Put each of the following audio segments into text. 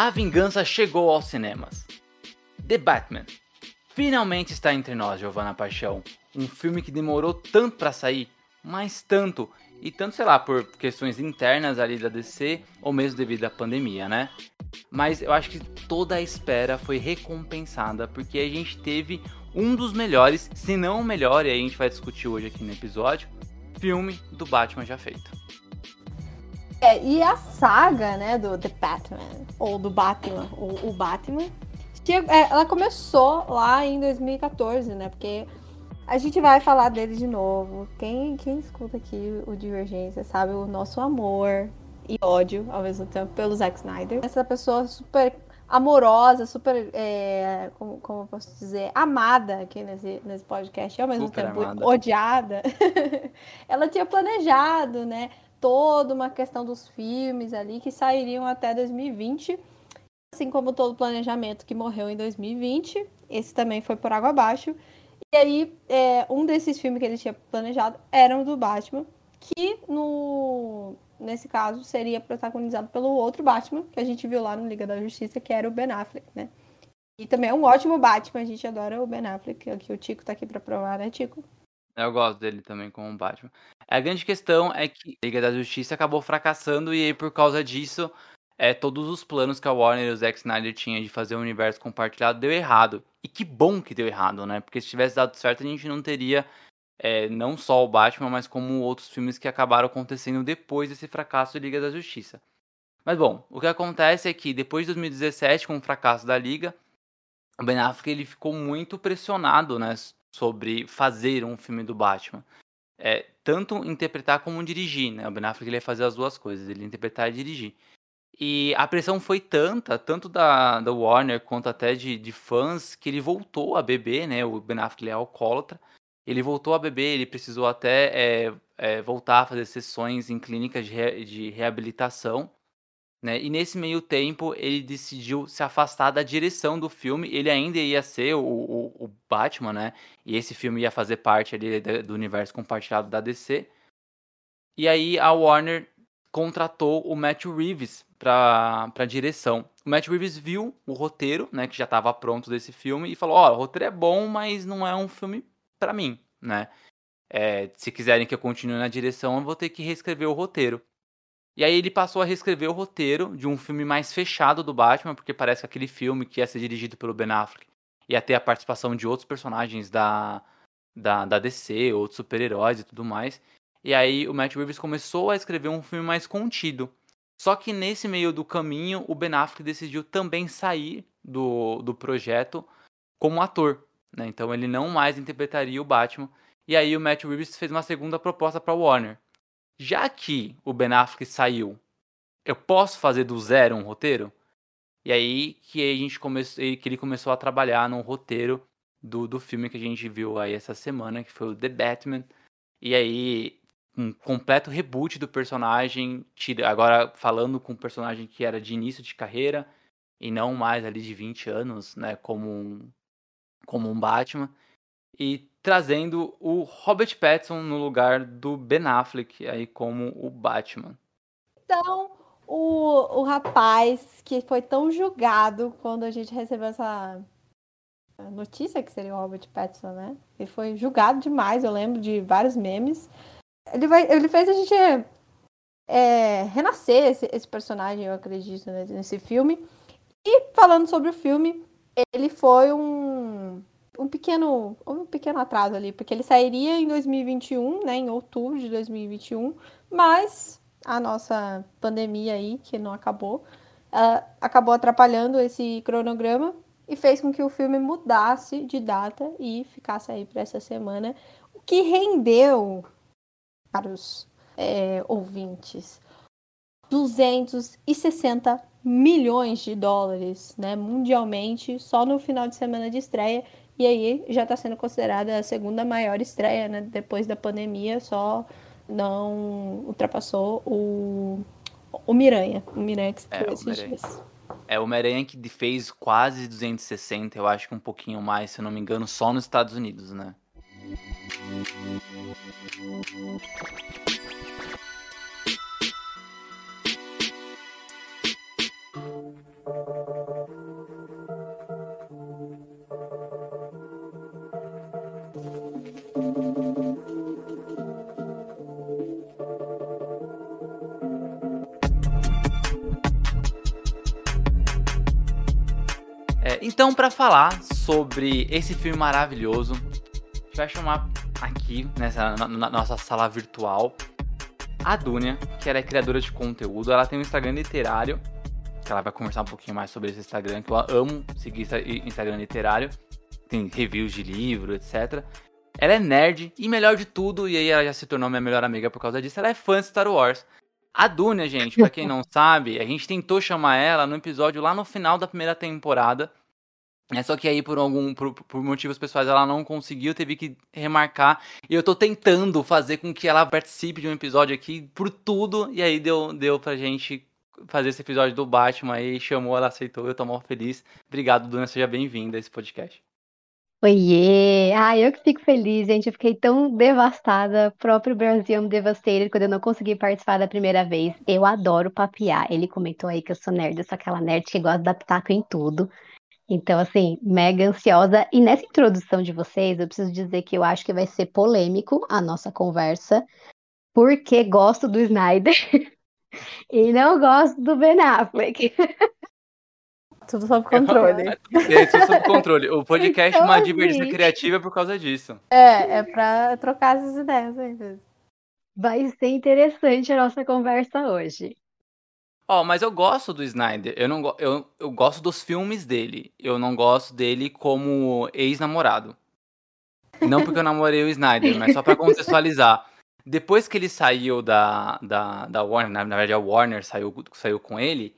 A vingança chegou aos cinemas. The Batman. Finalmente está entre nós, Giovanna Paixão. Um filme que demorou tanto para sair, mas tanto, e tanto, sei lá, por questões internas ali da DC, ou mesmo devido à pandemia, né? Mas eu acho que toda a espera foi recompensada, porque a gente teve um dos melhores, se não o melhor, e a gente vai discutir hoje aqui no episódio, filme do Batman já feito. É, e a saga, né, do The Batman, ou do Batman, ou o Batman, é, ela começou lá em 2014, né, porque a gente vai falar dele de novo. Quem, quem escuta aqui o Divergência sabe o nosso amor e ódio ao mesmo tempo pelo Zack Snyder. Essa pessoa super amorosa, super, é, como, como eu posso dizer, amada aqui nesse, nesse podcast, e ao mesmo super tempo amada. odiada. ela tinha planejado, né, toda uma questão dos filmes ali que sairiam até 2020, assim como todo o planejamento que morreu em 2020. Esse também foi por água abaixo. E aí, é, um desses filmes que ele tinha planejado era o do Batman, que no, nesse caso seria protagonizado pelo outro Batman, que a gente viu lá no Liga da Justiça, que era o Ben Affleck, né? E também é um ótimo Batman, a gente adora o Ben Affleck, que o Tico tá aqui pra provar, né, Tico? Eu gosto dele também como Batman. A grande questão é que Liga da Justiça acabou fracassando e aí, por causa disso, é, todos os planos que a Warner e o Zack Snyder tinham de fazer um universo compartilhado deu errado. E que bom que deu errado, né? Porque se tivesse dado certo, a gente não teria é, não só o Batman, mas como outros filmes que acabaram acontecendo depois desse fracasso de Liga da Justiça. Mas bom, o que acontece é que depois de 2017, com o fracasso da Liga, o Ben Affleck ele ficou muito pressionado, né, sobre fazer um filme do Batman. É, tanto interpretar como dirigir, né? O Ben Affleck ele ia fazer as duas coisas, ele interpretar e dirigir. E a pressão foi tanta, tanto da, da Warner quanto até de, de fãs, que ele voltou a beber, né? O Ben Affleck é alcoólatra. Ele voltou a beber, ele precisou até é, é, voltar a fazer sessões em clínicas de, re, de reabilitação né? E nesse meio tempo ele decidiu se afastar da direção do filme. Ele ainda ia ser o, o, o Batman, né? E esse filme ia fazer parte ali do universo compartilhado da DC. E aí a Warner contratou o Matt Reeves para a direção. O Matt Reeves viu o roteiro, né, que já estava pronto desse filme e falou: "Ó, oh, o roteiro é bom, mas não é um filme para mim, né? É, se quiserem que eu continue na direção, eu vou ter que reescrever o roteiro." E aí ele passou a reescrever o roteiro de um filme mais fechado do Batman, porque parece que aquele filme que ia ser dirigido pelo Ben Affleck ia ter a participação de outros personagens da, da, da DC, outros super-heróis e tudo mais. E aí o Matt Reeves começou a escrever um filme mais contido. Só que nesse meio do caminho, o Ben Affleck decidiu também sair do, do projeto como ator. Né? Então ele não mais interpretaria o Batman. E aí o Matt Reeves fez uma segunda proposta para Warner já que o Ben Affleck saiu, eu posso fazer do zero um roteiro? E aí que a gente começou, que ele começou a trabalhar no roteiro do, do filme que a gente viu aí essa semana, que foi o The Batman. E aí um completo reboot do personagem, agora falando com um personagem que era de início de carreira e não mais ali de 20 anos, né, como um, como um Batman. E trazendo o Robert Pattinson no lugar do Ben Affleck aí como o Batman. Então, o, o rapaz que foi tão julgado quando a gente recebeu essa notícia que seria o Robert Pattinson, né? Ele foi julgado demais, eu lembro de vários memes. Ele, vai, ele fez a gente é, renascer esse, esse, personagem, eu acredito, né, nesse filme. E falando sobre o filme, ele foi um um pequeno, um pequeno atraso ali, porque ele sairia em 2021, né, em outubro de 2021, mas a nossa pandemia aí, que não acabou, uh, acabou atrapalhando esse cronograma e fez com que o filme mudasse de data e ficasse aí para essa semana, o que rendeu para os é, ouvintes 260 milhões de dólares, né, mundialmente, só no final de semana de estreia. E aí já está sendo considerada a segunda maior estreia, né, depois da pandemia, só não ultrapassou o, o Miranha. O Miranha que estreou é, esses dias. É, o Homem-Aranha que fez quase 260, eu acho que um pouquinho mais, se eu não me engano, só nos Estados Unidos, né? Então, para falar sobre esse filme maravilhoso, a gente vai chamar aqui, nessa na, na nossa sala virtual, a Dunia, que ela é criadora de conteúdo. Ela tem um Instagram literário, que ela vai conversar um pouquinho mais sobre esse Instagram, que eu amo seguir Instagram literário. Tem reviews de livro, etc. Ela é nerd e melhor de tudo, e aí ela já se tornou minha melhor amiga por causa disso, ela é fã de Star Wars. A Dunia, gente, para quem não sabe, a gente tentou chamar ela no episódio lá no final da primeira temporada, é só que aí, por algum por, por, motivos pessoais, ela não conseguiu, teve que remarcar. E eu tô tentando fazer com que ela participe de um episódio aqui por tudo. E aí deu, deu pra gente fazer esse episódio do Batman aí, chamou, ela aceitou, eu tô mal feliz. Obrigado, Duna, seja bem-vinda a esse podcast. Oiê! Ah, eu que fico feliz, gente. Eu fiquei tão devastada. O próprio Brasil me devastated quando eu não consegui participar da primeira vez. Eu adoro papiar. Ele comentou aí que eu sou nerd, eu sou aquela nerd que gosta de dar pitaco em tudo. Então, assim, mega ansiosa. E nessa introdução de vocês, eu preciso dizer que eu acho que vai ser polêmico a nossa conversa, porque gosto do Snyder e não gosto do Ben Affleck. Tudo sob controle. É, tudo sob controle. O podcast então, Uma Divergência assim... Criativa é por causa disso. É, é pra trocar essas ideias aí. Vai ser interessante a nossa conversa hoje. Ó, mas eu gosto do Snyder. Eu, não, eu, eu gosto dos filmes dele. Eu não gosto dele como ex-namorado. Não porque eu namorei o Snyder, mas só para contextualizar. Depois que ele saiu da, da, da Warner, na, na verdade a Warner saiu, saiu com ele,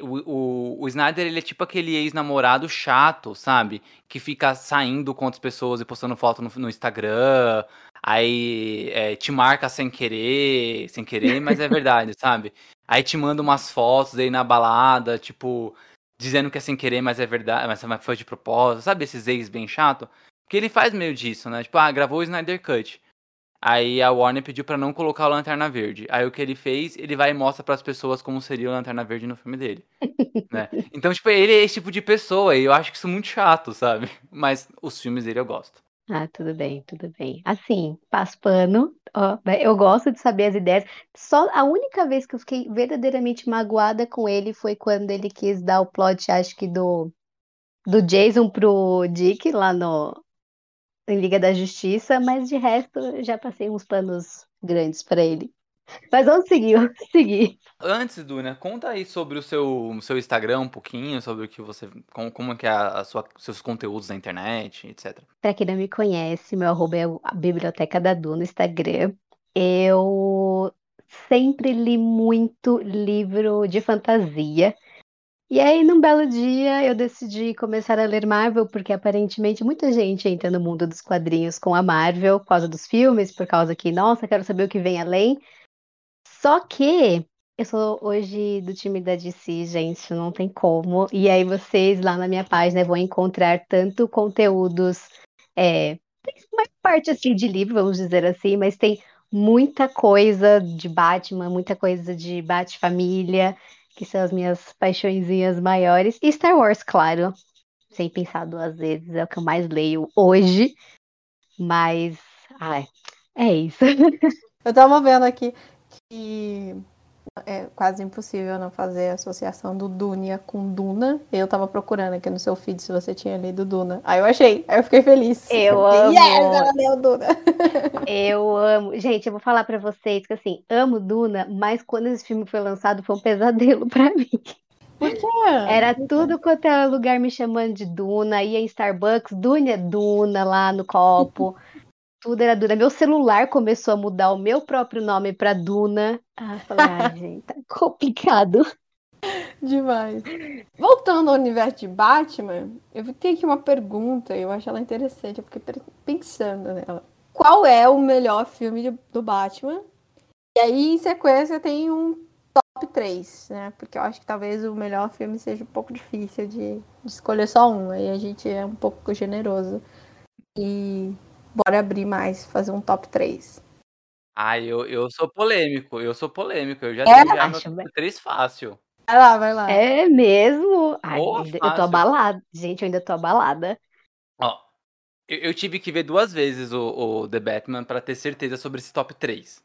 o, o, o Snyder ele é tipo aquele ex-namorado chato, sabe? Que fica saindo com outras pessoas e postando foto no, no Instagram, aí é, te marca sem querer, sem querer, mas é verdade, sabe? Aí te manda umas fotos aí na balada, tipo, dizendo que é sem querer, mas é verdade, mas foi de propósito, sabe? Esses ex bem chato. Porque ele faz meio disso, né? Tipo, ah, gravou o Snyder Cut. Aí a Warner pediu para não colocar o Lanterna Verde. Aí o que ele fez, ele vai e mostra para as pessoas como seria o Lanterna Verde no filme dele. né? Então, tipo, ele é esse tipo de pessoa e eu acho que isso é muito chato, sabe? Mas os filmes dele eu gosto. Ah, tudo bem, tudo bem. Assim, passo pano, ó, né, eu gosto de saber as ideias. Só a única vez que eu fiquei verdadeiramente magoada com ele foi quando ele quis dar o plot, acho que do, do Jason pro Dick lá no em Liga da Justiça, mas de resto já passei uns panos grandes para ele. Mas vamos seguir, vamos seguir. Antes, Duna, conta aí sobre o seu, seu Instagram um pouquinho, sobre o que você. como, como que é a sua, seus conteúdos na internet, etc. Pra quem não me conhece, meu arroba é a Biblioteca da Du no Instagram. Eu sempre li muito livro de fantasia. E aí, num belo dia, eu decidi começar a ler Marvel, porque aparentemente muita gente entra no mundo dos quadrinhos com a Marvel, por causa dos filmes, por causa que, nossa, quero saber o que vem além. Só que eu sou hoje do time da DC, gente, não tem como. E aí vocês lá na minha página vão encontrar tanto conteúdos, é, tem uma parte assim de livro, vamos dizer assim, mas tem muita coisa de Batman, muita coisa de Bat-família, que são as minhas paixõezinhas maiores. E Star Wars, claro, sem pensar duas vezes, é o que eu mais leio hoje. Mas, ai, é isso. Eu tava vendo aqui, que é quase impossível não fazer a associação do Dunia com Duna. Eu tava procurando aqui no seu feed se você tinha lido Duna. Aí eu achei, aí eu fiquei feliz. Eu amo. Yes, ela leu Duna. eu amo. Gente, eu vou falar para vocês que assim, amo Duna, mas quando esse filme foi lançado foi um pesadelo para mim. Era tudo quanto é lugar me chamando de Duna, ia em Starbucks, Duna, Duna lá no copo. Tudo era Duna. Meu celular começou a mudar o meu próprio nome pra Duna. Ah, falei, ai, gente, tá complicado. Demais. Voltando ao universo de Batman, eu tenho aqui uma pergunta, eu acho ela interessante, eu fiquei pensando nela. Qual é o melhor filme do Batman? E aí, em sequência, tem um top 3, né? Porque eu acho que talvez o melhor filme seja um pouco difícil de, de escolher só um. Aí a gente é um pouco generoso. E bora abrir mais, fazer um top 3. Ah, eu, eu sou polêmico, eu sou polêmico. Eu já É? tenho já meu Acho top bem. 3 fácil. Vai lá, vai lá. É mesmo? Ai, Boa, eu tô abalada. Gente, eu ainda tô abalada. Ó, eu, eu tive que ver duas vezes o, o The Batman pra ter certeza sobre esse top 3.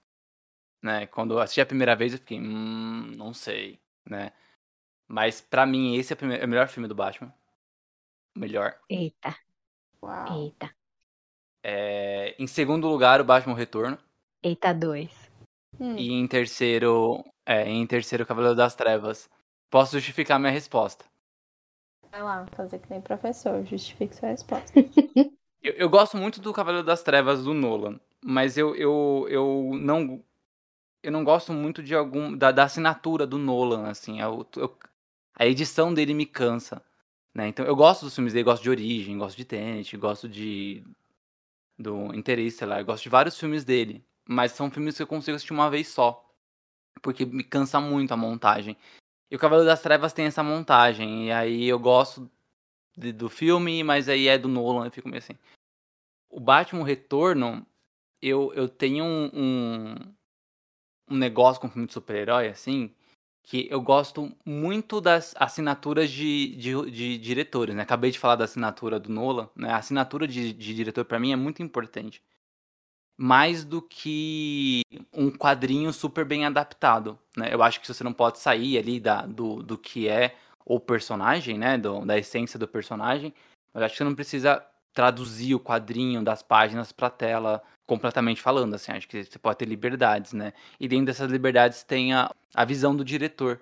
Né? Quando eu assisti a primeira vez, eu fiquei, hum, não sei, né? Mas pra mim, esse é o, primeiro- é o melhor filme do Batman. O melhor. Eita, Uau. eita. É, em segundo lugar, o Batman Retorno. Eita, dois. Hum. E em terceiro, é, em terceiro, Cavaleiro das Trevas. Posso justificar minha resposta. Vai lá, fazer que nem professor, justifique sua resposta. Eu, eu gosto muito do Cavaleiro das Trevas do Nolan, mas eu, eu, eu não eu não gosto muito de algum da, da assinatura do Nolan, assim, eu- eu- a edição dele me cansa, né? Então eu gosto dos filmes dele, gosto de Origem, gosto de Tenet, gosto de do Interestelar, gosto de vários filmes dele, mas são filmes que eu consigo assistir uma vez só, porque me cansa muito a montagem. E o Cavaleiro das Trevas tem essa montagem, e aí eu gosto de- do filme, mas aí é do Nolan, eu fico meio assim. O Batman Retorno, eu, eu tenho um, um, um negócio com filme de super-herói, assim, que eu gosto muito das assinaturas de, de, de diretores, né? Acabei de falar da assinatura do Nolan, né? A assinatura de, de diretor, pra mim, é muito importante. Mais do que um quadrinho super bem adaptado, né? Eu acho que você não pode sair ali da, do, do que é o personagem, né? Do, da essência do personagem. Mas acho que você não precisa traduzir o quadrinho das páginas pra tela completamente falando, assim. Acho que você pode ter liberdades, né? E dentro dessas liberdades tem a, a visão do diretor.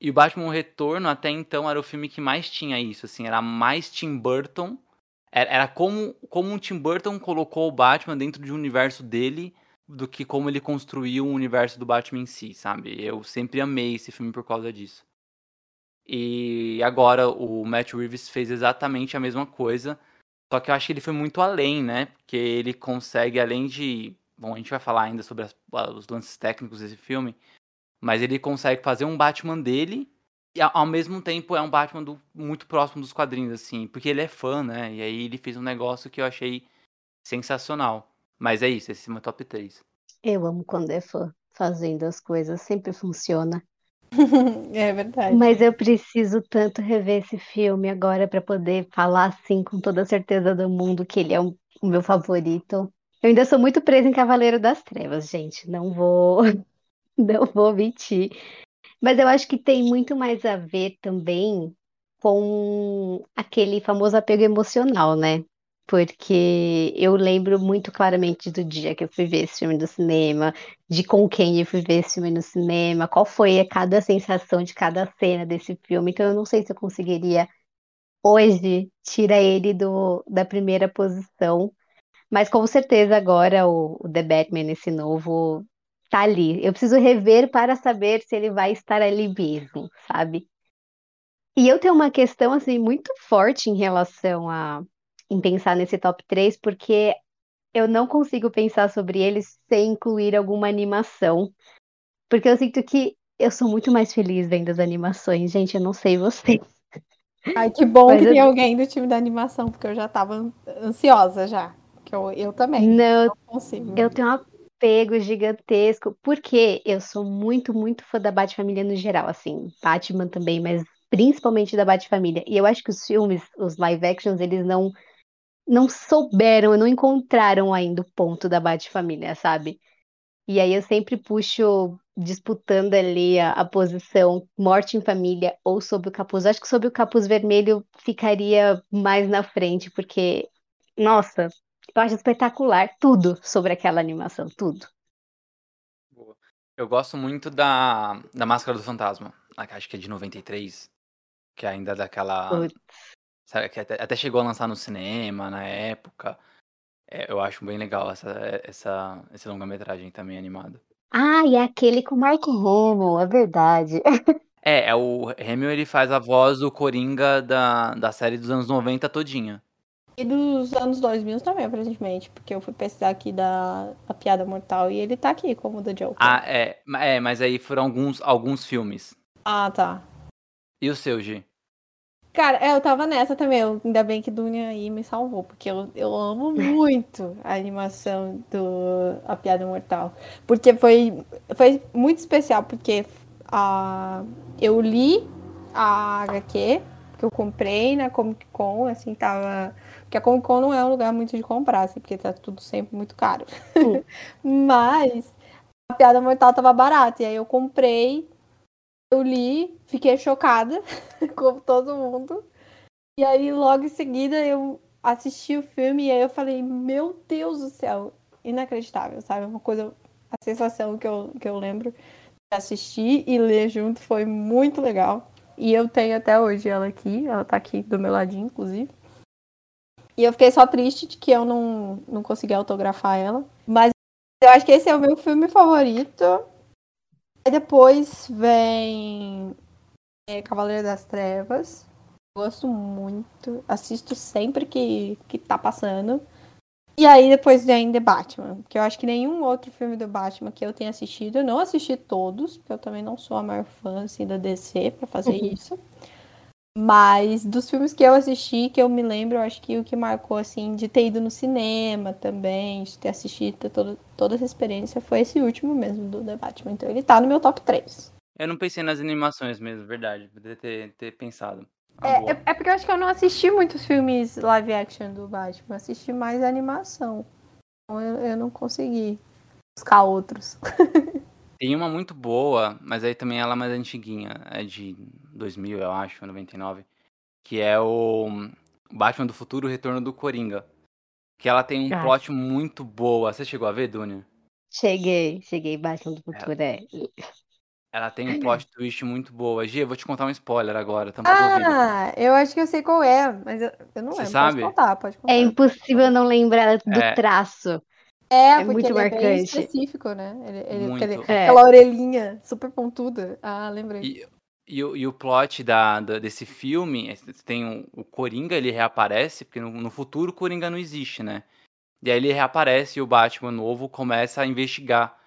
E o Batman Retorno, até então, era o filme que mais tinha isso, assim. Era mais Tim Burton. Era, era como, como o Tim Burton colocou o Batman dentro de um universo dele do que como ele construiu o universo do Batman em si, sabe? Eu sempre amei esse filme por causa disso. E agora o Matt Reeves fez exatamente a mesma coisa, só que eu acho que ele foi muito além, né? Porque ele consegue, além de. Bom, a gente vai falar ainda sobre as- os lances técnicos desse filme, mas ele consegue fazer um Batman dele e ao mesmo tempo é um Batman do- muito próximo dos quadrinhos, assim, porque ele é fã, né? E aí ele fez um negócio que eu achei sensacional. Mas é isso, esse é meu top 3. Eu amo quando é fã fazendo as coisas, sempre funciona. é verdade. Mas eu preciso tanto rever esse filme agora pra poder falar assim com toda a certeza do mundo que ele é o meu favorito. Eu ainda sou muito presa em Cavaleiro das Trevas, gente. Não vou, não vou mentir. Mas eu acho que tem muito mais a ver também com aquele famoso apego emocional, né? Porque eu lembro muito claramente do dia que eu fui ver esse filme no cinema, de com quem eu fui ver esse filme no cinema, qual foi cada sensação de cada cena desse filme. Então eu não sei se eu conseguiria hoje tirar ele do, da primeira posição. Mas com certeza agora o, o The Batman, esse novo, tá ali. Eu preciso rever para saber se ele vai estar ali mesmo, sabe? E eu tenho uma questão assim muito forte em relação a em pensar nesse top 3, porque eu não consigo pensar sobre ele sem incluir alguma animação. Porque eu sinto que eu sou muito mais feliz vendo as animações, gente, eu não sei você. Ai, que bom Mas que eu- tem alguém do time da animação, porque eu já tava ansiosa já. Que eu, eu também Não, não consigo. Eu tenho um apego gigantesco, porque eu sou muito, muito fã da Batfamília no geral, assim, Batman também, mas principalmente da Batfamília. E eu acho que os filmes, os live actions, eles não não souberam, não encontraram ainda o ponto da Batfamília, sabe? E aí eu sempre puxo disputando ali a, a posição Morte em Família ou Sob o Capuz. Acho que Sob o Capuz Vermelho ficaria mais na frente, porque, nossa, eu acho espetacular tudo sobre aquela animação, tudo. Eu gosto muito da, da Máscara do Fantasma, acho que é de 93. Que ainda daquela. Putz. Sabe, que até, até chegou a lançar no cinema na época. É, eu acho bem legal essa, essa, esse longa-metragem também animado. Ah, e é aquele com o Mark Hamill, é verdade. É, é o Hamill ele faz a voz do Coringa da, da série dos anos 90 todinha. E dos anos 2000 também, aparentemente, porque eu fui pesquisar aqui da, da Piada Mortal e ele tá aqui como The Joker. Ah, é, é, mas aí foram alguns, alguns filmes. Ah, tá. E o seu, Gi? Cara, é, eu tava nessa também. eu- ainda bem que Dunia aí me salvou, porque eu, eu amo muito a animação do A Piada Mortal. Porque foi, foi muito especial, porque a, eu li a HQ, que eu comprei na Comic Con, assim, tava. Porque a Comic Con não é um lugar muito de comprar, assim, porque tá tudo sempre muito caro. Mas a Piada Mortal tava barata, e aí eu comprei, eu li, fiquei chocada como todo mundo. E aí, logo em seguida, eu assisti o filme e aí eu falei, meu Deus do céu, inacreditável, sabe? Uma coisa, a sensação que eu, que eu lembro de assistir e ler junto foi muito legal. E eu tenho até hoje ela aqui, ela tá aqui do meu ladinho, inclusive. E eu fiquei só triste de que eu não, não consegui autografar ela. Mas eu acho que esse é o meu filme favorito. Aí depois vem é, Cavaleiro das Trevas. Gosto muito. Assisto sempre que, que tá passando. E aí depois vem The Batman. Que eu acho que nenhum outro filme do Batman que eu tenha assistido. Eu não assisti todos, porque eu também não sou a maior fã assim, da DC pra fazer isso. Mas dos filmes que eu assisti, que eu me lembro, eu acho que o que marcou, assim, de ter ido no cinema também, de ter assistido ter toda, essa experiência, foi esse último mesmo do The Batman. Então ele tá no meu top 3. Eu não pensei nas animações mesmo, verdade. Poderia ter, ter pensado. É, boa. é, é porque eu acho que eu não assisti muitos filmes live action do Batman, assisti mais animação. Então eu, eu não consegui buscar outros. Tem uma muito boa, mas aí também ela é mais antiguinha. É de 2000, eu acho, 99. Que é o Batman do Futuro, o Retorno do Coringa. Que ela tem um Ah. plot muito boa. Você chegou a ver, Dunia? Cheguei, cheguei, Batman do Futuro, é. Ela tem um plot twist muito boa. Gia, eu vou te contar um spoiler agora, ouvidos. Ah, eu acho que eu sei qual é, mas eu, eu não Você lembro. sabe? Pode contar, pode contar. É impossível não lembrar do É. traço. É, É porque muito ele é bem marcante. específico, né? Ele, ele, Muito. É. Aquela orelhinha super pontuda. Ah, lembrei. E, e, o- e o plot da, da- desse filme, é, tem o, o Coringa, ele reaparece, porque no, no futuro o Coringa não existe, né? E aí ele reaparece e o Batman novo começa a investigar.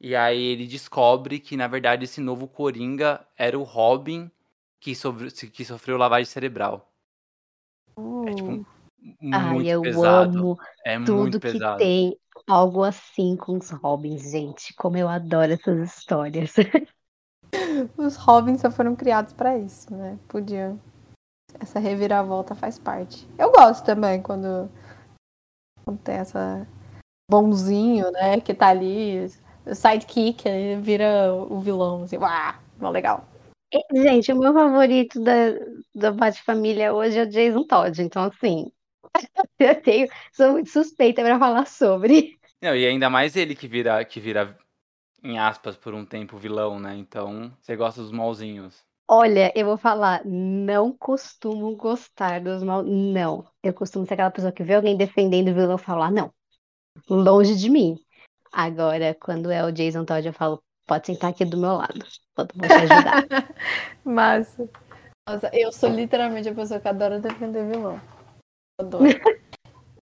E aí ele descobre que, na verdade, esse novo Coringa era o Robin que, sobre, que sofreu lavagem cerebral. É tipo Uh, Ai, muito eu pesado. amo é tudo muito que pesado. tem algo assim com os Robins, gente. Como eu adoro essas histórias. os Robins só foram criados pra isso, né? Podiam. Essa reviravolta faz parte. Eu gosto também quando, quando tem essa bonzinho, né? Que tá ali, o sidekick, aí vira o vilão, assim, uau, mó legal. E, Gente, o meu favorito da, da Bate-Família hoje é o Jason Todd. Então, assim, eu tenho, sou muito suspeita pra falar sobre. Não, e ainda mais ele que vira, que vira, em aspas, por um tempo vilão, né? Então, você gosta dos malzinhos. Olha, eu vou falar, não costumo gostar dos mal. Não. Eu costumo ser aquela pessoa que vê alguém defendendo o vilão e fala, ah, não. Longe de mim. Agora, quando é o Jason Todd, eu falo, pode sentar aqui do meu lado. Vou vou te ajudar. Massa. Nossa, eu sou literalmente a pessoa que adora defender vilão. Adoro.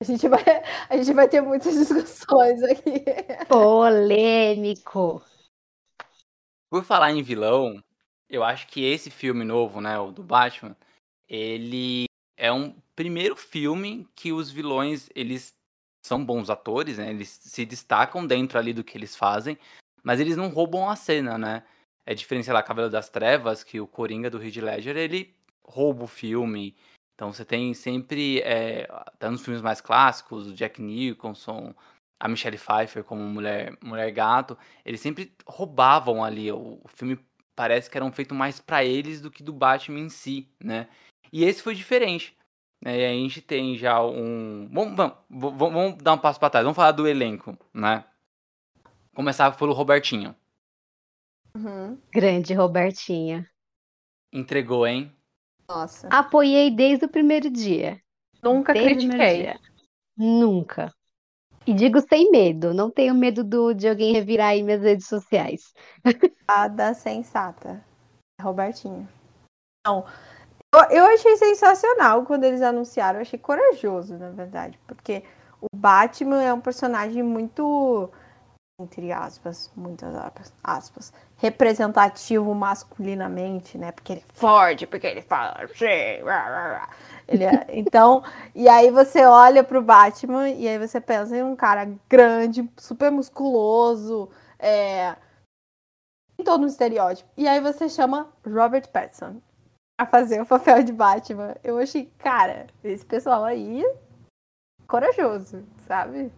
A gente vai, a gente vai ter muitas discussões aqui. Polêmico. Por falar em vilão, eu acho que esse filme novo, né, o do Batman, ele é um primeiro filme que os vilões, eles são bons atores, né? Eles se destacam dentro ali do que eles fazem, mas eles não roubam a cena, né? É diferente, sei lá, Cavaleiro das Trevas, que o Coringa do Heath Ledger, ele rouba o filme. Então você tem sempre, é, até nos filmes mais clássicos, o Jack Nicholson, a Michelle Pfeiffer como mulher, mulher gato, eles sempre roubavam ali. O, o filme parece que era um feito mais pra eles do que do Batman em si, né? E esse foi diferente. Né? E aí a gente tem já um. Vamos, vamos, vamos, vamos dar um passo pra trás. Vamos falar do elenco, né? Começar pelo Robertinho. Uhum. Grande Robertinha. Entregou, hein? Nossa. Apoiei desde o primeiro dia. Nunca Desde critiquei. dia. Nunca. E digo sem medo, não tenho medo do, de alguém revirar aí minhas redes sociais. Fada sensata. Robertinho. Não. Eu, eu achei sensacional quando eles anunciaram. Eu achei corajoso, na verdade. Porque o Batman é um personagem muito. Entre aspas, muitas aspas, representativo masculinamente, né? Porque ele é forte, porque ele fala. Ele é- então, e aí você olha pro Batman e aí você pensa em um cara grande, super musculoso, é, em todo um estereótipo. E aí você chama Robert Pattinson a fazer o papel de Batman. Eu achei, cara, esse pessoal aí corajoso, sabe?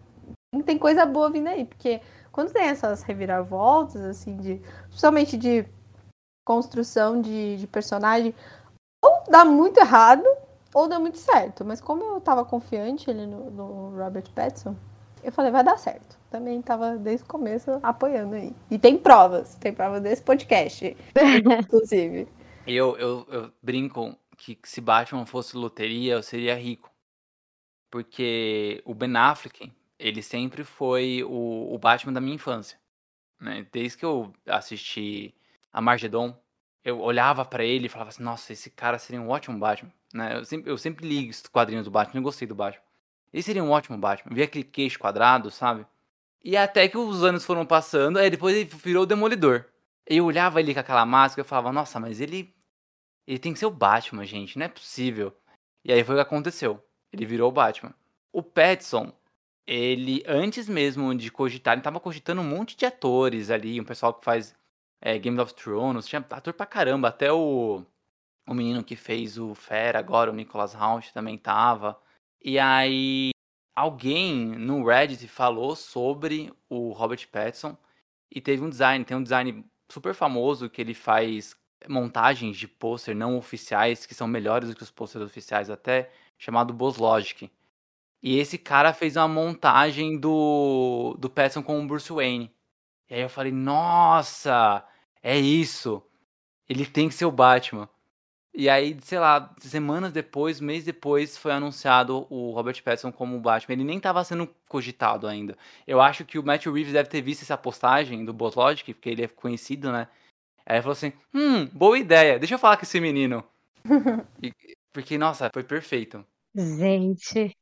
Tem coisa boa vindo aí, porque quando tem essas reviravoltas, assim, de. Principalmente de construção de, de personagem, ou dá muito errado, ou dá muito certo. Mas como eu tava confiante ali no, no Robert Pattinson, eu falei, vai dar certo. Também tava desde o começo apoiando aí. E tem provas, tem provas desse podcast, inclusive. Eu, eu, eu brinco que se Batman fosse loteria, eu seria rico. Porque o Ben Affleck, ele sempre foi o, o Batman da minha infância. Né? Desde que eu assisti a Margedon, eu olhava pra ele e falava assim, nossa, esse cara seria um ótimo Batman. Né? Eu, sempre, eu sempre li os quadrinhos do Batman, eu gostei do Batman. Ele seria um ótimo Batman. Vi aquele queixo quadrado, sabe? E até que os anos foram passando, aí depois ele virou o Demolidor. Eu olhava ele com aquela máscara e falava, nossa, mas ele. Ele tem que ser o Batman, gente, não é possível. E aí foi o que aconteceu. Ele virou o Batman. O Petson, ele, antes mesmo de cogitar, ele tava cogitando um monte de atores ali, um pessoal que faz é, Game of Thrones, tinha ator pra caramba, até o, o menino que fez o Fera agora, o Nicholas Hoult, também tava. E aí, alguém no Reddit falou sobre o Robert Pattinson e teve um design, tem um design super famoso que ele faz montagens de pôster não oficiais que são melhores do que os pôsteres oficiais até, chamado Boss Logic. E esse cara fez uma montagem do do Pattinson com o Bruce Wayne. E aí eu falei, nossa, é isso. Ele tem que ser o Batman. E aí, sei lá, semanas depois, mês depois, foi anunciado o Robert Pattinson como o Batman. Ele nem estava sendo cogitado ainda. Eu acho que o Matt Reeves deve ter visto essa postagem do Boss Logic, porque ele é conhecido, né? Aí ele falou assim, hum, boa ideia, deixa eu falar com esse menino. E- porque, nossa, foi perfeito. Gente,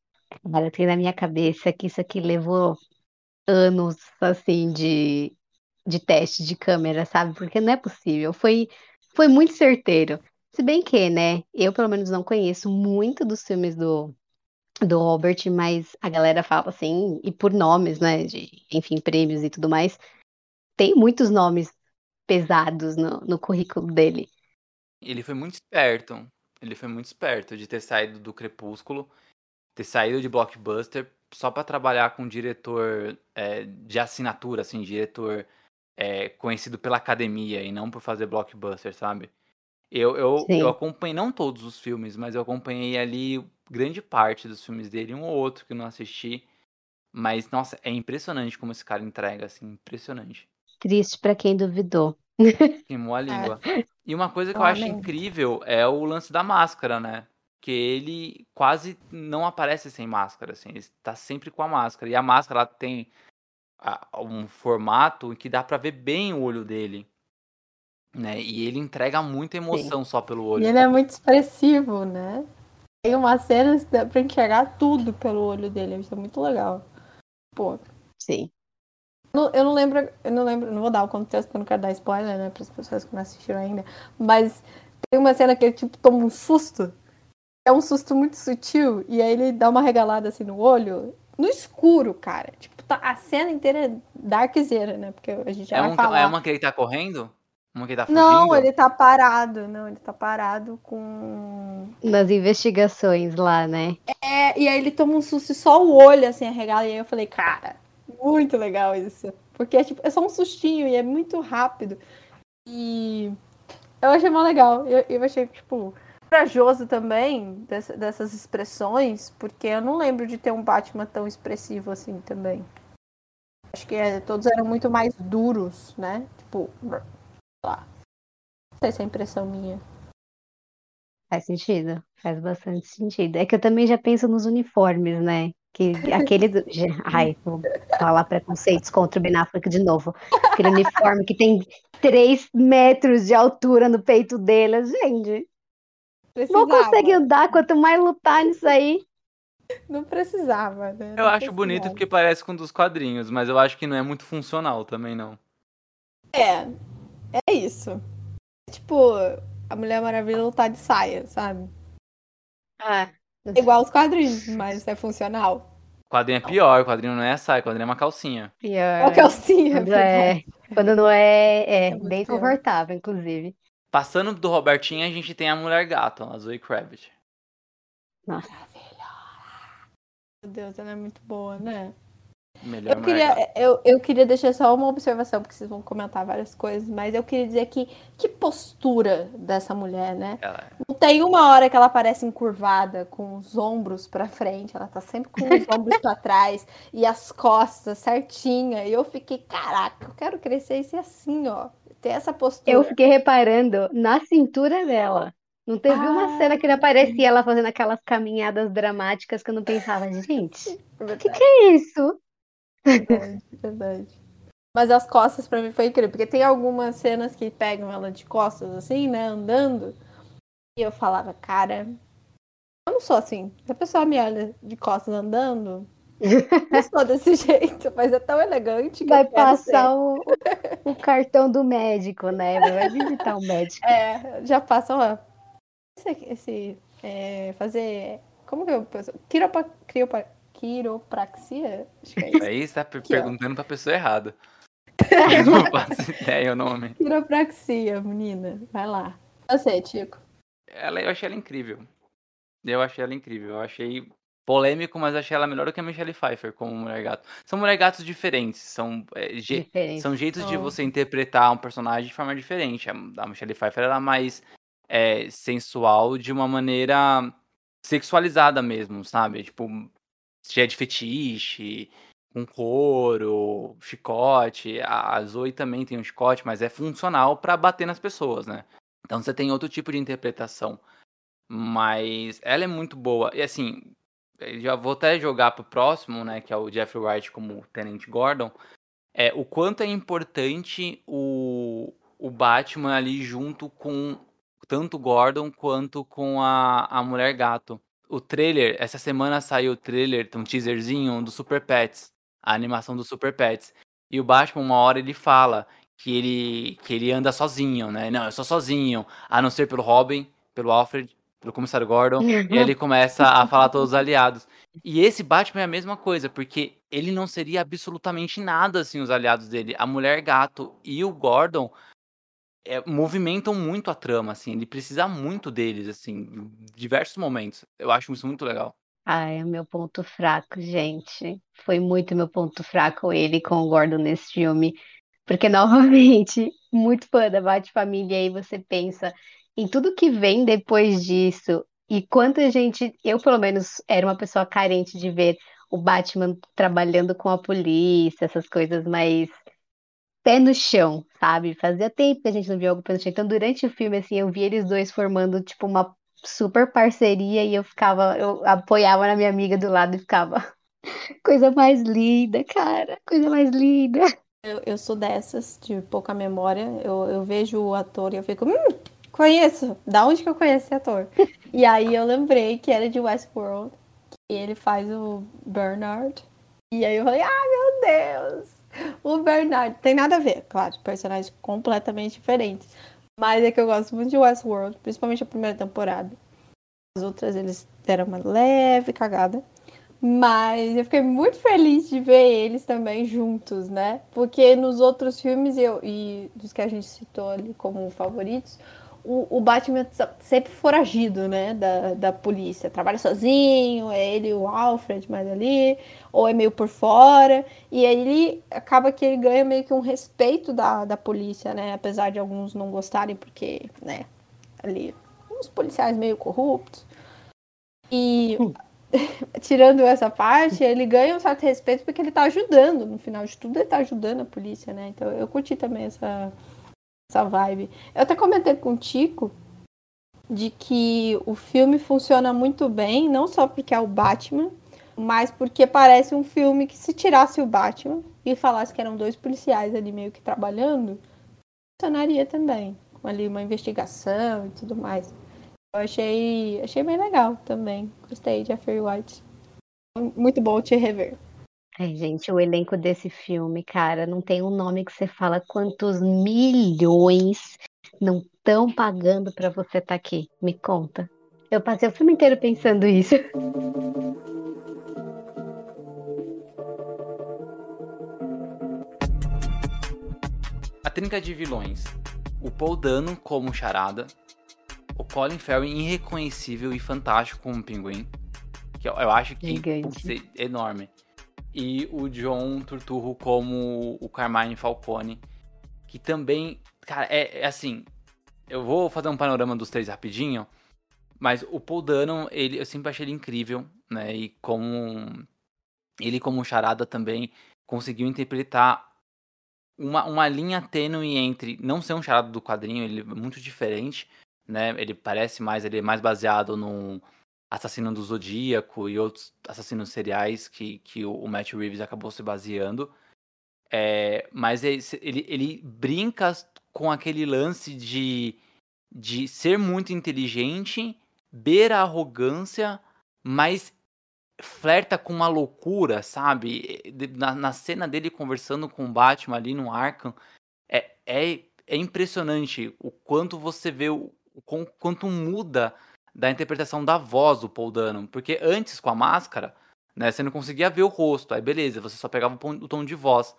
agora tem na minha cabeça que isso aqui levou anos, assim, de, de teste de câmera, sabe? Porque não é possível. Foi, foi muito certeiro. Se bem que, né, eu pelo menos não conheço muito dos filmes do, do Robert, mas a galera fala assim, e por nomes, né, de, enfim, prêmios e tudo mais, tem muitos nomes pesados no, no currículo dele. Ele foi muito esperto. Ele foi muito esperto de ter saído do Crepúsculo, ter saído de Blockbuster só pra trabalhar com um diretor é, de assinatura, assim, diretor é, conhecido pela academia e não por fazer blockbuster, sabe? Eu, eu, Sim. eu acompanhei, não todos os filmes, mas eu acompanhei ali grande parte dos filmes dele, um ou outro que eu não assisti. Mas, nossa, é impressionante como esse cara entrega, assim, impressionante. Triste pra quem duvidou. Queimou a língua. E uma coisa que eu acho Realmente. incrível é o lance da máscara, né? Que ele quase não aparece sem máscara, assim. Ele tá sempre com a máscara. E a máscara, ela tem um formato em que dá pra ver bem o olho dele. Né? E ele entrega muita emoção só pelo E olho. ele é muito expressivo, né? Tem uma cena que dá pra enxergar tudo pelo olho dele. Isso é muito legal. Pô, Sim. não- eu não lembro, eu não lembro, não vou dar o contexto porque eu não quero dar spoiler, né, para as pessoas que não assistiram ainda. Mas tem uma cena que ele tipo toma um susto. É um susto muito sutil e aí ele dá uma regalada assim no olho, no escuro, cara. Tipo, tá, a cena inteira é darkzera, né? Porque a gente já É, vai um, falar. é uma que ele tá correndo? Uma que ele tá fugindo? Não, ele tá parado, não, ele tá parado com Nas investigações lá, né? É, e aí ele toma um susto e só o olho assim arregala. E aí eu falei, cara, muito legal isso. Porque é, tipo, é só um sustinho e é muito rápido. E eu achei mó legal. Eu, eu achei, tipo, corajoso também dessa- dessas expressões, porque eu não lembro de ter um Batman tão expressivo assim também. Acho que é, todos eram muito mais duros, né? Tipo, sei lá. Não sei se é impressão minha. Faz sentido, faz bastante sentido. É que eu também já penso nos uniformes, né? Que aquele. do- Ai, vou falar preconceitos contra o Ben de novo. Aquele uniforme que tem 3 metros de altura no peito dele. Gente, não Precisava. consegue andar, quanto mais lutar nisso aí. Não precisava, né? Eu Não acho bonito porque parece com um dos quadrinhos, mas eu acho que não é muito funcional também, não. É, é isso. Tipo, a Mulher Maravilha lutar de saia, sabe? Ah, É igual os quadrinhos, mas é funcional. O quadrinho é pior, o quadrinho não é a saia, o quadrinho é uma calcinha. É o pior. calcinha. Quando é, quando não é, é É bem pior. confortável, inclusive. Passando do Robertinho, a gente tem a Mulher Gato, a Zoe Kravitz. Meu Deus, ela é muito boa, né? Melhor Eu Gato. queria, eu, eu queria deixar só uma observação, porque vocês vão comentar várias coisas, mas eu queria dizer que que postura dessa mulher, né? Ela- Não tem uma hora que ela parece encurvada, com os ombros pra frente, ela tá sempre com os ombros pra trás e as costas certinha. E eu fiquei, caraca, eu quero crescer e ser assim, ó. Ter essa postura. Eu fiquei reparando na cintura dela. Não teve uma Ah. cena que não aparecia ela fazendo aquelas caminhadas dramáticas que eu não pensava, gente, o Verdade, que, que é isso? verdade, verdade. Mas as costas pra mim foi incrível, porque tem algumas cenas que pegam ela de costas, assim, né, andando. E eu falava, cara, eu não sou assim. Se a pessoa me olha de costas andando, não sou desse jeito, mas é tão elegante que Vai eu quero ser. passar o, o cartão do médico, né? Vai visitar o médico. É, já passa, ó. Esse, esse é, fazer. Como que eu penso? Quiropa, criopa, quiropraxia? Acho que é isso. Aí você tá Aqui, ó. perguntando pra pessoa errada. Eu não faço ideia o nome. Quiropraxia, menina. Vai lá. Você, Tico. Ela, eu achei ela incrível. Eu achei ela incrível. Eu achei polêmico, mas achei ela melhor do que a Michelle Pfeiffer como Mulher Gato. São Mulher Gatos diferentes. São, é, je- Diferente. são jeitos de São. você interpretar um personagem de forma diferente. A, a Michelle Pfeiffer era mais é, sensual de uma maneira sexualizada mesmo, sabe? Tipo, cheia de fetiche, com couro, chicote. A, a Zoe também tem um chicote, mas é funcional pra bater nas pessoas, né? Então você tem outro tipo de interpretação. Mas ela é muito boa. E assim, já vou até jogar pro próximo, né? Que é o Jeffrey Wright como Tenente Gordon. É o quanto é importante o, o Batman ali junto com tanto Gordon quanto com a, a Mulher Gato. O trailer, essa semana saiu o trailer, um teaserzinho do Super Pets, a animação do Super Pets. E o Batman, uma hora, ele fala que ele, que ele anda sozinho, né? Não, eu sou sozinho, a não ser pelo Robin, pelo Alfred, pelo Comissário Gordon. E ele começa a falar todos os aliados. E esse Batman é a mesma coisa, porque ele não seria absolutamente nada sem os aliados dele. A Mulher Gato e o Gordon é, movimentam muito a trama, assim. Ele precisa muito deles, assim, em diversos momentos. Eu acho isso muito legal. Ai, é meu ponto fraco, gente. Foi muito meu ponto fraco ele com o Gordon nesse filme. Porque, novamente, muito fã da Bat-Família, aí você pensa em tudo que vem depois disso. E quanta gente, eu pelo menos era uma pessoa carente de ver o Batman trabalhando com a polícia, essas coisas mais pé no chão, sabe? Fazia tempo que a gente não via algo pé no chão. Então, durante o filme, assim, eu vi eles dois formando, tipo, uma super parceria e eu ficava, eu apoiava na minha amiga do lado e ficava, coisa mais linda, cara, coisa mais linda. Eu, eu sou dessas, de pouca memória. Eu, eu vejo o ator e eu fico, hum, conheço. Da onde que eu conheço esse ator? e aí eu lembrei que era de Westworld. E ele faz o Bernard. E aí eu falei, ah, meu Deus! O Bernard. Tem nada a ver, claro, personagens completamente diferentes. Mas é que eu gosto muito de Westworld, principalmente a primeira temporada. As outras eles deram uma leve cagada. Mas eu fiquei muito feliz de ver eles também juntos, né? Porque nos outros filmes eu, e dos que a gente citou ali como favoritos, o, o Batman sempre foragido, né? Da, da polícia. Trabalha sozinho, é ele o Alfred mais ali, ou é meio por fora. E aí ele acaba que ele ganha meio que um respeito da, da polícia, né? Apesar de alguns não gostarem, porque, né? Ali, uns policiais meio corruptos. E tirando essa parte, ele ganha um certo respeito porque ele tá ajudando. No final de tudo, ele tá ajudando a polícia, né? Então eu curti também essa, essa vibe. Eu até comentei com o Tico de que o filme funciona muito bem, não só porque é o Batman, mas porque parece um filme que se tirasse o Batman e falasse que eram dois policiais ali meio que trabalhando, funcionaria também. Ali uma investigação e tudo mais. Eu achei, achei bem legal também. Gostei de Jeffrey White. Muito bom te rever. Ai, gente, o elenco desse filme, cara, não tem um nome que você fala quantos milhões não estão pagando para você estar tá aqui. Me conta. Eu passei o filme inteiro pensando isso. A trinca de vilões. O Paul Dano como charada. O Colin Farrell irreconhecível e fantástico como pinguim. Que eu, eu acho que é enorme. E o John Turturro como o Carmine Falcone. Que também, cara, é, é assim. Eu vou fazer um panorama dos três rapidinho. Mas o Paul Dano, ele, eu sempre achei ele incrível, né? E como ele como charada também conseguiu interpretar uma, uma linha tênue entre não ser um charada do quadrinho, ele é muito diferente, né? Ele parece mais, ele é mais baseado no Assassino do Zodíaco e outros assassinos seriais que, que o, Matt Reeves acabou se baseando. É, mas ele, ele, brinca com aquele lance de, de ser muito inteligente, beira a arrogância, mas flerta com uma loucura, sabe? Na, na, cena dele conversando com o Batman ali no Arkham, é, é, é impressionante o quanto você vê, o, o quanto muda da interpretação da voz do Paul Dano. Porque antes, com a máscara, né, você não conseguia ver o rosto, aí beleza, você só pegava o tom de voz.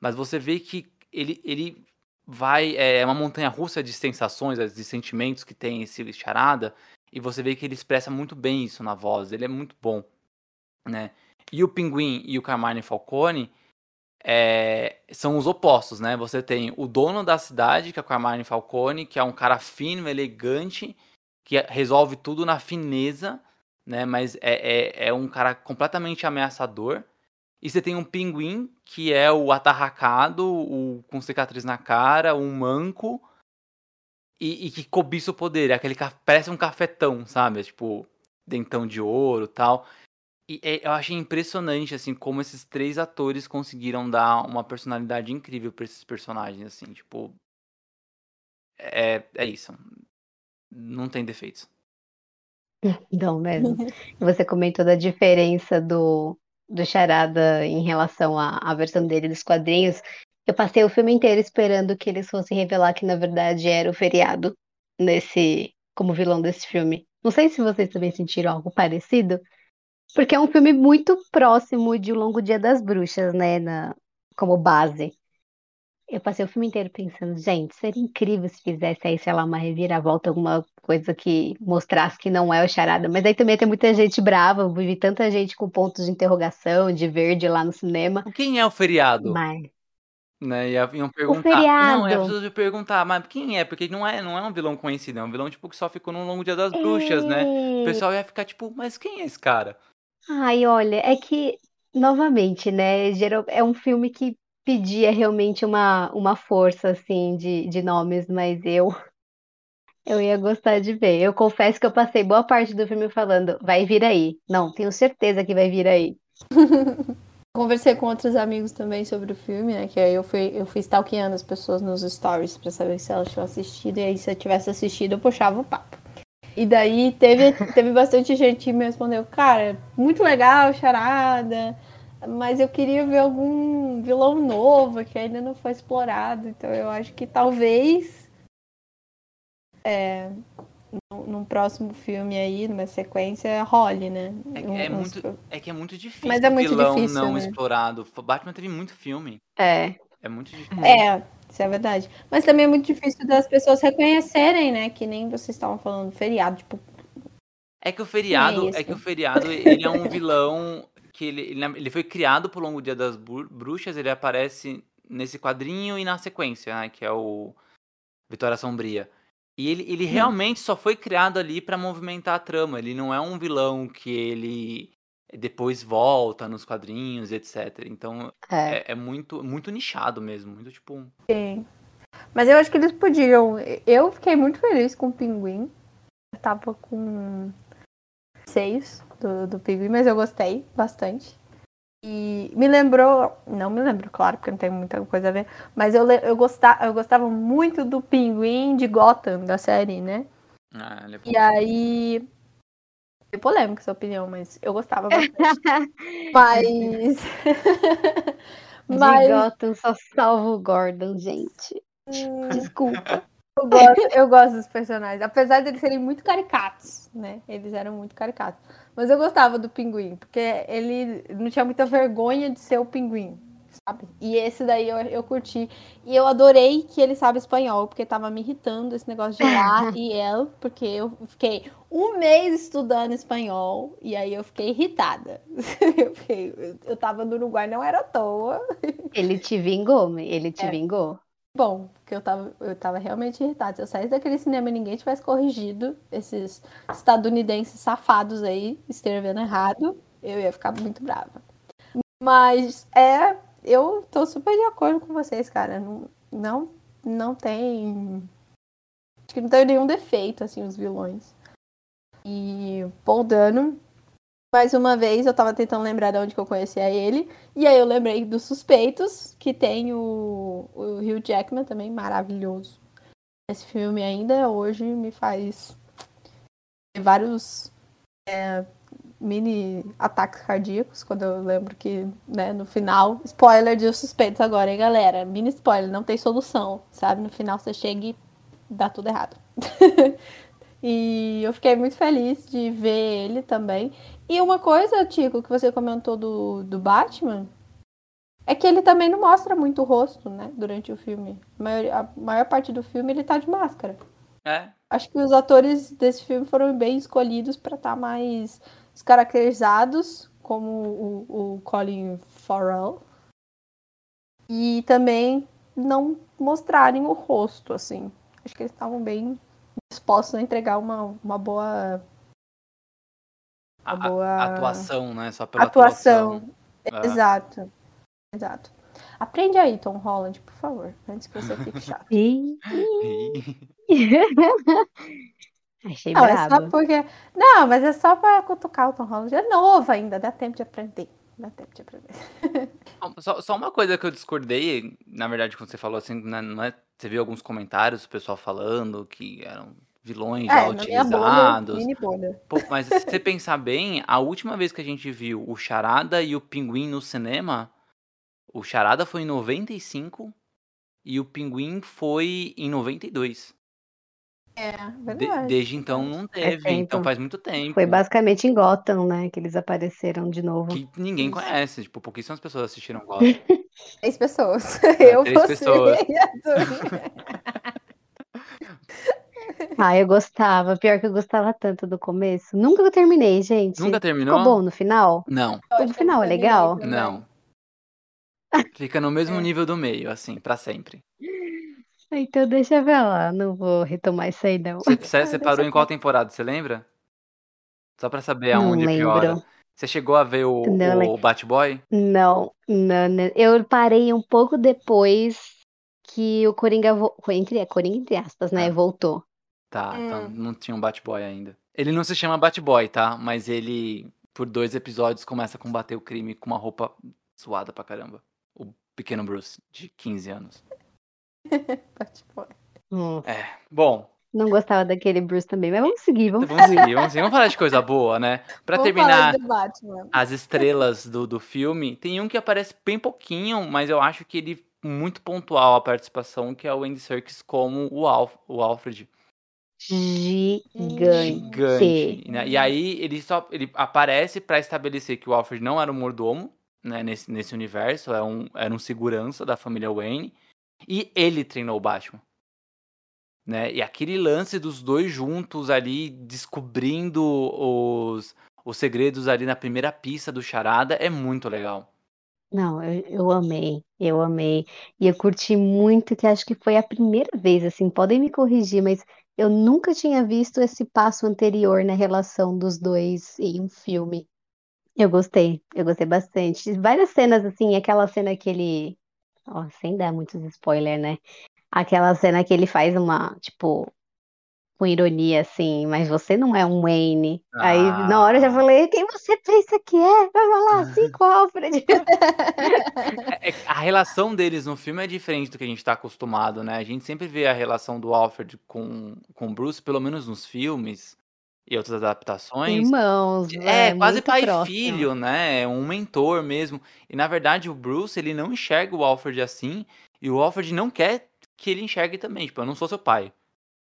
Mas você vê que ele, ele vai. É uma montanha russa de sensações, de sentimentos que tem esse charada. E você vê que ele expressa muito bem isso na voz. Ele é muito bom né? E o Pinguim e o Carmine Falcone é, são os opostos, né? Você tem o dono da cidade, que é o Carmine Falcone, que é um cara fino, elegante, que resolve tudo na fineza, né? Mas é, é, é um cara completamente ameaçador. E você tem um pinguim, que é o atarracado, o com cicatriz na cara, um manco, e, e que cobiça o poder. É aquele que parece um cafetão, sabe? Tipo, dentão de ouro tal. E é, eu achei impressionante, assim, como esses três atores conseguiram dar uma personalidade incrível para esses personagens, assim, tipo. É, é isso. Não tem defeitos. Não mesmo. Você comentou da diferença do, do Charada em relação à, à versão dele dos quadrinhos. Eu passei o filme inteiro esperando que eles fossem revelar que, na verdade, era o feriado nesse como vilão desse filme. Não sei se vocês também sentiram algo parecido. Porque é um filme muito próximo de O Longo Dia das Bruxas, né? Na, como base. Eu passei o filme inteiro pensando, gente, seria incrível se fizesse aí, sei lá, uma reviravolta, alguma coisa que mostrasse que não é o charada. Mas aí também tem muita gente brava, eu vi tanta gente com pontos de interrogação, de verde lá no cinema. Quem é o feriado? Mas... Né, iam perguntar. O feriado. Não, é preciso perguntar, mas quem é? Porque não é, não é um vilão conhecido, é um vilão tipo que só ficou no longo dia das bruxas, né? O pessoal ia ficar tipo, mas quem é esse cara? Ai, olha, é que, novamente, né? É um filme que pedia realmente uma, uma força, assim, de, de nomes, mas eu, eu ia gostar de ver. Eu confesso que eu passei boa parte do filme falando, vai vir aí. Não, tenho certeza que vai vir aí. Conversei com outros amigos também sobre o filme, né? Que aí eu fui, eu fui stalkeando as pessoas nos stories pra saber se elas tinham assistido. E aí, se eu tivesse assistido, eu puxava o papo. E daí teve, teve bastante gente que me respondeu, cara, muito legal, charada, mas eu queria ver algum vilão novo que ainda não foi explorado. Então eu acho que talvez é, num próximo filme aí, numa sequência, role, né? É, é muito, é que é muito difícil mas é muito vilão difícil, não né? explorado. Batman teve muito filme. É. É muito difícil. É, isso é verdade. Mas também é muito difícil das pessoas reconhecerem, né? Que nem vocês estavam falando, feriado, tipo. É que o feriado, É é, que o feriado, ele é um vilão que ele, ele, foi criado por longo dia das Bru- bruxas, ele aparece nesse quadrinho e na sequência, né, que é o Vitória Sombria. E ele, ele realmente só foi criado ali pra movimentar a trama. Ele não é um vilão que ele depois volta nos quadrinhos, etc. Então É. é, é muito, muito nichado mesmo, muito tipo. Sim. Mas eu acho que eles podiam. Eu fiquei muito feliz com o Pinguim. tava com seios do, do Pinguim, mas eu gostei bastante. E me lembrou, não me lembro, claro, porque não tem muita coisa a ver, mas eu, eu, gostava, eu gostava muito do Pinguim de Gotham, da série, né? Ah, ele é E aí. É polêmica essa opinião, mas eu gostava bastante. mas. De Gotham só salvo o Gordon, gente. Hum, Desculpa. Eu gosto, eu gosto dos personagens, apesar de eles serem muito caricatos, né? Eles eram muito caricatos. Mas eu gostava do pinguim, porque ele não tinha muita vergonha de ser o pinguim, sabe? E esse daí eu, eu curti. E eu adorei que ele sabe espanhol, porque tava me irritando esse negócio de lá e el, porque eu fiquei um mês estudando espanhol e aí eu fiquei irritada. Eu, fiquei, eu, tava no Uruguai, não era à toa. Ele te vingou, ele te É. vingou. Bom, porque eu tava, eu tava realmente irritada. Se eu saísse daquele cinema e ninguém tivesse corrigido esses estadunidenses safados aí, escrevendo errado, eu ia ficar muito brava. Mas é, eu tô super de acordo com vocês, cara. Não, não, não tem. Acho que não tem nenhum defeito, assim, os vilões. E Paul Dano, mais uma vez, eu tava tentando lembrar de onde que eu conhecia ele. E aí eu lembrei dos Suspeitos, que tem o, o Hugh Jackman também, maravilhoso. Esse filme ainda hoje me faz vários é, mini ataques cardíacos, quando eu lembro que, né, no final, spoiler de Os Suspeitos agora, hein, galera? Mini spoiler, não tem solução, sabe? No final você chega e dá tudo errado. e eu fiquei muito feliz de ver ele também. E uma coisa, Tico, que você comentou do, do Batman, é que ele também não mostra muito o rosto, né, durante o filme. A maior, a maior parte do filme ele tá de máscara. É, Acho que os atores desse filme foram bem escolhidos para estar mais descaracterizados, como o, o Colin Farrell. E também não mostrarem o rosto, assim. Acho que eles estavam bem dispostos a entregar uma, uma boa a, Uma boa a- atuação, né? Só pela atuação. atuação. Ah. Exato. Exato. Aprende aí, Tom Holland, por favor, antes que você fique chato. Achei Não, é só porque. Não, mas é só pra cutucar o Tom Holland. É novo ainda, dá tempo de aprender. Dá. Só, só uma coisa que eu discordei, na verdade, quando você falou assim, né, não é, você viu alguns comentários, o pessoal falando que eram vilões já É, bolha, utilizados. mini bolha. Pô, mas se você pensar bem, a última vez que a gente viu o Charada e o Pinguim no cinema, o Charada foi em 95 e o Pinguim foi em 92. É, De- verdade. desde então não teve, tempo. então faz muito tempo. Foi basicamente em Gotham, né? Que eles apareceram de novo. Que ninguém conhece, tipo, pouquíssimas pessoas assistiram Gotham. Três pessoas. Eu, três você pessoas. e. Ah, eu gostava. Pior que eu gostava tanto do começo. Nunca eu terminei, gente. Nunca terminou? Ficou bom no final? Não, que final é legal? também. não. Fica no mesmo É. nível do meio, assim, pra sempre. Então deixa pra lá. Não vou retomar isso aí, não. Você, você- você parou em qual temporada, você lembra? Só pra saber Não aonde piora. lembro. Você chegou a ver o, Não, o lembro. Batboy? Não, não, não. Eu parei um pouco depois que o Coringa, vo... entre, Coringa entre aspas, né? Ah. Voltou. Tá, então Hum. não tinha um Batboy ainda. Ele não se chama Batboy, tá? Mas ele, por dois episódios, começa a combater o crime com uma roupa suada pra caramba. O pequeno Bruce, de 15 anos. Tipo, Hum, É, bom, Não gostava daquele Bruce também, mas vamos seguir, vamos. vamos seguir, vamos seguir. Vamos falar de coisa boa, né? Pra Vamos terminar as estrelas do, do filme, tem um que aparece bem pouquinho, mas eu acho que ele muito pontual a participação, que é o Andy Serkis como o, Alf, o Alfred. Gigante. gigante. né? E aí ele só ele aparece pra estabelecer que o Alfred não era um mordomo, né, nesse, nesse universo, é um, era um segurança da família Wayne, e ele treinou o Batman. Né? E aquele lance dos dois juntos ali, descobrindo os, os segredos ali na primeira pista do Charada, é muito legal. Não, eu, eu amei, eu amei. E eu curti muito, que acho que foi a primeira vez, assim, podem me corrigir, mas eu nunca tinha visto esse passo anterior na relação dos dois em um filme. Eu gostei, eu gostei bastante. Várias cenas, assim, aquela cena que ele. Ó, sem dar muitos spoilers, né? Aquela cena que ele faz uma, tipo, com ironia assim, mas você não é um Wayne. Aí na hora eu já falei, quem você pensa que é? Vai falar assim com o Alfred. É- é- a relação deles no filme é diferente do que a gente tá acostumado, né? A gente sempre vê a relação do Alfred com, com o Bruce, pelo menos nos filmes e outras adaptações. Irmãos, É, quase muito pai e próximo. filho, né? Um mentor mesmo. E na verdade o Bruce, ele não enxerga o Alfred assim, e o Alfred não quer que ele enxergue também. Tipo, eu não sou seu pai.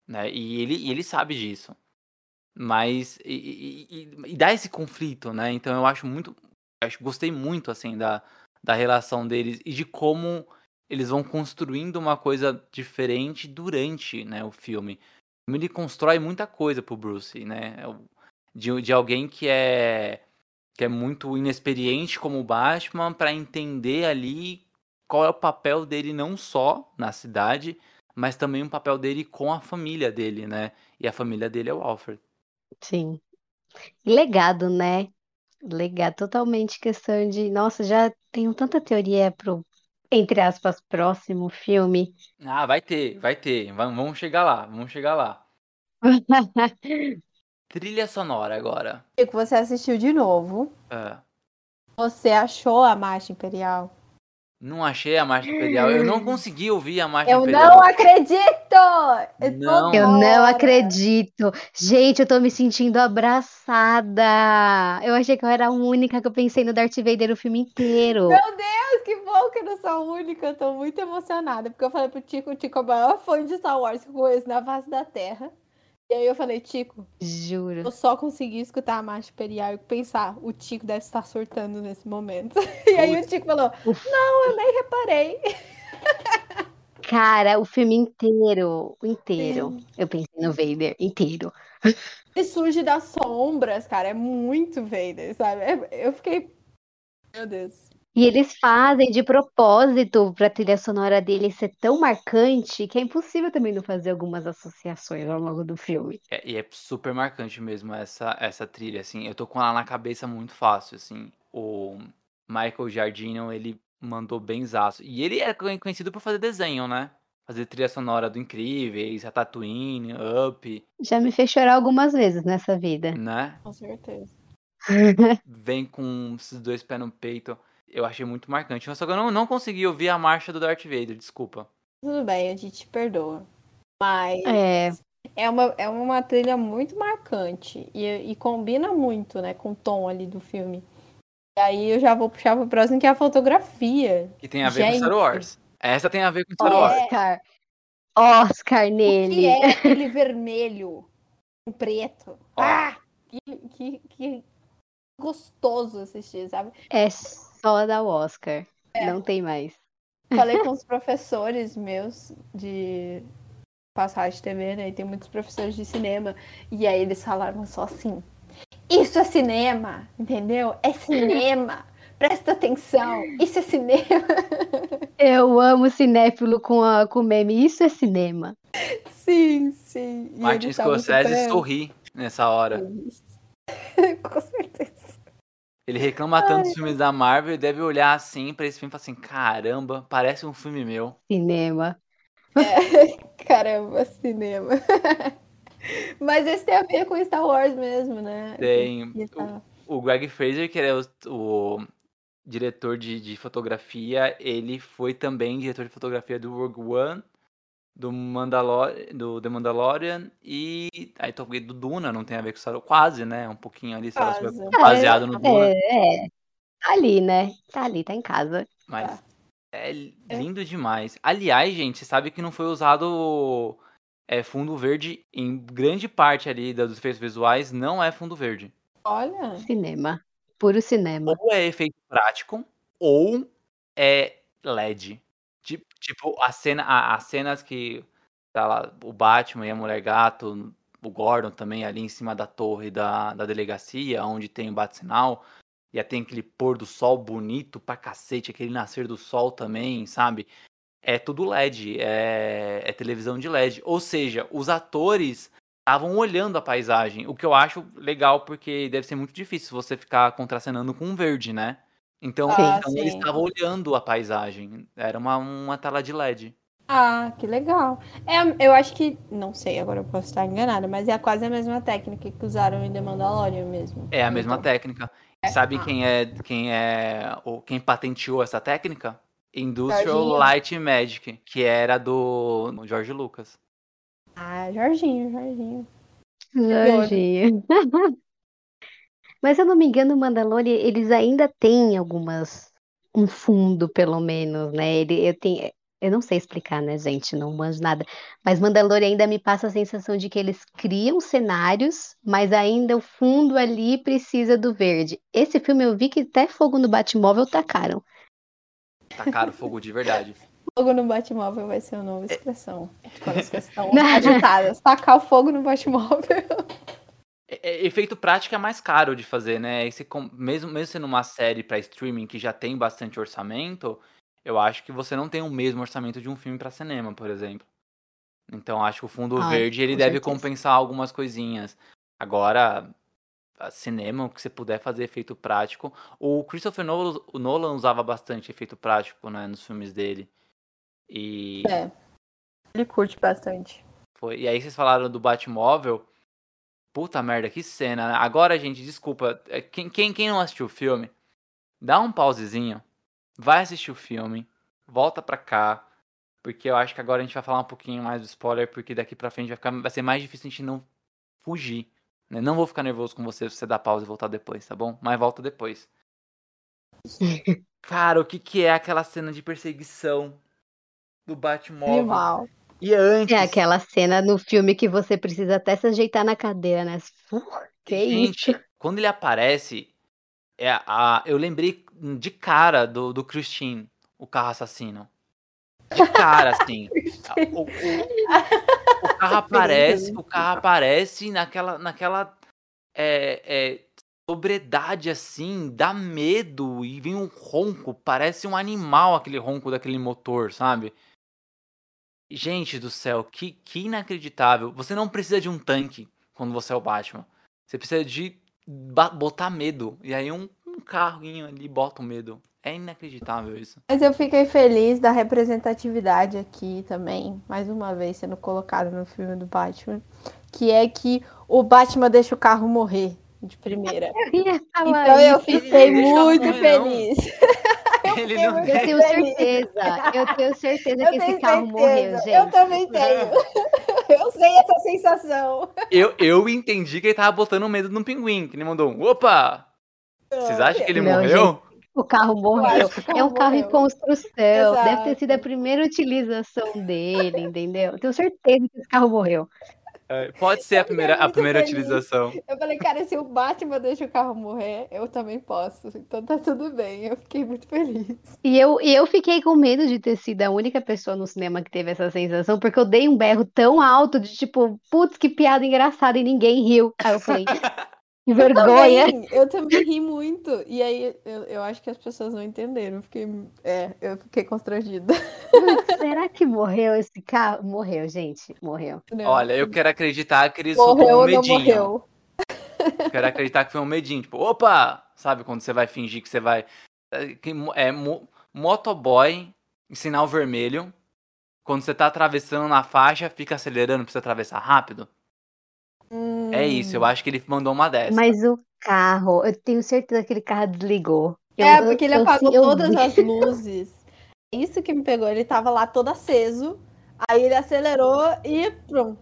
Né? E ele, e ele sabe disso. Mas. E, e- e- e dá esse conflito, né? Então eu acho muito. Acho, gostei muito, assim, da, da relação deles e de como eles vão construindo uma coisa diferente durante né, o filme. Filme ele constrói muita coisa pro Bruce, né? É De, de alguém que é que é muito inexperiente como o Batman para entender ali qual é o papel dele não só na cidade, mas também o papel dele com a família dele, né? E a família dele é o Alfred. Sim. Legado, né? Legado, totalmente questão de, nossa, já tenho tanta teoria pro, entre aspas, próximo filme. Ah, vai ter, vai ter. Va- Vamos chegar lá, vamos chegar lá. Trilha sonora agora. Chico, você assistiu de novo. É, Você achou a marcha imperial? Não achei a marcha imperial. Eu não consegui ouvir a marcha Eu imperial. não acredito! Eu tô Não. Eu não acredito. Gente, eu tô me sentindo abraçada. Eu achei que eu era a única que eu pensei no Darth Vader o filme inteiro. Meu Deus, que bom que eu não sou a única. Eu tô muito emocionada. Porque eu falei pro Tico, o Tico é o maior fã de Star Wars que eu conheço na face da Terra. E aí eu falei, Tico, Juro. eu só consegui escutar a marcha imperial e pensar, o Tico deve estar surtando nesse momento. E aí o Tico falou, não, eu nem reparei. Cara, o filme inteiro, inteiro. Eu pensei no Vader inteiro. Ele surge das sombras, cara. É muito Vader, sabe? É- Eu fiquei. Meu Deus. E eles fazem de propósito pra trilha sonora dele ser tão marcante que é impossível também não fazer algumas associações ao longo do filme. É, e é super marcante mesmo essa, essa trilha, assim. Eu tô com ela na cabeça muito fácil, assim. O Michael Giardino, ele mandou benzaço. E ele é conhe- conhecido por fazer desenho, né? Fazer trilha sonora do Incríveis, a Tatooine, Up, Já me fez chorar algumas vezes nessa vida. né? Com certeza. Vem com esses dois pés no peito. Eu achei muito marcante. Só que eu não, não consegui ouvir a marcha do Darth Vader, desculpa. Tudo bem, a gente te perdoa. Mas É, é uma, é uma trilha muito marcante. E, e combina muito, né, com o tom ali do filme. E aí eu já vou puxar pro próximo, que é a fotografia. Que tem a ver com Star Gente. Wars. Essa tem a ver com Star. Wars. Oscar. Oscar O nele. que é aquele vermelho com preto? Ó. Ah! Que, que, que gostoso assistir, sabe? É só da Oscar. Não tem mais. Falei com os professores meus de passagem de TV, né? E tem muitos professores de cinema. E aí eles falaram só assim: Isso é cinema, entendeu? É cinema. Presta atenção. Isso é cinema. Eu amo cinéfilo com, a, com meme. Isso é cinema. Sim, sim. E Martin Scorsese super sorri nessa hora. com certeza. Ele reclama tanto dos filmes da Marvel e deve olhar assim pra esse filme e falar assim: caramba, parece um filme meu. Cinema. Caramba, cinema. Mas esse tem a ver com Star Wars mesmo, né? Tem. Tá- O Greg Fraser, que é o, o diretor de, de fotografia, ele foi também diretor de fotografia do Rogue One, do, Mandalor do The Mandalorian e. Aí tô do Duna, não tem a ver com Star Wars, quase, né? Um pouquinho ali, Star Wars Quase. baseado no Duna. É, é. Tá ali, né? Tá ali, tá em casa. Mas é lindo demais. Aliás, gente, você sabe que não foi usado é, fundo verde em grande parte ali dos efeitos visuais, não é fundo verde. Olha, Cinema. Puro cinema. Ou é efeito prático, ou é LED. Tipo, a cena, a- as cenas que tá lá o Batman e a Mulher Gato, o Gordon também ali em cima da torre da, da delegacia, onde tem o bate-sinal, e tem aquele pôr do sol bonito pra cacete, aquele nascer do sol também, sabe? É tudo LED, é, é televisão de LED. Ou seja, os atores estavam olhando a paisagem, o que eu acho legal, porque deve ser muito difícil você ficar contracenando com um verde, né? Então, Ah, então eles sim. estavam olhando a paisagem. Era uma, uma tela de LED. Ah, que legal. É, eu acho que. Não sei, agora eu posso estar enganada, mas é quase a mesma técnica que usaram em The Mandalorian mesmo. É a mesma Então, técnica. Sabe Ah. quem é quem é o quem patenteou essa técnica? Industrial Jorginho. Light Magic, que era do George Lucas. Ah, Jorginho, Jorginho. Jorginho. Mas se eu não me engano, o Mandalorian, eles ainda têm algumas. Um fundo, pelo menos, né? Ele, eu, tenho, eu não sei explicar, né, gente? Não manjo nada. Mas Mandalorian ainda me passa a sensação de que eles criam cenários, mas ainda o fundo ali precisa do verde. Esse filme eu vi que até fogo no Batmóvel tacaram. Tacaram fogo de verdade. Fogo no Batmóvel vai ser uma nova expressão. Quando as coisas estão agitadas. Tacar o fogo no Batmóvel. É- é- efeito prático é mais caro de fazer, né? Com- mesmo, mesmo sendo uma série pra streaming que já tem bastante orçamento, eu acho que você não tem o mesmo orçamento de um filme pra cinema, por exemplo. Então acho que o fundo Ah, verde ele deve certeza. compensar algumas coisinhas. Agora, cinema, o que você puder fazer efeito prático. O Christopher Nolan, o Nolan usava bastante efeito prático, né, nos filmes dele. E É. Ele curte bastante. foi. E aí vocês falaram do Batmóvel. Puta merda, que cena. né? Agora, gente, desculpa. é, Quem, quem, quem não assistiu o filme, dá um pausezinho. Vai assistir o filme. Volta pra cá. Porque eu acho que agora a gente vai falar um pouquinho mais do spoiler. Porque daqui pra frente vai, ficar, vai ser mais difícil a gente não fugir. né? Não vou ficar nervoso com você se você dar pausa e voltar depois, tá bom? Mas volta depois. Cara, o que, que é aquela cena de perseguição do Batmóvel? Animal. E antes. É aquela cena no filme que você precisa até se ajeitar na cadeira, né? Uh, que Gente, isso? quando ele aparece, é a, eu lembrei de cara do, do Christine, o carro assassino. De cara, assim. o, o- o carro aparece, o carro aparece naquela, naquela é, é, sobriedade, assim, dá medo e vem um ronco, parece um animal aquele ronco daquele motor, sabe? Gente do céu, que, que inacreditável. Você não precisa de um tanque quando você é o Batman. Você precisa de botar medo. E aí um, um carrinho ali bota o medo. É inacreditável isso. Mas eu fiquei feliz da representatividade aqui também, mais uma vez sendo colocado no filme do Batman, que é que o Batman deixa o carro morrer de primeira. Eu Então eu fiquei muito feliz. Ele fiquei não Eu tenho feliz. certeza, eu tenho certeza Eu que tenho esse carro certeza. morreu, Eu gente. também tenho. Eu sei essa sensação. Eu, eu entendi que ele tava botando medo no pinguim, que ele mandou um opa! Vocês acham que ele Não, morreu? O carro morreu. o carro É um carro em morreu. construção. Deve ter Exato. sido a primeira utilização dele, entendeu? Eu tenho certeza que esse carro morreu. É, Pode ser a primeira, a primeira feliz. utilização. Eu falei, cara, se o Batman deixa o carro morrer, eu também posso. Então tá tudo bem. Eu fiquei muito feliz. E eu, e eu fiquei com medo de ter sido a única pessoa no cinema que teve essa sensação, porque eu dei um berro tão alto de tipo, putz, que piada engraçada e ninguém riu. Aí eu falei, que vergonha. Também, eu também ri muito. E aí eu, eu acho que as pessoas não entenderam. Eu fiquei, é, eu fiquei constrangida. Será que morreu esse carro? Morreu, gente, morreu. Olha, eu quero acreditar que eles soltou morreu um ou não medinho. morreu? Eu quero acreditar que foi um medinho. Tipo, opa! Sabe quando você vai fingir que você vai. é, que É mo- motoboy em sinal vermelho. Quando você tá atravessando na faixa, fica acelerando pra você atravessar rápido. É isso, eu acho que ele mandou uma dessa. Mas o carro, eu tenho certeza que aquele carro desligou. Eu- É, porque ele eu- apagou eu todas as luzes. Isso que me pegou. Ele tava lá todo aceso. Aí ele acelerou e pronto.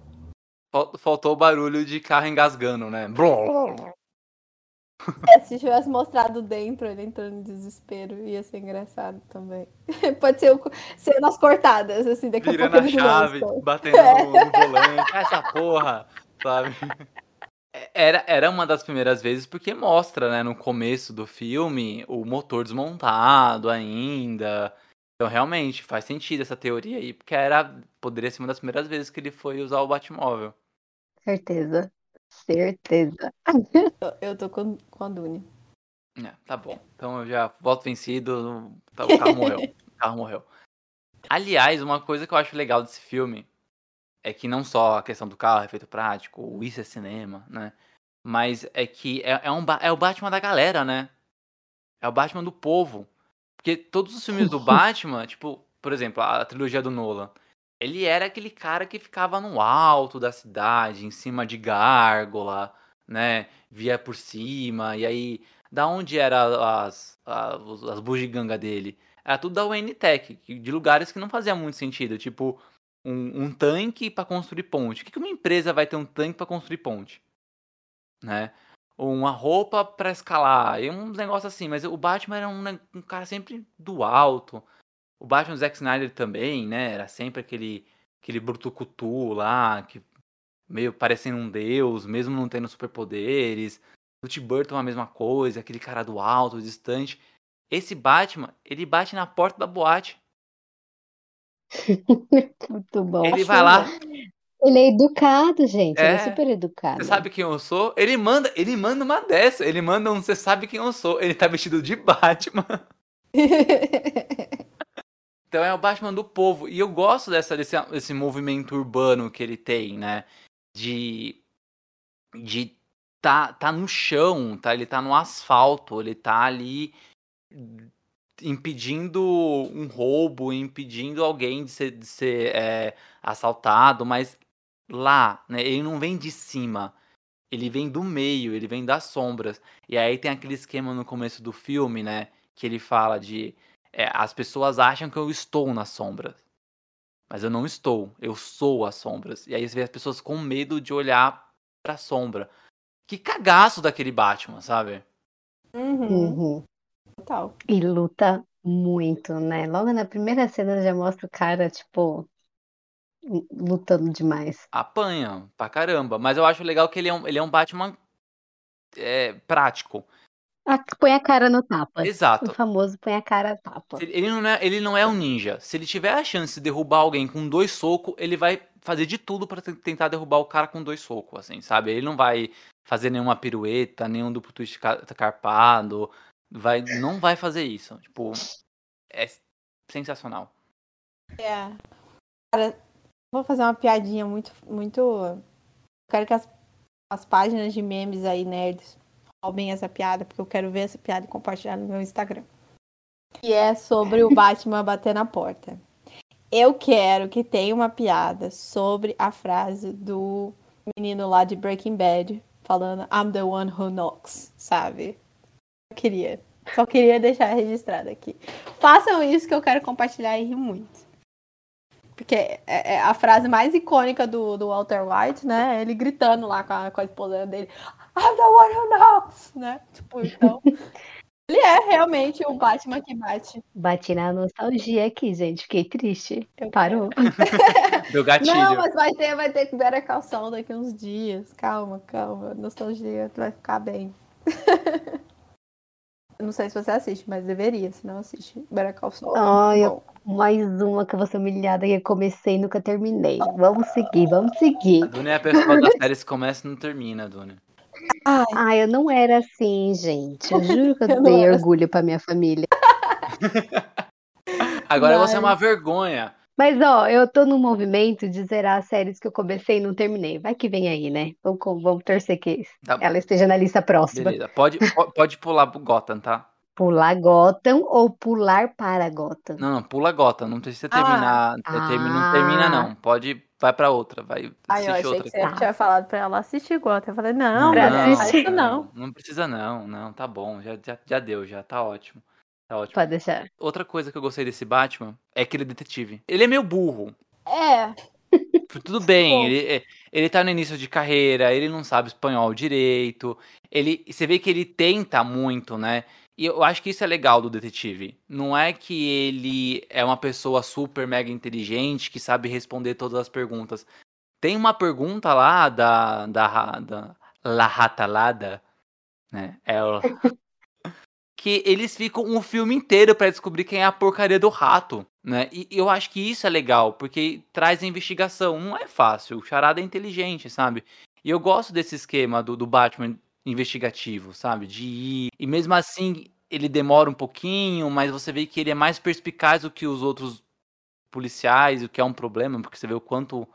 Fal- Faltou o barulho de carro engasgando, né? É, se tivesse mostrado dentro, ele entrando em desespero, ia ser engraçado também. Pode ser o, cenas cortadas, assim, daqui a Virando pouco a eles chave, batendo no, no volante. Essa porra, sabe? É, Era, era uma das primeiras vezes porque mostra, né, no começo do filme, o motor desmontado ainda. Então, realmente, faz sentido essa teoria aí, porque era, poderia ser uma das primeiras vezes que ele foi usar o Batmóvel. Certeza. Certeza. Eu, tô com, com a Dune. É, tá bom. Então eu já volto vencido, tá, o carro morreu. O carro morreu. Aliás, uma coisa que eu acho legal desse filme é que não só a questão do carro, efeito prático, o isso é cinema, né? Mas é que é, é um, é o Batman da galera, né? É o Batman do povo. Porque todos os filmes do Batman, tipo, por exemplo, a trilogia do Nolan, ele era aquele cara que ficava no alto da cidade, em cima de gárgula, né? Via por cima, e aí, da onde era as, as, as bugigangas dele? Era tudo da UNTech, de lugares que não fazia muito sentido, tipo um, um tanque para construir ponte. Por que uma empresa vai ter um tanque para construir ponte? Né? Uma roupa para escalar, e um negócio assim, mas o Batman era um, um cara sempre do alto. O Batman do Zack Snyder também, né? Era sempre aquele, aquele brutucutu lá, que meio parecendo um deus, mesmo não tendo superpoderes. O Tim Burton a mesma coisa, aquele cara do alto, distante. Esse Batman, ele bate na porta da boate. Muito bom. Ele vai lá. Ele é educado, gente. Ele É. é super educado. Você sabe quem eu sou? Ele manda, ele manda uma dessa. Ele manda um você sabe quem eu sou. Ele tá vestido de Batman. Então é o Batman do povo. E eu gosto dessa, desse, desse movimento urbano que ele tem, né? De. De tá, tá no chão, tá? Ele tá no asfalto, ele tá ali impedindo um roubo, impedindo alguém de ser, de ser é, assaltado, mas lá, né? Ele não vem de cima. Ele vem do meio, ele vem das sombras. E aí tem aquele esquema no começo do filme, né? Que ele fala de. é, as pessoas acham que eu estou nas sombras. Mas eu não estou. Eu sou as sombras. E aí você vê as pessoas com medo de olhar pra sombra. Que cagaço daquele Batman, sabe? Uhum, Uhum. Total. E luta muito, né? Logo na primeira cena já mostra o cara, tipo, lutando demais. Apanha pra caramba. Mas eu acho legal que ele é um, ele é um Batman é, prático. Ah, põe a cara no tapa. Exato. O famoso põe a cara no tapa. Ele não, é, ele não é um ninja. Se ele tiver a chance de derrubar alguém com dois socos, ele vai fazer de tudo pra te- tentar derrubar o cara com dois socos, assim, sabe? Ele não vai fazer nenhuma pirueta, nenhum duplo twist ca- carpado, vai, não vai fazer isso. Tipo, é sensacional. É. Cara, vou fazer uma piadinha muito, muito. Quero que as, as páginas de memes aí, nerds, roubem essa piada, porque eu quero ver essa piada e compartilhar no meu Instagram. Que é sobre o Batman bater na porta. Eu quero que tenha uma piada sobre a frase do menino lá de Breaking Bad, falando I'm the one who knocks, sabe? Eu queria. Só queria deixar registrado aqui. Façam isso que eu quero compartilhar e rir muito. Porque é, é a frase mais icônica do, do Walter White, né? Ele gritando lá com a, com a esposa dele. I'm the one who knocks, né? Tipo, então. ele é realmente o Batman que bate. Bati na nostalgia aqui, gente. Fiquei triste. Eu Parou. Deu gatilho. Não, mas vai ter, vai ter Better Call Saul daqui uns dias. Calma, calma. Nostalgia vai ficar bem. Não sei se você assiste, mas deveria, se não assiste. Better Call Saul. Ai. Mais uma que eu vou ser humilhada que eu comecei e nunca terminei. Vamos seguir, vamos A seguir. Duna é a pessoa das séries que começa e não termina, Duna. Ai, Ah, eu não era assim, gente. Eu juro que Eu eu não dei orgulho pra minha família. Agora Mas- você é uma vergonha. Mas, ó, eu tô num movimento de zerar as séries que eu comecei e não terminei. Vai que vem aí, né? Vamos, com- vamos torcer que Tá, ela esteja na lista próxima. beleza. Pode, po- pode pular pro Gotham, tá? Pular Gotham ou pular para Gotham? Não, não, pula Gotham. Não precisa Ah. terminar. termina- não termina, Ah. não. Pode. Vai pra outra. Vai Ai, eu assistir achei outra. que você tinha falado pra ela assistir Gotham. Eu falei, não, Pra não, faz assistir. isso não. Não precisa não, não, tá bom, já, já, já deu, já tá ótimo. Tá ótimo. Pode deixar. Outra coisa que eu gostei desse Batman é que ele é detetive. Ele é meio burro. É, Tudo bem, ele, ele tá no início de carreira, ele não sabe espanhol direito. Ele, você vê que ele tenta muito, né? E eu acho que isso é legal do detetive. Não é que ele é uma pessoa super mega inteligente que sabe responder todas as perguntas. Tem uma pergunta lá da da, da La Ratalada, né? É o que eles ficam um filme inteiro pra descobrir quem é a porcaria do rato, né? E eu acho que isso é legal, porque traz investigação. Não é fácil, o charada é inteligente, sabe? E eu gosto desse esquema do, do Batman investigativo, sabe? De ir. E mesmo assim, ele demora um pouquinho, mas você vê que ele é mais perspicaz do que os outros policiais, o que é um problema, porque você vê o quanto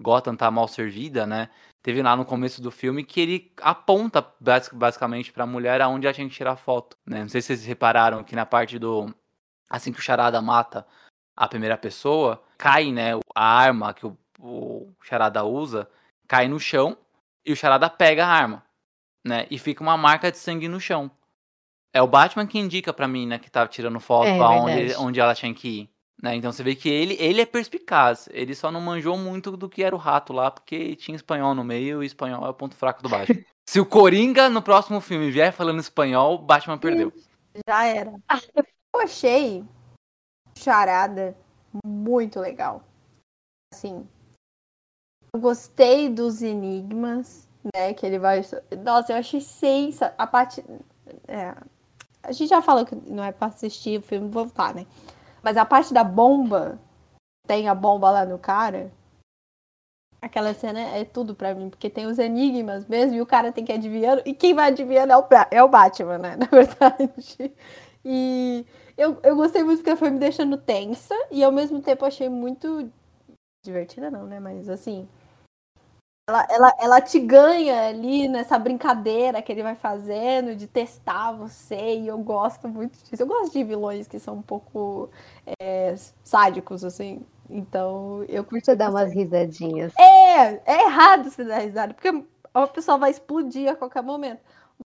Gotham tá mal servida, né? Teve lá no começo do filme que ele aponta basic- basicamente pra mulher aonde ela tinha que tirar foto, né? Não sei se vocês repararam que na parte do assim que o Charada mata a primeira pessoa, cai, né? A arma que o, o Charada usa cai no chão e o Charada pega a arma, né? E fica uma marca de sangue no chão. É o Batman que indica pra mim, né, que tava tirando foto É, aonde, onde ela tinha que ir. Né? Então você vê que ele, ele é perspicaz. Ele só não manjou muito do que era o rato lá, porque tinha espanhol no meio e espanhol é o ponto fraco do Batman. Se o Coringa no próximo filme vier falando espanhol, o Batman perdeu. Já era. Eu achei Charada muito legal. Assim, eu gostei dos enigmas, né? Que ele vai. Nossa, eu achei sensa. A parte. é, a gente já falou que não é pra assistir o filme voltar, né? Mas a parte da bomba, tem a bomba lá no cara. Aquela cena é tudo pra mim, porque tem os enigmas mesmo e o cara tem que ir adivinhando. E quem vai adivinhando é o, é o Batman, né? Na verdade. E eu, eu gostei muito porque foi me deixando tensa e ao mesmo tempo achei muito divertida, não, né? Mas assim. Ela, ela, ela te ganha ali nessa brincadeira que ele vai fazendo de testar você, e eu gosto muito disso. Eu gosto de vilões que são um pouco é, sádicos, assim. Então, eu curti Você dá umas risadinhas. É, é errado você dar risada, porque a pessoa vai explodir a qualquer momento.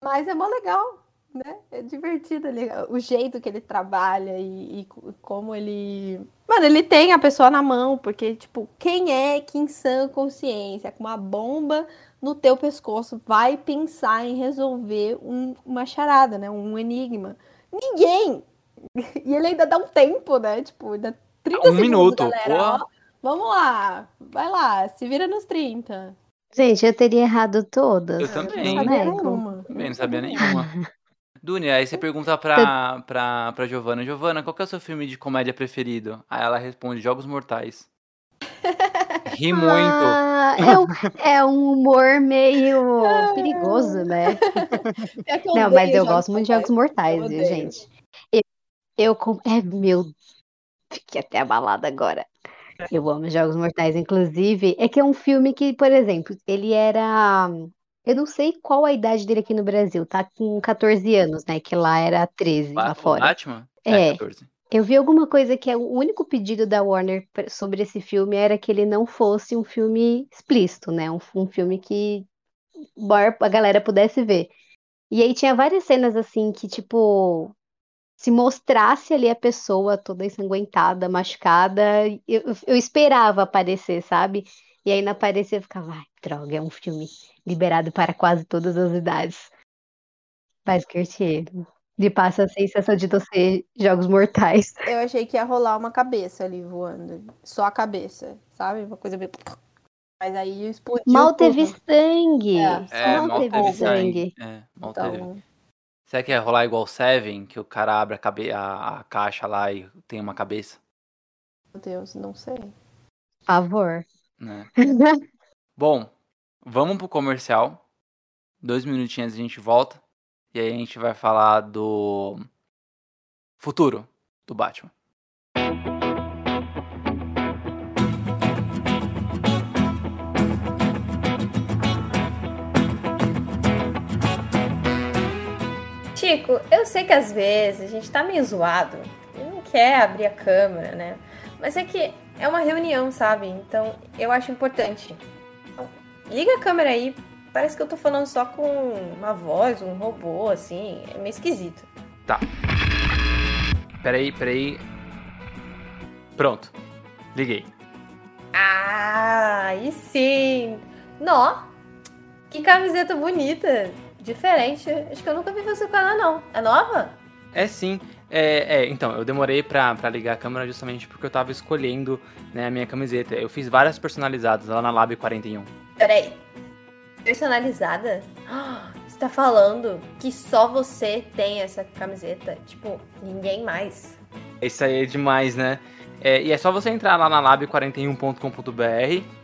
Mas é mó legal, né? É divertido ali. O jeito que ele trabalha e, e co- como ele. Mano, ele tem a pessoa na mão, porque, tipo, quem é que em sã consciência, com uma bomba no teu pescoço, vai pensar em resolver um- uma charada, né? Um enigma? Ninguém! E ele ainda dá um tempo, né? Tipo, ainda 30 Um segundos, minuto, galera. ó. Vamos lá, vai lá, se vira nos 30. Gente, eu teria errado todas. Eu Não também. sabia Nego. nenhuma. Também não sabia nenhuma. Dunia, aí você pergunta pra, pra, pra Giovana, Giovana, qual que é o seu filme de comédia preferido? Aí ela responde, Jogos Mortais. Ri muito. Ah, é, um, é um humor meio perigoso, né? É Não, mas eu gosto muito de Jogos Mortais, Eu viu, gente? Eu, eu com- é meu. Fiquei até abalada agora. Eu amo Jogos Mortais, inclusive. É que é um filme que, por exemplo, ele era. Eu não sei qual a idade dele aqui no Brasil, tá com 14 anos, né? Que lá era 13, Ba- lá fora. Batman? É. 14. Eu vi alguma coisa que é o único pedido da Warner sobre esse filme era que ele não fosse um filme explícito, né? Um, um filme que a galera pudesse ver. E aí tinha várias cenas assim que, tipo, se mostrasse ali a pessoa toda ensanguentada, machucada, eu, eu esperava aparecer, sabe? E aí não aparecia, eu ficava, ai, droga, é um filme liberado para quase todas as idades. Mas curti. Me passa a sensação de ser jogos mortais. Eu achei que ia rolar uma cabeça ali voando. Só a cabeça, sabe? Uma coisa meio. Mas aí explodiu. Mal teve tudo. sangue. É, É, mal, mal teve teve sangue. sangue. É, mal teve. Então, Será que ia rolar igual Seven, que o cara abre a, cabe- a- a caixa lá e tem uma cabeça? meu Deus, não sei. Favor. Né? Bom, vamos pro comercial. Dois minutinhos a gente volta. E aí a gente vai falar do futuro do Batman. Chico, eu sei que às vezes a gente tá meio zoado e não quer abrir a câmera, né? Mas é que é uma reunião, sabe? Então eu acho importante. Então, liga a câmera aí. Parece que eu tô falando só com uma voz, um robô, assim. É meio esquisito. Peraí, peraí. Pronto. Liguei. Ah, aí sim! Nó! Que camiseta bonita! Diferente. Acho que eu nunca vi você com ela, não. É nova? É sim. É, é, então, eu demorei pra, pra ligar a câmera justamente porque eu tava escolhendo né, a minha camiseta. Eu fiz várias personalizadas lá na Lab 41. Peraí. Personalizada? Você tá falando que só você tem essa camiseta? Tipo, ninguém mais. Isso aí é demais, né? É, e é só você entrar lá na lab41.com.br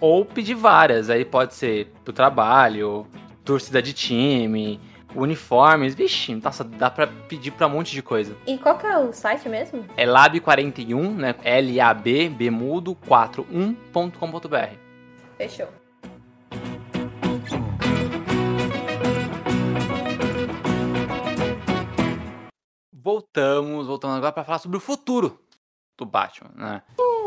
Ou pedir várias. Aí pode ser pro trabalho, torcida de time, uniformes. Vixe, nossa, dá pra pedir pra um monte de coisa. E qual que é o site mesmo? É lab41, né? L-A-B, B mudo, 41.com.br. Fechou. Voltamos, voltamos agora pra falar sobre o futuro do Batman, né?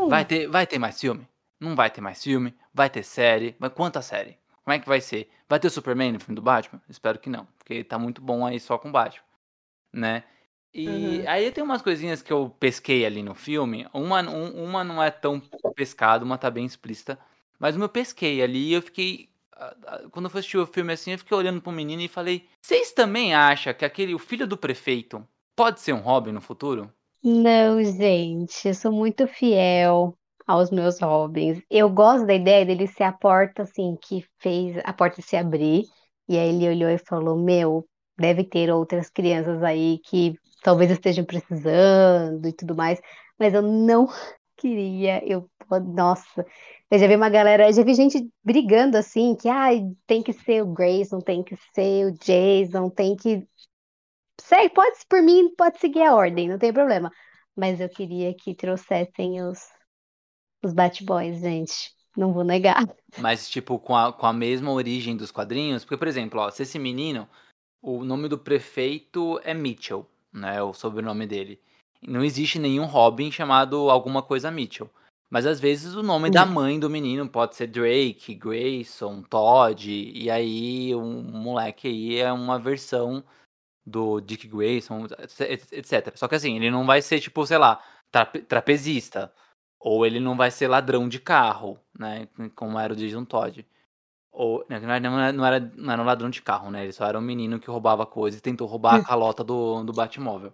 Vai ter, vai ter mais filme? Não vai ter mais filme? Vai ter série? Mas quanta série? Como é que vai ser? Vai ter Superman no filme do Batman? Espero que não, porque tá muito bom aí só com o Batman, né? E Uhum. aí tem umas coisinhas que eu pesquei ali no filme. Uma, um- uma não é tão pescada, uma tá bem explícita. Mas uma eu pesquei ali e eu fiquei. ah, ah, Quando eu fui assistir o filme assim, eu fiquei olhando pro menino e falei: Vocês também acham que aquele, o filho do prefeito, pode ser um Robin no futuro? Não, gente, eu sou muito fiel aos meus Robins. Eu gosto da ideia dele ser a porta, assim, que fez a porta se abrir. E aí ele olhou e falou: Meu, deve ter outras crianças aí que talvez estejam precisando e tudo mais. Mas eu não queria. Eu, nossa, eu já vi uma galera, já vi gente brigando assim, que ai, tem que ser o Grayson, tem que ser o Jason, tem que Sei, pode, por mim, pode seguir a ordem, não tem problema. Mas eu queria que trouxessem os, os Bat-Boys, gente. Não vou negar. Mas, tipo, com a, com a mesma origem dos quadrinhos. Porque, por exemplo, ó, se esse menino, o nome do prefeito é Mitchell, né? O sobrenome dele. Não existe nenhum Robin chamado alguma coisa Mitchell. Mas às vezes o nome da mãe do menino pode ser Drake, Grayson, Todd. E aí o moleque aí é uma versão do Dick Grayson, etc. Só que assim, ele não vai ser, tipo, sei lá, trape- trapezista. Ou ele não vai ser ladrão de carro, né? Como era o Jason Todd. Ou, não, não era, não, era, não era- um ladrão de carro, né? Ele só era um menino que roubava coisas e tentou roubar a calota do, do Batmóvel.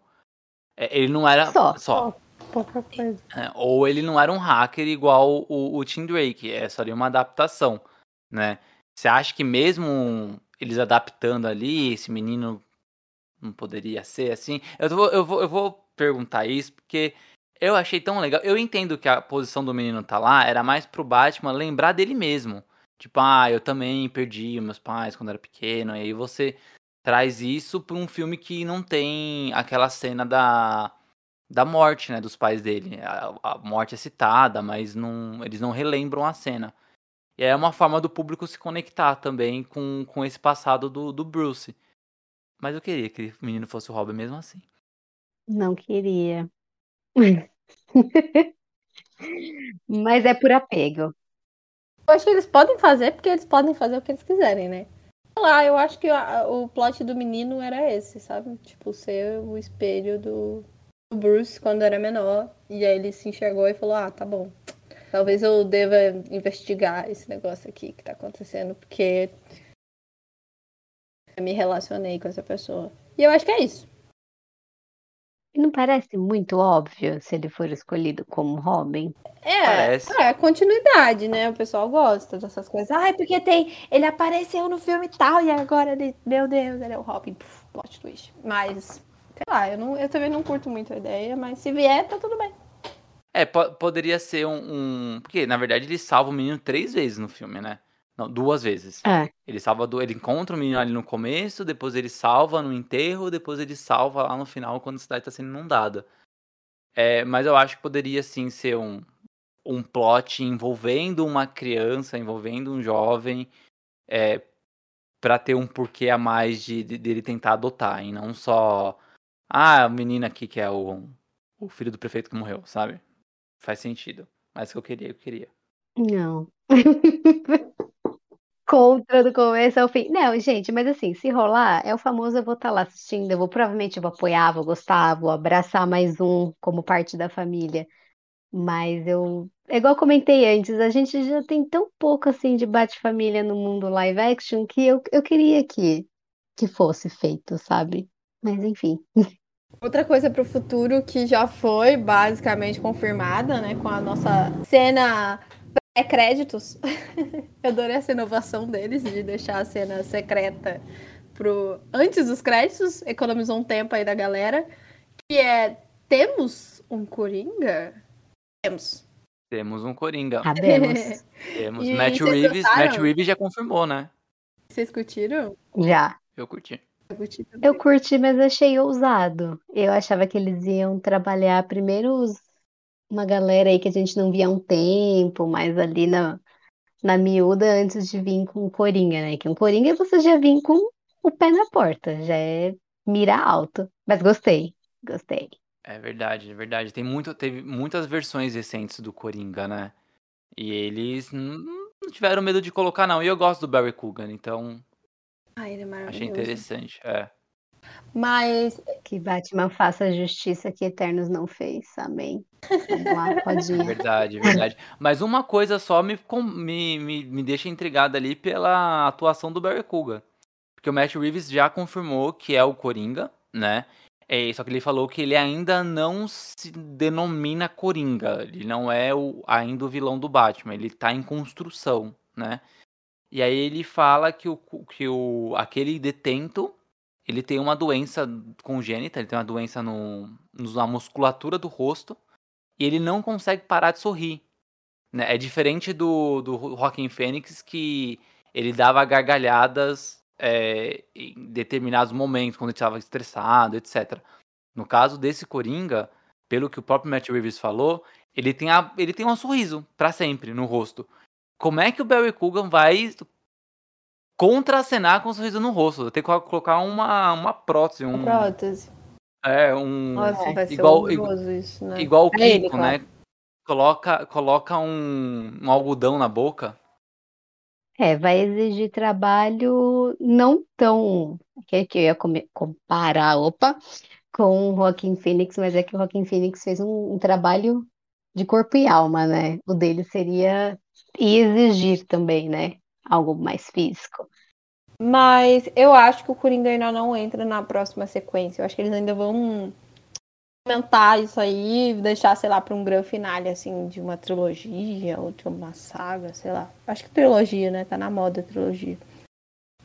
É, Ele não era. Só. só. Pouca coisa. É, ou ele não era um hacker igual o, o Tim Drake, é só ali uma adaptação, né? Você acha que mesmo eles adaptando ali, esse menino não poderia ser assim? Eu vou, eu vou, eu vou perguntar isso porque eu achei tão legal. Eu entendo que a posição do menino tá lá era mais pro Batman lembrar dele mesmo. Tipo, ah, eu também perdi meus pais quando era pequeno, e aí você traz isso pra um filme que não tem aquela cena da da morte, né, dos pais dele. A, a morte é citada, mas não, eles não relembram a cena. E é uma forma do público se conectar também com, com esse passado do, do Bruce. Mas eu queria que o menino fosse o Robin mesmo assim. Não queria. Mas é por apego. Eu acho que eles podem fazer porque eles podem fazer o que eles quiserem, né? Sei lá, eu acho que o plot do menino era esse, sabe? Tipo, ser o espelho do, do Bruce quando era menor. E aí ele se enxergou e falou: Ah, tá bom. Talvez eu deva investigar esse negócio aqui que tá acontecendo, porque eu me relacionei com essa pessoa. E eu acho que é isso. E não parece muito óbvio se ele for escolhido como Robin? É, Parece. é continuidade, né? O pessoal gosta dessas coisas. Ai, porque tem. Ele apareceu no filme tal e agora ele. Meu Deus, ele é o Robin. Puf, plot twist. Mas, sei lá, eu, não, eu também não curto muito a ideia, mas se vier, tá tudo bem. É, po- poderia ser um, um- Porque, na verdade, ele salva o menino três vezes no filme, né? Não, duas vezes. É. Ele salva do... ele encontra o menino ali no começo, depois ele salva no enterro, depois ele salva lá no final quando a cidade está sendo inundada. É, mas eu acho que poderia sim ser um, um plot envolvendo uma criança, envolvendo um jovem, é, para ter um porquê a mais de, de- dele tentar adotar, e não só ah, o menino aqui que é o, o filho do prefeito que morreu, sabe? Faz sentido. Mas o que eu queria, eu queria. Não. Contra do começo ao fim. Não, gente, mas assim, se rolar, é o famoso eu vou estar lá assistindo, eu vou provavelmente eu vou apoiar, vou gostar, vou abraçar mais um como parte da família. Mas eu, é igual eu comentei antes, a gente já tem tão pouco assim de bate-família no mundo live action que eu, eu queria que, que fosse feito, sabe? Mas enfim. Outra coisa pro futuro que já foi basicamente confirmada, né? Com a nossa cena pré-créditos. Eu adorei essa inovação deles de deixar a cena secreta pro antes dos créditos, economizou um tempo aí da galera. Que é temos um Coringa? Temos. Temos um Coringa. Sabemos. Temos. E Matt Reeves, gostaram? Matt Reeves já confirmou, né? Vocês curtiram? Já. Eu curti. Eu curti também. Eu curti, mas achei ousado. Eu achava que eles iam trabalhar primeiro os- uma galera aí que a gente não via há um tempo, mais ali na, na miúda antes de vir com o Coringa, né? Que um Coringa você já vem com o pé na porta, já é mira alto. Mas gostei, gostei. É verdade, é verdade. Tem muito, teve muitas versões recentes do Coringa, né? E eles não tiveram medo de colocar, não. E eu gosto do Barry Coogan, então Ai, ele é maravilhoso. achei interessante. É. Mas Que Batman faça a justiça que Eternos não fez. Amém. Vamos lá. Verdade, verdade. Mas uma coisa só me, me, me, me deixa intrigado ali pela atuação do Barry Coogan. Porque o Matt Reeves já confirmou que é o Coringa, né? É, só que ele falou que ele ainda não se denomina Coringa. Ele não é o, ainda o vilão do Batman. Ele tá em construção, né? E aí ele fala que, o, que o, aquele detento ele tem uma doença congênita, ele tem uma doença no, na musculatura do rosto e ele não consegue parar de sorrir. né? É diferente do, do Joaquin Phoenix, que ele dava gargalhadas é, em determinados momentos, quando ele estava estressado, etc. No caso desse Coringa, pelo que o próprio Matt Reeves falou, ele tem, a, ele tem um sorriso para sempre no rosto. Como é que o Barry Coogan vai contracenar com um sorriso no rosto? Tem que colocar uma, uma prótese, um, prótese. é, um, Nossa, vai ser igual- horroroso isso, né? Igual o ele, Kiko, claro. né? Coloca, coloca um, um algodão na boca. É, vai exigir trabalho não tão. Que, que eu ia comparar, opa, com o Joaquin Phoenix, mas é que o Joaquin Phoenix fez um, um trabalho de corpo e alma, né? O dele seria. E exigir também, né? Algo mais físico. Mas eu acho que o Coringa ainda não entra na próxima sequência. Eu acho que eles ainda vão aumentar isso aí, deixar, sei lá, para um grande finale, assim, de uma trilogia ou de uma saga, sei lá. Acho que trilogia, né? Tá na moda trilogia.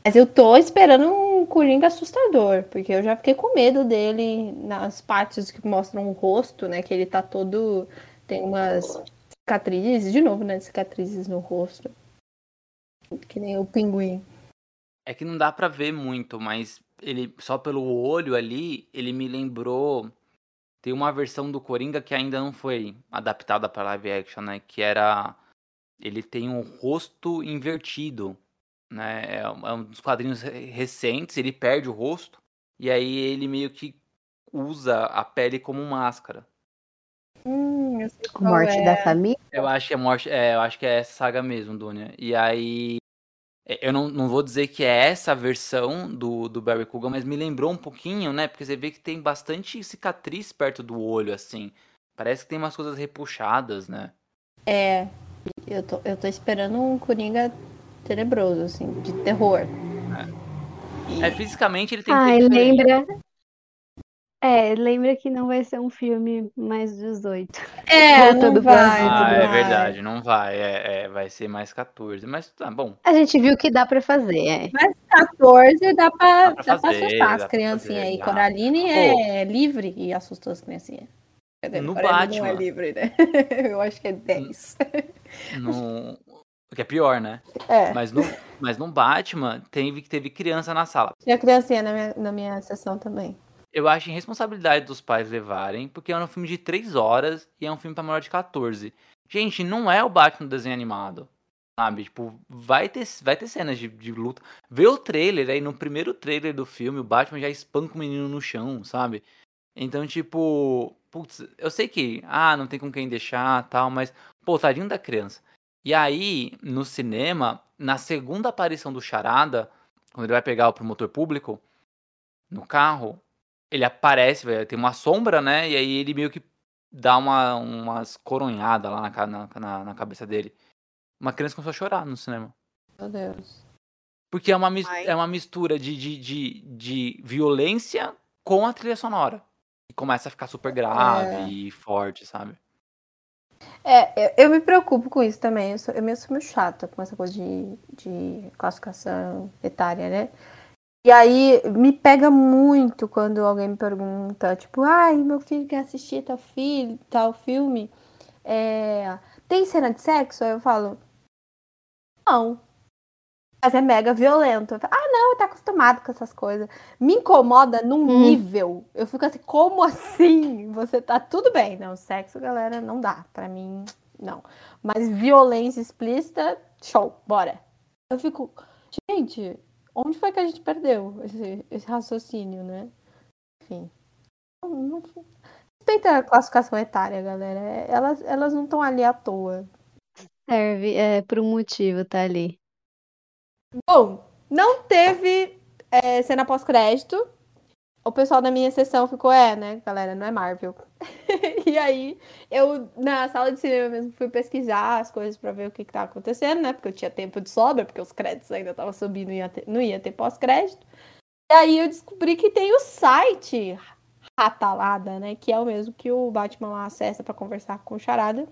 Mas eu tô esperando um Coringa assustador, porque eu já fiquei com medo dele nas partes que mostram o rosto, né? Que ele tá todo. Tem umas cicatrizes, de novo, né? Cicatrizes no rosto. Que nem o pinguim. É que não dá pra ver muito, mas ele só pelo olho ali, ele me lembrou. Tem uma versão do Coringa que ainda não foi adaptada para live action, né? Que era. Ele tem um rosto invertido, né? É um é um dos quadrinhos re- recentes, ele perde o rosto. E aí ele meio que usa a pele como máscara. Hum, eu sei qual morte é. da família. Eu acho que é morte, é, eu acho que é essa saga mesmo, Dunia. E aí eu não, não vou dizer que é essa versão do, do Barry Coogan, mas me lembrou um pouquinho, né? Porque você vê que tem bastante cicatriz perto do olho, assim. Parece que tem umas coisas repuxadas, né? É, eu tô, eu tô esperando um Coringa tenebroso, assim, de terror. É, fisicamente ele tem Ai, feito diferente. lembra. É, lembra que não vai ser um filme mais 18. É, Voltando não vai, Ah, é vai. verdade, não vai. É, é, vai ser mais 14. Mas tá bom. A gente viu que dá pra fazer, é. Mas 14 dá pra, Dá pra dá pra fazer, assustar dá as pra criancinhas aí. dá. Coraline é livre e assustou as criancinhas. No Coraline não é Batman. livre, né? Eu acho que é 10. No... O que é pior, né? É, Mas no, mas no Batman teve, teve criança na sala. tinha criancinha na minha, na minha sessão também. Eu acho irresponsabilidade dos pais levarem, porque é um filme de 3 horas e é um filme pra maior de 14. Gente, não é o Batman desenho animado. Sabe? Tipo, vai ter, vai ter cenas de, de luta. Vê o trailer aí, no primeiro trailer do filme, o Batman já espanca o menino no chão, sabe? Então, tipo, putz, eu sei que, ah, não tem com quem deixar tal, mas, pô, tadinho da criança. E aí, no cinema, na segunda aparição do Charada, quando ele vai pegar o promotor público no carro, ele aparece, velho, tem uma sombra, né? E aí ele meio que dá uma, umas coronhadas lá na, na, na, na cabeça dele. Uma criança começou a chorar no cinema. Meu Deus. Porque é uma, mis- Ai. é uma mistura de, de, de, de violência com a trilha sonora. E começa a ficar super grave É. e forte, sabe? É, eu, eu me preocupo com isso também. Eu sou, eu meio sou meio chata com essa coisa de, de classificação etária, né? E aí me pega muito quando alguém me pergunta, tipo, ai, meu filho quer assistir tal, filho, tal filme. É... Tem cena de sexo? Aí eu falo, não. Mas é mega violento. Falo, ah, não, tá acostumado com essas coisas. Me incomoda num hum. nível. Eu fico assim, como assim? Você tá tudo bem. Não, sexo, galera, não dá. Pra mim, não. Mas violência explícita, show, bora. Eu fico, gente, onde foi que a gente perdeu esse, esse raciocínio, né? Enfim. Não, respeita a classificação etária, galera. Elas, elas não estão ali à toa. Serve, é por um motivo, tá ali. Bom, não teve é, cena pós-crédito. O pessoal da minha sessão ficou, é, né, galera, não é Marvel. e aí, eu, na sala de cinema mesmo, fui pesquisar as coisas para ver o que, que tava acontecendo, né? Porque eu tinha tempo de sobra, porque os créditos ainda estavam subindo e não ia ter pós-crédito. E aí eu descobri que tem o site Ratalada, né? Que é o mesmo que o Batman lá acessa para conversar com o Charada.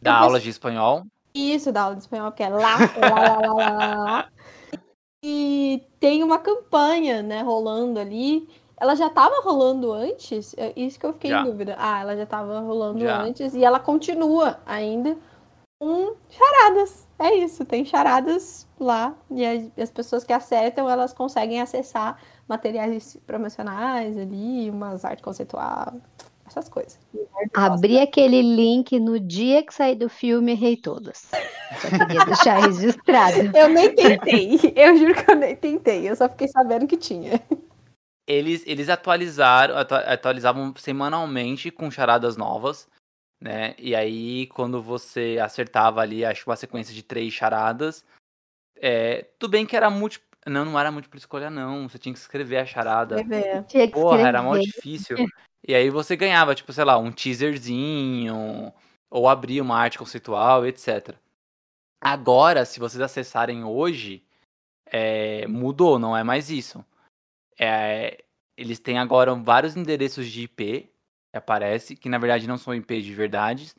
Dá aula de espanhol? Isso, dá aula de espanhol, porque é lá, lá, lá, lá, lá, lá. E tem uma campanha, né, rolando ali. Ela já estava rolando antes? É isso que eu fiquei já. em dúvida. Ah, ela já estava rolando já. antes e ela continua ainda com charadas. É isso, tem charadas lá. E as pessoas que acertam, elas conseguem acessar materiais promocionais ali, umas artes conceitual essas coisas. Abri aquele link no dia que saí do filme, errei todas. Só queria deixar registrado. Eu nem tentei, eu juro que eu nem tentei, eu só fiquei sabendo que tinha. Eles, eles atualizaram, atualizavam semanalmente com charadas novas, né? E aí, quando você acertava ali, acho uma sequência de três charadas, é, tudo bem que era múltiplo. Não, não era múltipla escolha, não. Você tinha que escrever a charada. Escrever. Porra, era mó difícil. E aí você ganhava, tipo, sei lá, um teaserzinho, ou abria uma arte conceitual, etc. Agora, se vocês acessarem hoje, é, mudou, não é mais isso. É, eles têm agora vários endereços de IP que aparece, que na verdade não são IP de verdade,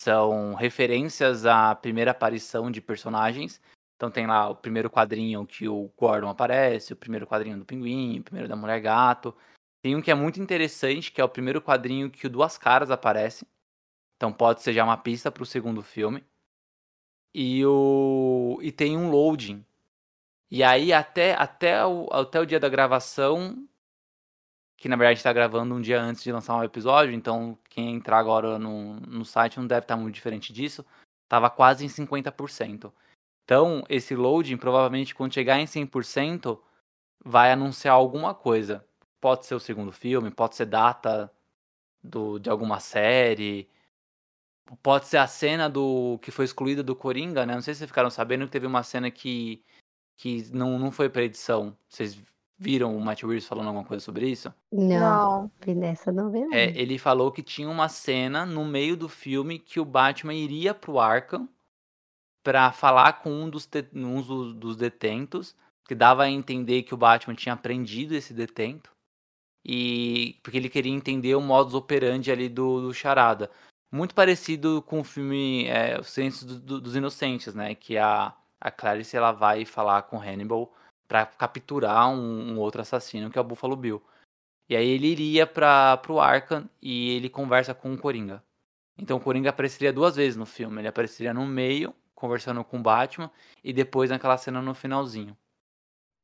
são referências à primeira aparição de personagens. Então tem lá o primeiro quadrinho que o Gordon aparece, o primeiro quadrinho do Pinguim, o primeiro da Mulher Gato. Tem um que é muito interessante, que é o primeiro quadrinho que o Duas Caras aparece. Então pode ser já uma pista para o segundo filme. E, o... e tem um loading. E aí até, até, o, até o dia da gravação, que na verdade está gravando um dia antes de lançar um episódio, então quem entrar agora no, no site não deve estar tá muito diferente disso, estava quase em 50%. Então, esse loading, provavelmente quando chegar em 100%, vai anunciar alguma coisa pode ser o segundo filme, pode ser data do, de alguma série, pode ser a cena do que foi excluída do Coringa, né? Não sei se vocês ficaram sabendo que teve uma cena que, que não, não foi pra edição. Vocês viram o Matt Reeves falando alguma coisa sobre isso? Não, nessa não vi. É, ele falou que tinha uma cena no meio do filme que o Batman iria pro Arkham para falar com um dos, um dos, dos detentos, que dava a entender que o Batman tinha prendido esse detento e porque ele queria entender o modus operandi ali do, do Charada. Muito parecido com o filme é, O Silêncio do, do, dos Inocentes, né? Que a, a Clarice ela vai falar com Hannibal para capturar um, um, outro assassino, que é o Buffalo Bill. E aí ele iria para pro Arkham e ele conversa com o Coringa. Então o Coringa apareceria duas vezes no filme. Ele apareceria no meio, conversando com o Batman, e depois naquela cena no finalzinho.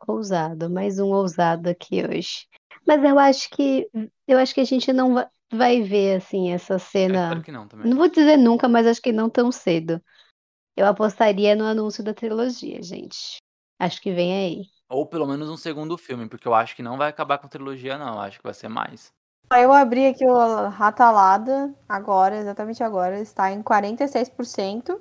Ousado, mais um ousado aqui hoje. Mas eu acho que eu acho que a gente não vai ver assim essa cena. que não, também. Não vou dizer nunca, mas acho que não tão cedo. Eu apostaria no anúncio da trilogia, gente. Acho que vem aí. Ou pelo menos um segundo filme, porque eu acho que não vai acabar com a trilogia, não. Eu acho que vai ser mais. Eu abri aqui o Ratalada agora, exatamente agora, está em 46%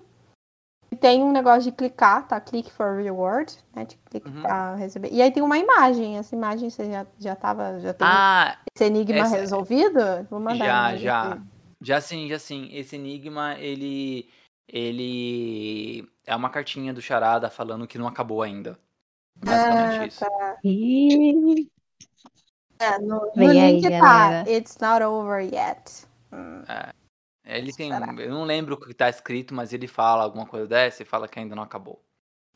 tem um negócio de clicar, tá? Click for reward, né? De clicar uhum. pra receber. E aí tem uma imagem. Essa imagem você já, já tava. Já tem ah, esse enigma essa... resolvido? Vou mandar. Já, já. Aqui. Já sim, já sim. Esse enigma, ele. Ele. É uma cartinha do Charada falando que não acabou ainda. Basicamente ah, isso. Tá. É, no, no link aí, tá. It's not over yet. Hum. É. Ele tem. Eu não lembro o que tá escrito, mas ele fala alguma coisa dessa e fala que ainda não acabou.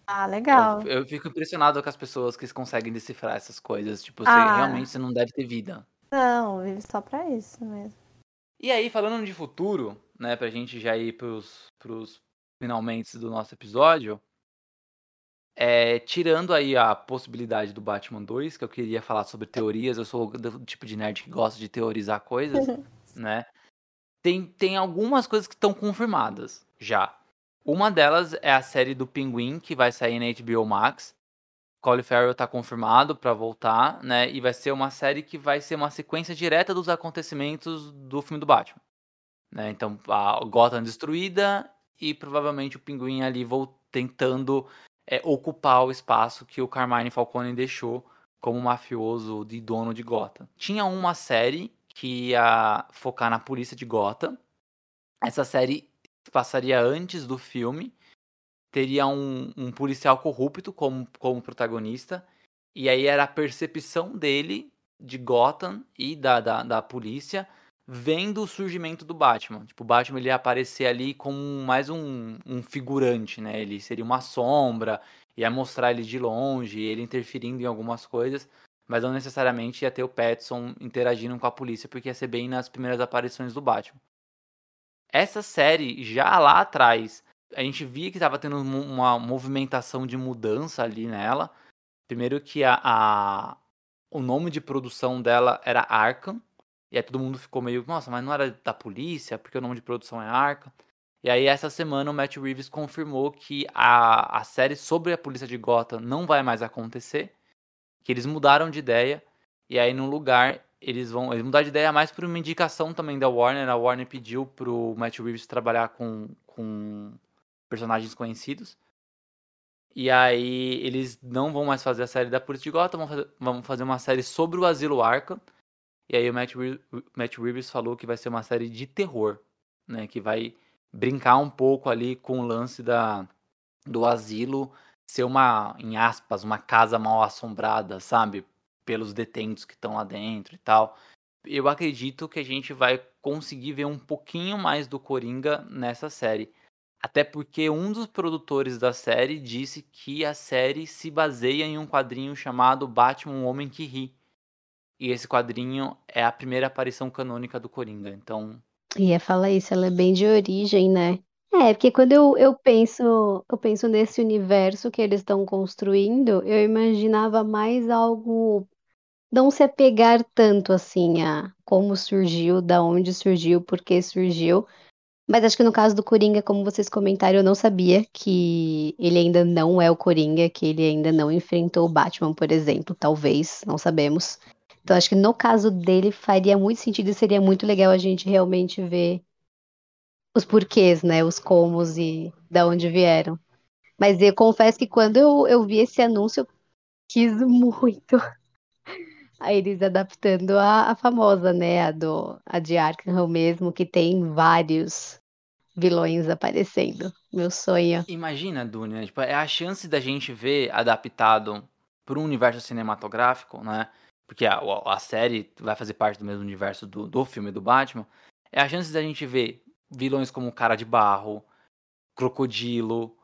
Ah, legal. Eu, eu fico impressionado com as pessoas que conseguem decifrar essas coisas. Tipo, você, Ah. realmente você não deve ter vida. Não, vive só pra isso mesmo. E aí, falando de futuro, né, pra gente já ir pros, pros finalmente do nosso episódio, é, tirando aí a possibilidade do Batman 2, que eu queria falar sobre teorias, eu sou do tipo de nerd que gosta de teorizar coisas, né? Tem, tem algumas coisas que estão confirmadas já. Uma delas é a série do Pinguim, que vai sair na HBO Max. Colin Farrell tá confirmado pra voltar, né? E vai ser uma série que vai ser uma sequência direta dos acontecimentos do filme do Batman. Né? Então, a Gotham destruída e provavelmente o Pinguim ali tentando é, ocupar o espaço que o Carmine Falcone deixou como mafioso e dono de Gotham. Tinha uma série que ia focar na polícia de Gotham. Essa série passaria antes do filme. Teria um, um policial corrupto como, como protagonista. E aí era a percepção dele de Gotham e da, da, da polícia vendo o surgimento do Batman. Tipo, o Batman ele ia aparecer ali como mais um, um figurante, né? Ele seria uma sombra, ia mostrar ele de longe, ele interferindo em algumas coisas, mas não necessariamente ia ter o Pattinson interagindo com a polícia, porque ia ser bem nas primeiras aparições do Batman. Essa série, já lá atrás, a gente via que estava tendo uma movimentação de mudança ali nela. Primeiro que a, a o nome de produção dela era Arkham, e aí todo mundo ficou meio, nossa, mas não era da polícia, porque o nome de produção é Arca. E aí essa semana o Matt Reeves confirmou que a, a série sobre a polícia de Gotham não vai mais acontecer, que eles mudaram de ideia, e aí no lugar eles vão eles mudar de ideia mais por uma indicação também da Warner. A Warner pediu pro Matt Reeves trabalhar com, com personagens conhecidos. E aí eles não vão mais fazer a série da polícia de Gotham, vão fazer, vão fazer uma série sobre o asilo Arkham. E aí o Matt, Re Matt Reeves falou que vai ser uma série de terror, né? Que vai brincar um pouco ali com o lance da, do asilo ser uma, em aspas, uma casa mal assombrada, sabe? Pelos detentos que estão lá dentro e tal. Eu acredito que a gente vai conseguir ver um pouquinho mais do Coringa nessa série. Até porque um dos produtores da série disse que a série se baseia em um quadrinho chamado Batman, um Homem que Ri e esse quadrinho é a primeira aparição canônica do Coringa, então. Ia falar isso, ela é bem de origem, né? É, porque quando eu, eu penso, eu penso nesse universo que eles estão construindo, eu imaginava mais algo não se apegar tanto assim a como surgiu, da onde surgiu, por que surgiu. Mas acho que no caso do Coringa, como vocês comentaram, eu não sabia que ele ainda não é o Coringa, que ele ainda não enfrentou o Batman, por exemplo, talvez, não sabemos. Então, acho que no caso dele faria muito sentido e seria muito legal a gente realmente ver os porquês, né? Os comos e da onde vieram. Mas eu confesso que quando eu, eu vi esse anúncio, eu quis muito a eles adaptando a, a famosa, né? A, do, a de Arkham mesmo, que tem vários vilões aparecendo. Meu sonho. Imagina, Dunia, tipo, é a chance da gente ver adaptado para um universo cinematográfico, né? porque a, a série vai fazer parte do mesmo universo do, do filme do Batman, é a chance da gente ver vilões como Cara de Barro, Crocodilo,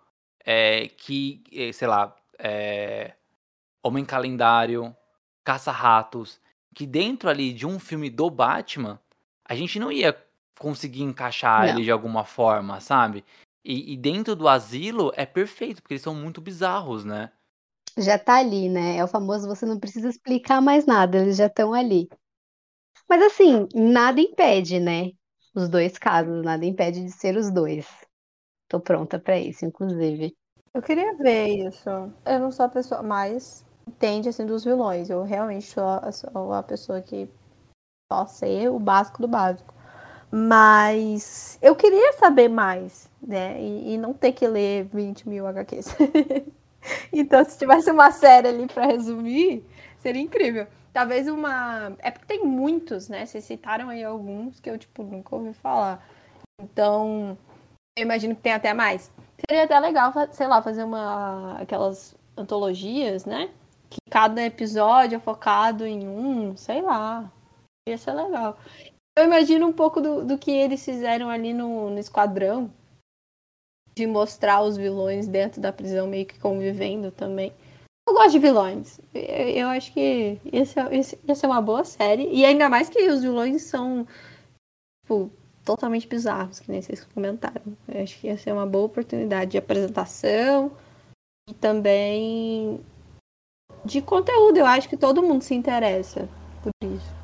é, que, é, sei lá, é, Homem Calendário, Caça-Ratos, que dentro ali de um filme do Batman, a gente não ia conseguir encaixar não. ele de alguma forma, sabe? E, e, dentro do asilo é perfeito, porque eles são muito bizarros, né? já tá ali, né? É o famoso você não precisa explicar mais nada, eles já estão ali. Mas assim, nada impede, né? Os dois casos, nada impede de ser os dois. Tô pronta para isso, inclusive. Eu queria ver isso. Eu não sou a pessoa mais entende assim dos vilões. Eu realmente sou a, sou a pessoa que só sei o básico do básico. Mas eu queria saber mais, né? E, e não ter que ler 20 mil HQs. Então, se tivesse uma série ali para resumir, seria incrível. Talvez uma. É porque tem muitos, né? Vocês citaram aí alguns que eu, tipo, nunca ouvi falar. Então, eu imagino que tem até mais. Seria até legal, sei lá, fazer uma. aquelas antologias, né? Que cada episódio é focado em um, sei lá. Ia ser legal. Eu imagino um pouco do, do que eles fizeram ali no, no Esquadrão, de mostrar os vilões dentro da prisão meio que convivendo também. Eu gosto de vilões. Eu, acho que ia ser uma boa série. E ainda mais que os vilões são, tipo, totalmente bizarros, que nem vocês comentaram. Eu acho que ia ser uma boa oportunidade de apresentação e também de conteúdo. Eu acho que todo mundo se interessa por isso.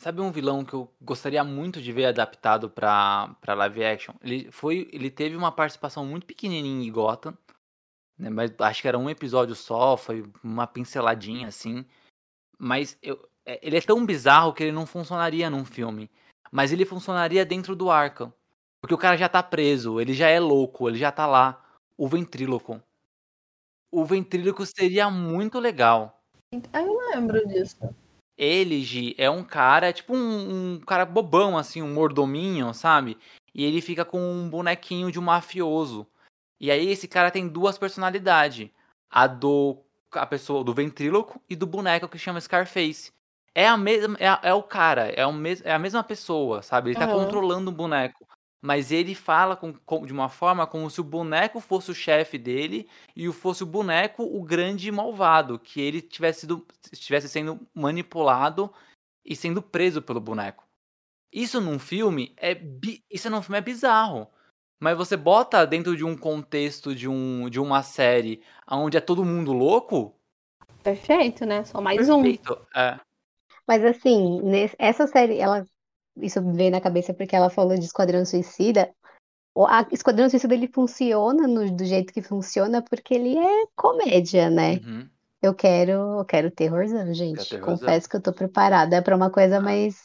Sabe um vilão que eu gostaria muito de ver adaptado pra live action? Ele, foi, ele teve uma participação muito pequenininha em Gotham, né? Mas acho que era um episódio só, foi uma pinceladinha assim. Mas eu, é, ele é tão bizarro que ele não funcionaria num filme. Mas ele funcionaria dentro do Arkham. Porque o cara já tá preso, ele já é louco, ele já tá lá. O ventríloco. O ventríloco seria muito legal. Ah, eu lembro disso. Ele, Gi, é um cara, é tipo um, um cara bobão, assim, um mordominho, sabe? E ele fica com um bonequinho de um mafioso. E aí esse cara tem duas personalidades. A do a pessoa do ventríloco e do boneco que chama Scarface. É a mesma é, é o cara, é, o mes, é a mesma pessoa, sabe? Ele tá Aham. controlando o boneco. Mas ele fala com, com- de uma forma como se o boneco fosse o chefe dele e o fosse o boneco o grande malvado, que ele tivesse, sido, estivesse sendo manipulado e sendo preso pelo boneco. Isso num filme é isso num filme é bizarro. Mas você bota dentro de um contexto de, um, de uma série onde é todo mundo louco, Perfeito, né? Só mais um. perfeito. É, Mas assim, nesse- essa série, ela, isso me veio na cabeça porque ela falou de Esquadrão Suicida. O a Esquadrão Suicida ele funciona no- do jeito que funciona porque ele é comédia, né? uhum. Eu quero, eu quero terrorzão, gente. terrorzão. Confesso que eu tô preparada pra uma coisa mais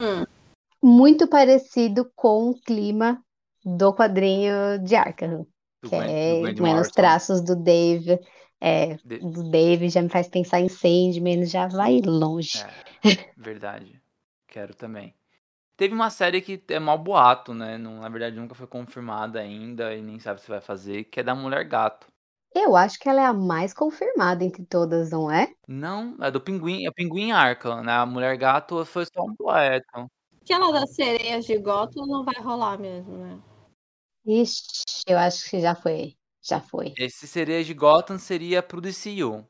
Hum. muito parecido com o clima do quadrinho de Arkham, Do que do é menos Morrison. traços do Dave, é, De- do Dave já me faz pensar em Sandman, já vai longe. É, verdade. Quero também. Teve uma série que é mal boato, né? Não, na verdade nunca foi confirmada ainda e nem sabe se vai fazer, que é da Mulher Gato. Eu acho que ela é a mais confirmada entre todas, não é? Não, é do Pinguim, é o Pinguim Arkham, né? A Mulher Gato foi só um boato. Aquela das sereias de Gotham não vai rolar mesmo, né? Ixi, eu acho que já foi. Já foi. Esse seria de Gotham seria pro DCU.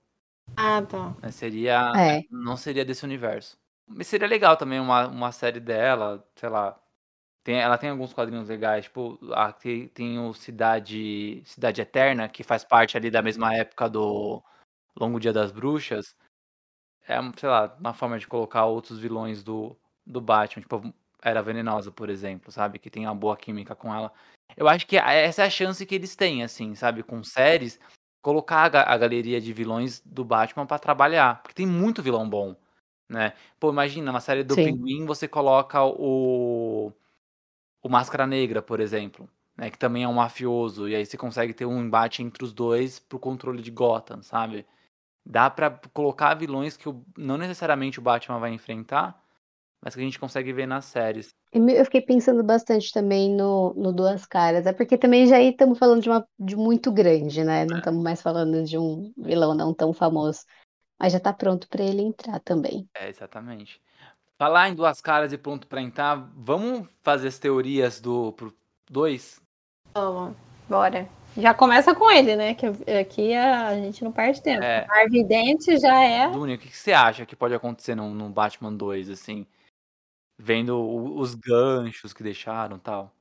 Ah, tá. né? Seria. É. Não seria desse universo. Mas seria legal também uma, uma série dela, sei lá. Tem, ela tem alguns quadrinhos legais, tipo, a, tem, tem o Cidade, Cidade Eterna, que faz parte ali da mesma época do Longo Dia das Bruxas. É, sei lá, uma forma de colocar outros vilões do, do Batman, tipo, Era Venenosa, por exemplo, sabe? Que tem uma boa química com ela. Eu acho que essa é a chance que eles têm, assim, sabe? Com séries, colocar a, ga- a galeria de vilões do Batman pra trabalhar. Porque tem muito vilão bom, né? Pô, imagina, na série do Sim. Pinguim você coloca o, o Máscara Negra, por exemplo, né? Que também é um mafioso. E aí você consegue ter um embate entre os dois pro controle de Gotham, sabe? Dá pra colocar vilões que o- não necessariamente o Batman vai enfrentar, mas que a gente consegue ver nas séries. Eu fiquei pensando bastante também no, no Duas Caras. É porque também já aí estamos falando de uma de muito grande, né? Não estamos mais falando de um vilão não tão famoso. Mas já tá pronto pra ele entrar também. É, exatamente. Falar em duas caras e pronto pra entrar, vamos fazer as teorias do 2? Vamos, bora. Já começa com ele, né? Que aqui a gente não perde tempo. É. Harvey Dent já é. Dunia, o que que você acha que pode acontecer no, no Batman 2, assim? Vendo os ganchos que deixaram tal.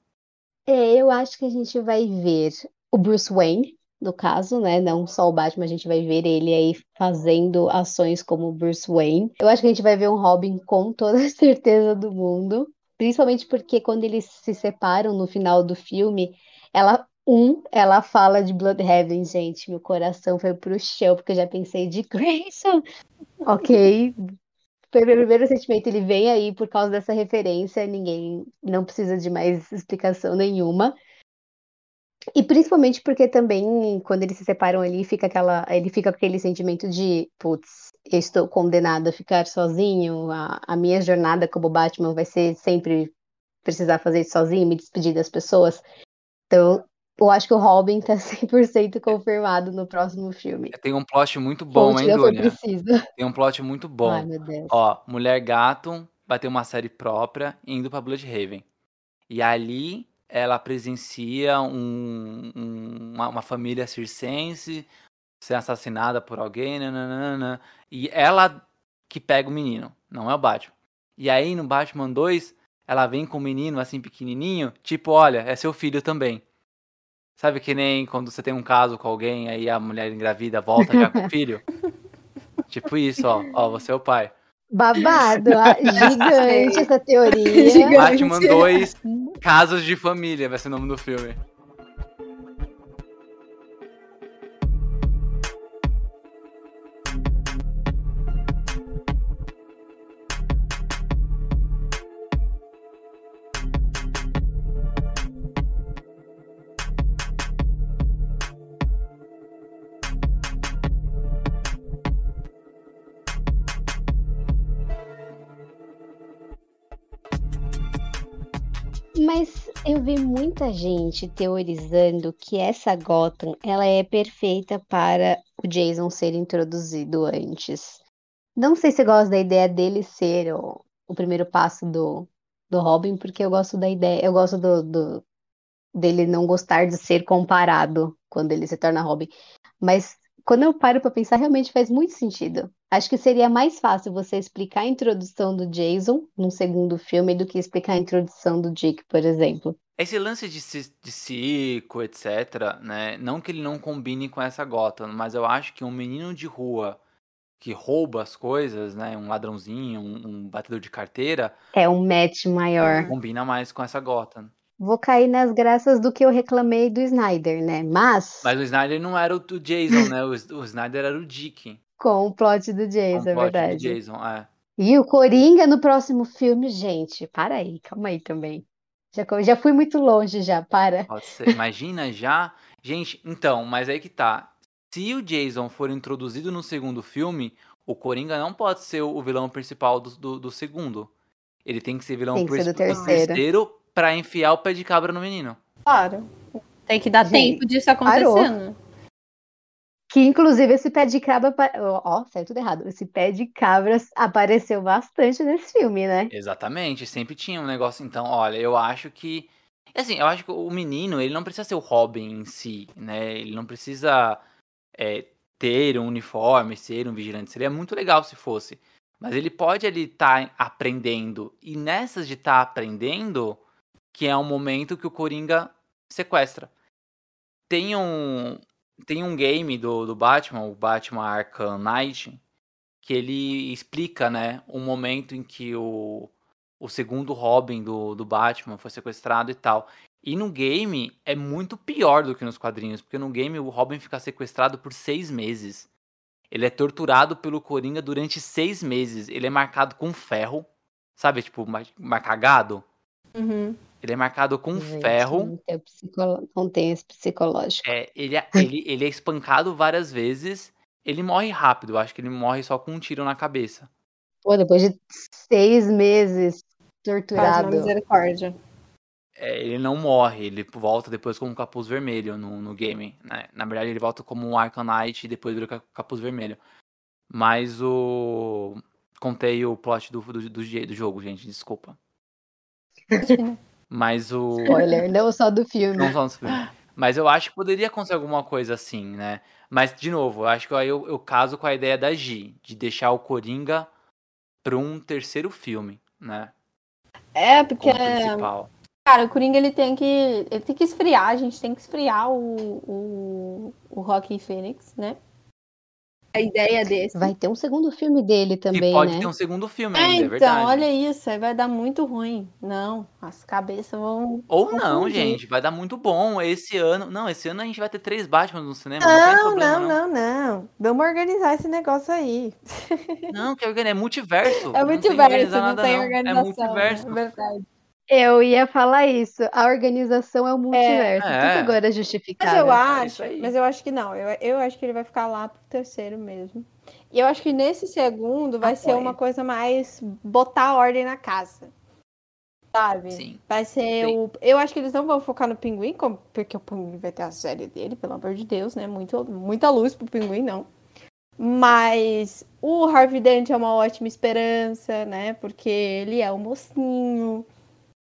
É, eu acho que a gente vai ver o Bruce Wayne, no caso, né? Não só o Batman, a gente vai ver ele aí fazendo ações como o Bruce Wayne. Eu acho que a gente vai ver um Robin com toda a certeza do mundo. Principalmente porque quando eles se separam no final do filme, ela, um, ela fala de Bloodhaven, gente. Meu coração foi pro chão, porque eu já pensei de Grayson. Ok. Foi meu primeiro sentimento, ele vem aí por causa dessa referência, ninguém não precisa de mais explicação nenhuma. E principalmente porque também, quando eles se separam ali, fica aquela, ele fica com aquele sentimento de, putz, eu estou condenado a ficar sozinho, a, a minha jornada como Batman vai ser sempre precisar fazer isso sozinho, me despedir das pessoas. Então, eu acho que o Robin tá 100% confirmado no próximo filme. Tem um plot muito bom, Fonte hein, Dunia? precisa. Tem um plot muito bom. Ai, meu Deus. Ó, Mulher Gato vai ter uma série própria indo pra Bloodhaven. E ali ela presencia um, um, uma, uma, família circense ser assassinada por alguém, nananana, e ela que pega o menino, não é o Batman. E aí no Batman 2, ela vem com o menino assim pequenininho, tipo, olha, é seu filho também. Sabe que nem quando você tem um caso com alguém, aí a mulher engravida volta já com o filho? tipo isso, ó, ó, você é o pai. Babado, gigante essa teoria. Gigante. Batman 2, Casos de Família, vai ser o nome do filme. Muita gente teorizando que essa Gotham ela é perfeita para o Jason ser introduzido antes. Não sei se eu gosto da ideia dele ser o, o primeiro passo do, do Robin, porque eu gosto da ideia, eu gosto do, do dele não gostar de ser comparado quando ele se torna Robin. Mas quando eu paro para pensar, realmente faz muito sentido. Acho que seria mais fácil você explicar a introdução do Jason num segundo filme do que explicar a introdução do Dick, por exemplo. Esse lance de, de circo, etc., né? Não que ele não combine com essa Gotham, mas eu acho que um menino de rua que rouba as coisas, né? Um ladrãozinho, um, um batedor de carteira. É um match maior. Combina mais com essa Gotham vou cair nas graças do que eu reclamei do Snyder, né? Mas. Mas o Snyder não era o Jason, né? O, o Snyder era o Dick. Com o plot do Jason, Com o é plot é verdade. Do Jason, é. E o Coringa no próximo filme, gente, para aí, calma aí também. Já, já fui muito longe já, para. Ser. Imagina já. Gente, então, mas aí que tá. Se o Jason for introduzido no segundo filme, o Coringa não pode ser o vilão principal do, do, do segundo. Ele tem que ser vilão tem que ser do terceiro. terceiro para enfiar o pé de cabra no menino. Claro. Tem que dar Gente, tempo disso acontecendo. Parou. Que inclusive esse pé de cabra. Ó, oh, saiu tudo errado. Esse pé de cabras apareceu bastante nesse filme, né? Exatamente, sempre tinha um negócio. Então, olha, eu acho que. Assim, eu acho que o menino, ele não precisa ser o Robin em si, né? Ele não precisa é, ter um uniforme, ser um vigilante. Seria muito legal se fosse. Mas ele pode ali estar tá aprendendo. E nessas de estar tá aprendendo, que é um momento que o Coringa sequestra. Tem um, tem um game do, do Batman, o Batman Arkham Knight, que ele explica, né, um momento em que o, o segundo Robin do, do Batman foi sequestrado e tal. E no game é muito pior do que nos quadrinhos, porque no game o Robin fica sequestrado por seis meses. Ele é torturado pelo Coringa durante seis meses. Ele é marcado com ferro, sabe? Tipo, marcado. Uhum. Ele é marcado com Gente, ferro. Não tem, psicolo... não tem esse psicológico. É, ele, é, ele, ele é espancado várias vezes. Ele morre rápido. Acho que ele morre só com um tiro na cabeça. Pô, depois de seis meses torturado. misericórdia. É, ele não morre, ele volta depois com um capuz vermelho no, no game. Né? Na verdade, ele volta como um Knight e depois vira capuz vermelho. Mas o. Contei o plot do, do, do, do jogo, gente, desculpa. Mas o. Spoiler, não só do filme. Não só do filme. Mas eu acho que poderia acontecer alguma coisa assim, né? Mas, de novo, eu acho que aí eu, eu caso com a ideia da G, de deixar o Coringa para um terceiro filme, né? É, porque. Cara, o Coringa ele tem que. Ele tem que esfriar, a gente tem que esfriar o, o, o Rocky Phoenix, né? A ideia desse. Vai ter um segundo filme dele também, e pode né? ter um segundo filme é, ainda, é então, verdade. olha isso, aí vai dar muito ruim. Não, as cabeças vão... Ou não, gente, vai dar muito bom. Esse ano... Não, esse ano a gente vai ter três Batman no cinema. Não, não, problema, não, não, não, Vamos organizar esse negócio aí. Não, que é multiverso. É multiverso, não, não tem organização. É multiverso. É verdade. Eu ia falar isso. A organização é o multiverso. É. Tudo agora é justificado. Mas eu acho, é mas eu acho que não. Eu, eu acho que ele vai ficar lá pro terceiro mesmo. E eu acho que nesse segundo vai ser uma coisa mais botar ordem na casa. Sabe? Sim. Vai ser Sim. o. Eu acho que eles não vão focar no pinguim, como... porque o pinguim vai ter a série dele, pelo amor de Deus, né? Muito, muita luz pro pinguim, não. Mas o Harvey Dent é uma ótima esperança, né? Porque ele é um mocinho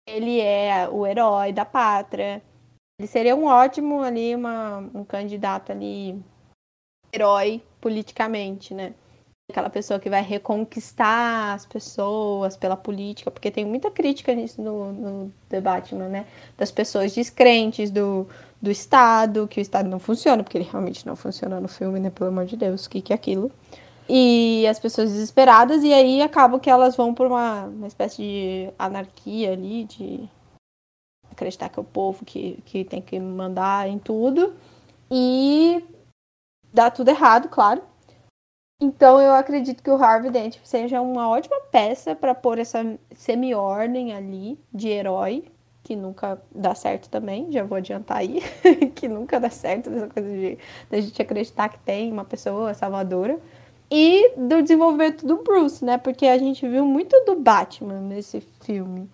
ele é o herói da pátria. Ele seria um ótimo ali, uma, um candidato ali, herói politicamente, né? Aquela pessoa que vai reconquistar as pessoas pela política, porque tem muita crítica nisso no, no Batman, né? Das pessoas descrentes do, do Estado, que o Estado não funciona, porque ele realmente não funciona no filme, né? Pelo amor de Deus, o que, que é aquilo? E as pessoas desesperadas, e aí acaba que elas vão por uma, uma espécie de anarquia ali, de acreditar que é o povo que, que tem que mandar em tudo. E dá tudo errado, claro. Então eu acredito que o Harvey Dent seja uma ótima peça para pôr essa semi-ordem ali de herói, que nunca dá certo também, já vou adiantar aí, que nunca dá certo essa coisa de, de a gente acreditar que tem uma pessoa salvadora. E do desenvolvimento do Bruce, né? Porque a gente viu muito do Batman nesse filme.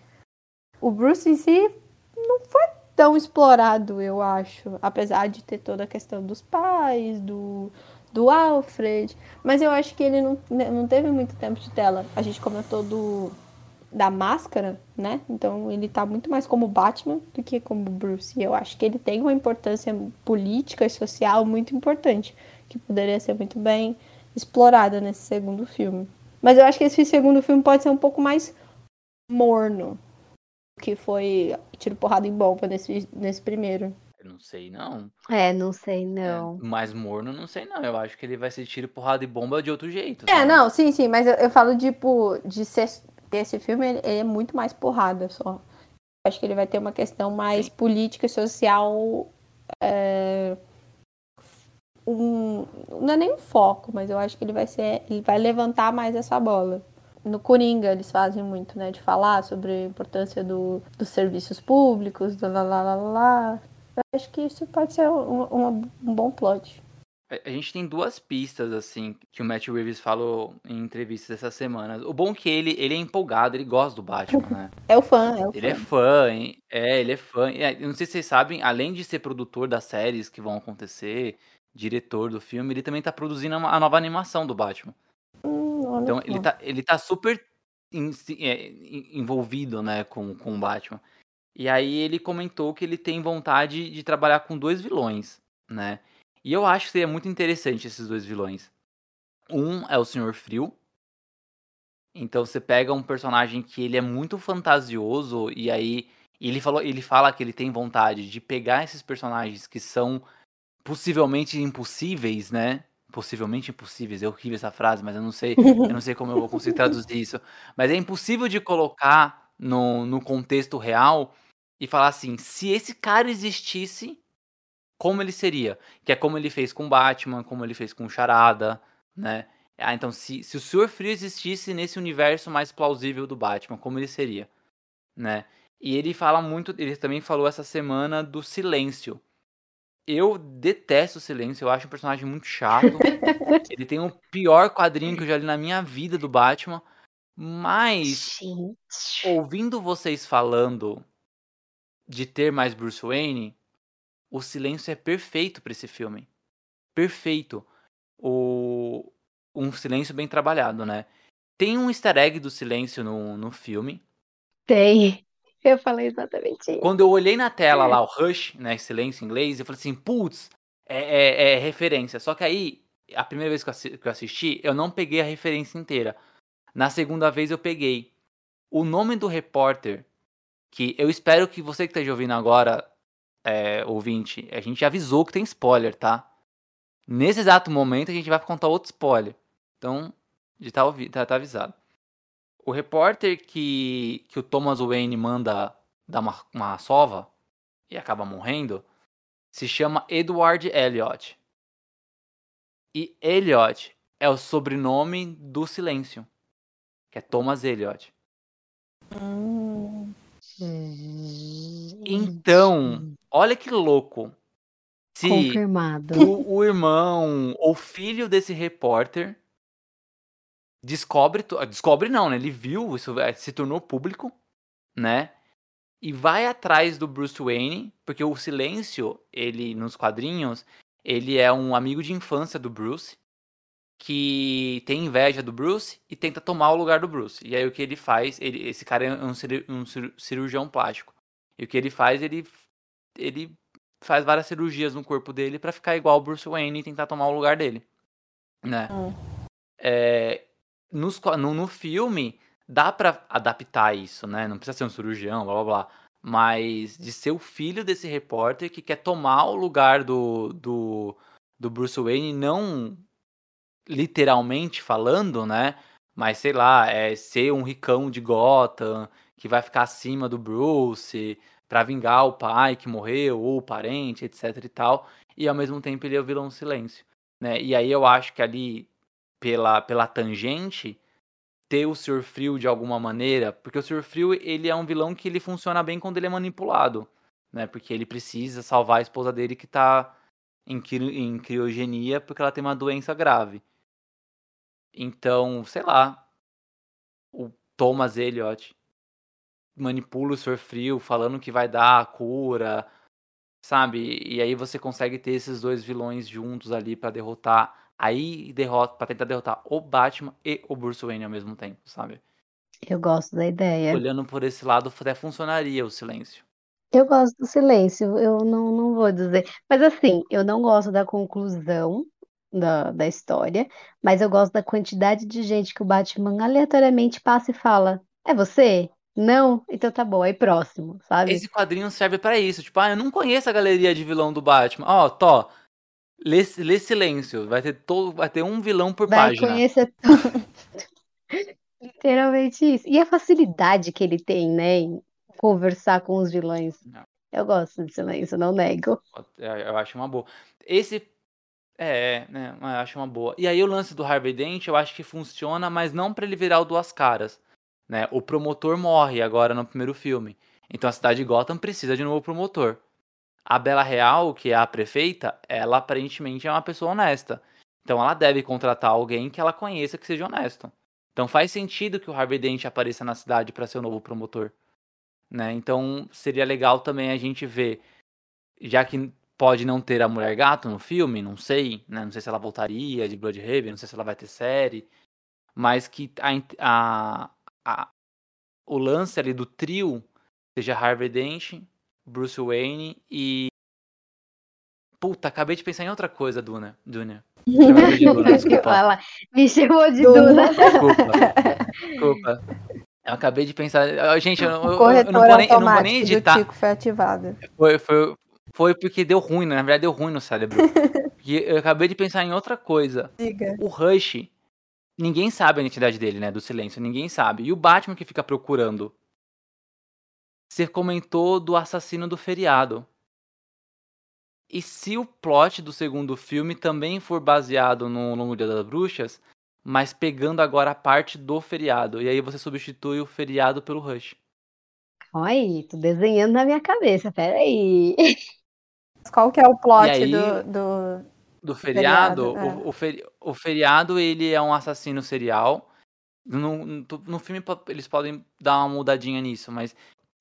O Bruce em si não foi tão explorado, eu acho. Apesar de ter toda a questão dos pais, do, do Alfred. Mas eu acho que ele não, né, não teve muito tempo de tela. A gente comentou do, da máscara, né? Então ele tá muito mais como Batman do que como Bruce. E eu acho que ele tem uma importância política e social muito importante. Que poderia ser muito bem explorada nesse segundo filme. Mas eu acho que esse segundo filme pode ser um pouco mais morno, que foi tiro porrada em bomba nesse, nesse primeiro. Não sei, não. É, não sei, não. É, mais morno, não sei, não. Eu acho que ele vai ser tiro, porrada e bomba de outro jeito. É, sabe? não, sim, sim. Mas eu, eu falo, tipo, de ser... Esse filme, ele, ele é muito mais porrada só. Eu acho que ele vai ter uma questão mais sim. política e social... É, um, não é nem um foco, mas eu acho que ele vai ser, ele vai levantar mais essa bola no Coringa eles fazem muito, né? De falar sobre a importância do, dos serviços públicos, do lá, lá, lá, lá. Eu acho que isso pode ser um, um, um bom plot. A gente tem duas pistas, assim, que o Matt Reeves falou em entrevistas essa semana. O bom é que ele, ele é empolgado, ele gosta do Batman, né? É o fã, é o Ele é fã. é fã, hein? É, ele é fã. É, não sei se vocês sabem, além de ser produtor das séries que vão acontecer, diretor do filme, ele também tá produzindo a nova animação do Batman. Hum, então ele tá, ele tá super in, é, envolvido, né, com, com o Batman. E aí ele comentou que ele tem vontade de trabalhar com dois vilões, né? E eu acho que seria muito interessante esses dois vilões. Um é o Senhor Frio. Então você pega um personagem que ele é muito fantasioso e aí ele falou, ele fala que ele tem vontade de pegar esses personagens que são possivelmente impossíveis, né? possivelmente impossíveis. É horrível essa frase, mas eu não sei, eu não sei como eu vou conseguir traduzir isso. Mas é impossível de colocar no, no contexto real e falar assim: se esse cara existisse, como ele seria? Que é como ele fez com Batman, como ele fez com Charada, né? Ah, então se, se o Sr. Frio existisse nesse universo mais plausível do Batman, como ele seria, né? E ele fala muito, ele também falou essa semana do silêncio, eu detesto o silêncio, eu acho um personagem muito chato. ele tem o pior quadrinho que eu já li na minha vida do Batman. Mas, Gente. ouvindo vocês falando de ter mais Bruce Wayne, o silêncio é perfeito para esse filme. Perfeito. O... Um silêncio bem trabalhado, né? Tem um easter egg do silêncio no, no filme. Tem. Eu falei exatamente isso. Quando eu olhei na tela lá, o Rush, né, silêncio em inglês, eu falei assim, putz, é, é, é, referência. Só que aí, a primeira vez que eu assisti, eu não peguei a referência inteira. Na segunda vez eu peguei. O nome do repórter, que eu espero que você que esteja ouvindo agora, é, ouvinte, a gente avisou que tem spoiler, tá? Nesse exato momento a gente vai contar outro spoiler. Então, de tá, tá, tá avisado. O repórter que, que o Thomas Wayne manda dar uma, uma sova e acaba morrendo se chama Edward Elliot. E Elliot é o sobrenome do silêncio, que é Thomas Elliot. Hum. Então, olha que louco. Se Confirmado. O, o irmão ou filho desse repórter descobre, descobre não, né? Ele viu, isso é, se tornou público, né? E vai atrás do Bruce Wayne, porque o Silêncio, ele nos quadrinhos, ele é um amigo de infância do Bruce, que tem inveja do Bruce e tenta tomar o lugar do Bruce. E aí o que ele faz, ele, esse cara é um, um cirurgião plástico. E o que ele faz, ele, ele faz várias cirurgias no corpo dele para ficar igual o Bruce Wayne e tentar tomar o lugar dele. Né? Hum. É, nos, no, no filme, dá para adaptar isso, né? Não precisa ser um cirurgião, blá blá blá. Mas de ser o filho desse repórter que quer tomar o lugar do, do, do Bruce Wayne, não literalmente falando, né? Mas sei lá, é ser um ricão de Gotham que vai ficar acima do Bruce para vingar o pai que morreu ou o parente, etc e tal. E ao mesmo tempo ele é o vilão silêncio, né? E aí eu acho que ali pela pela tangente ter o Sr. Frio de alguma maneira, porque o Sr. Frio ele é um vilão que ele funciona bem quando ele é manipulado, né? Porque ele precisa salvar a esposa dele que tá em, em criogenia porque ela tem uma doença grave. Então, sei lá, o Thomas Elliot manipula o Sr. Frio falando que vai dar a cura, sabe? E aí você consegue ter esses dois vilões juntos ali para derrotar, aí derrota para tentar derrotar o Batman e o Bruce Wayne ao mesmo tempo, sabe? Eu gosto da ideia. Olhando por esse lado, até funcionaria o silêncio. Eu gosto do silêncio, eu não, não vou dizer. Mas assim, eu não gosto da conclusão da, da história, mas eu gosto da quantidade de gente que o Batman aleatoriamente passa e fala: É você? Não? Então tá bom, aí próximo, sabe? Esse quadrinho serve para isso. Tipo, ah, eu não conheço a galeria de vilão do Batman. Ó, oh, Tó, lê, lê silêncio. Vai ter, todo, vai ter um vilão por vai página. Conhecer. Literalmente isso. E a facilidade que ele tem, né, em conversar com os vilões. Não. Eu gosto de silêncio, não nego. Eu acho uma boa. Esse é, né, eu acho uma boa. E aí o lance do Harvey Dent, eu acho que funciona, mas não para ele virar o duas caras, né? O promotor morre agora no primeiro filme. Então a cidade de Gotham precisa de um novo promotor. A Bela Real, que é a prefeita, ela aparentemente é uma pessoa honesta. Então ela deve contratar alguém que ela conheça que seja honesto. Então faz sentido que o Harvey Dent apareça na cidade para ser o novo promotor. Né? Então seria legal também a gente ver, já que pode não ter a Mulher Gato no filme, não sei, né? Não sei se ela voltaria de Bloodhaven, não sei se ela vai ter série, mas que a, a, a o lance ali do trio seja Harvey Dent, Bruce Wayne e Puta, acabei de pensar em outra coisa, Duna. Duna. Duna, desculpa. Me chamou de Duna. Desculpa. Desculpa. Eu acabei de pensar. Gente, eu, eu, eu, não, vou nem, eu não vou nem editar. foi ativado. Foi, foi, foi porque deu ruim, né? na verdade deu ruim no cérebro. e eu acabei de pensar em outra coisa. Diga. O Rush, ninguém sabe a identidade dele, né? Do silêncio, ninguém sabe. E o Batman que fica procurando. Você comentou do assassino do feriado. E se o plot do segundo filme também for baseado no Longo Dia das Bruxas, mas pegando agora a parte do feriado, e aí você substitui o feriado pelo Rush. Olha tô desenhando na minha cabeça, peraí. Qual que é o plot aí, do, do, do feriado? feriado é. o, o, feri, o, feriado, ele é um assassino serial. No, no, no, filme eles podem dar uma mudadinha nisso, mas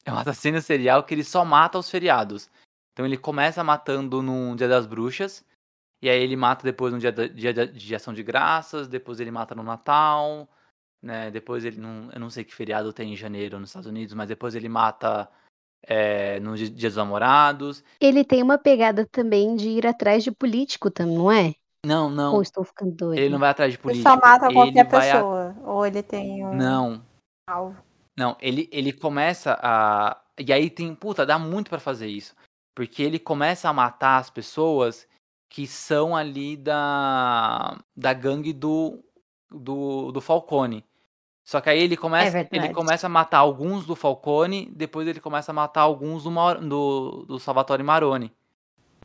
é um assassino serial que ele só mata os feriados. Então ele começa matando no Dia das Bruxas, e aí ele mata depois no dia, dia de ação de graças, depois ele mata no Natal, né? Depois ele não, eu não sei que feriado tem em janeiro nos Estados Unidos, mas depois ele mata é, no Dia dos Namorados. Ele tem uma pegada também de ir atrás de político, também, não é? Não, não. Ou estou ficando doido. Ele não vai atrás de político. Ele só mata qualquer pessoa. A... Ou ele tem um. Não. Alvo. Não, ele, ele começa a. E aí tem. Puta, dá muito para fazer isso. Porque ele começa a matar as pessoas que são ali da. da gangue do. do, do Falcone. Só que aí ele começa, é ele começa a matar alguns do Falcone, depois ele começa a matar alguns do, do, do Salvatore Maroni.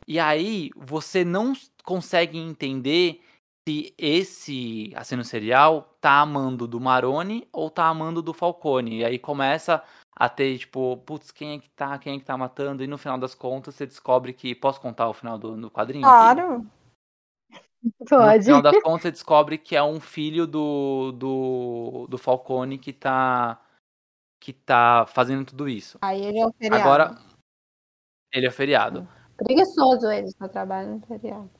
E aí você não consegue entender se esse assassino serial tá amando do Maroni ou tá amando do Falcone. E aí começa a ter, tipo, putz, quem é que tá, quem é que tá matando, e no final das contas você descobre que. Posso contar o final do, do quadrinho? Claro! Pode. No final das contas, você descobre que é um filho do, do, do Falcone que tá, que tá fazendo tudo isso. Aí ele é o feriado. Agora, ele é feriado. Preguiçoso ele, só trabalha no feriado.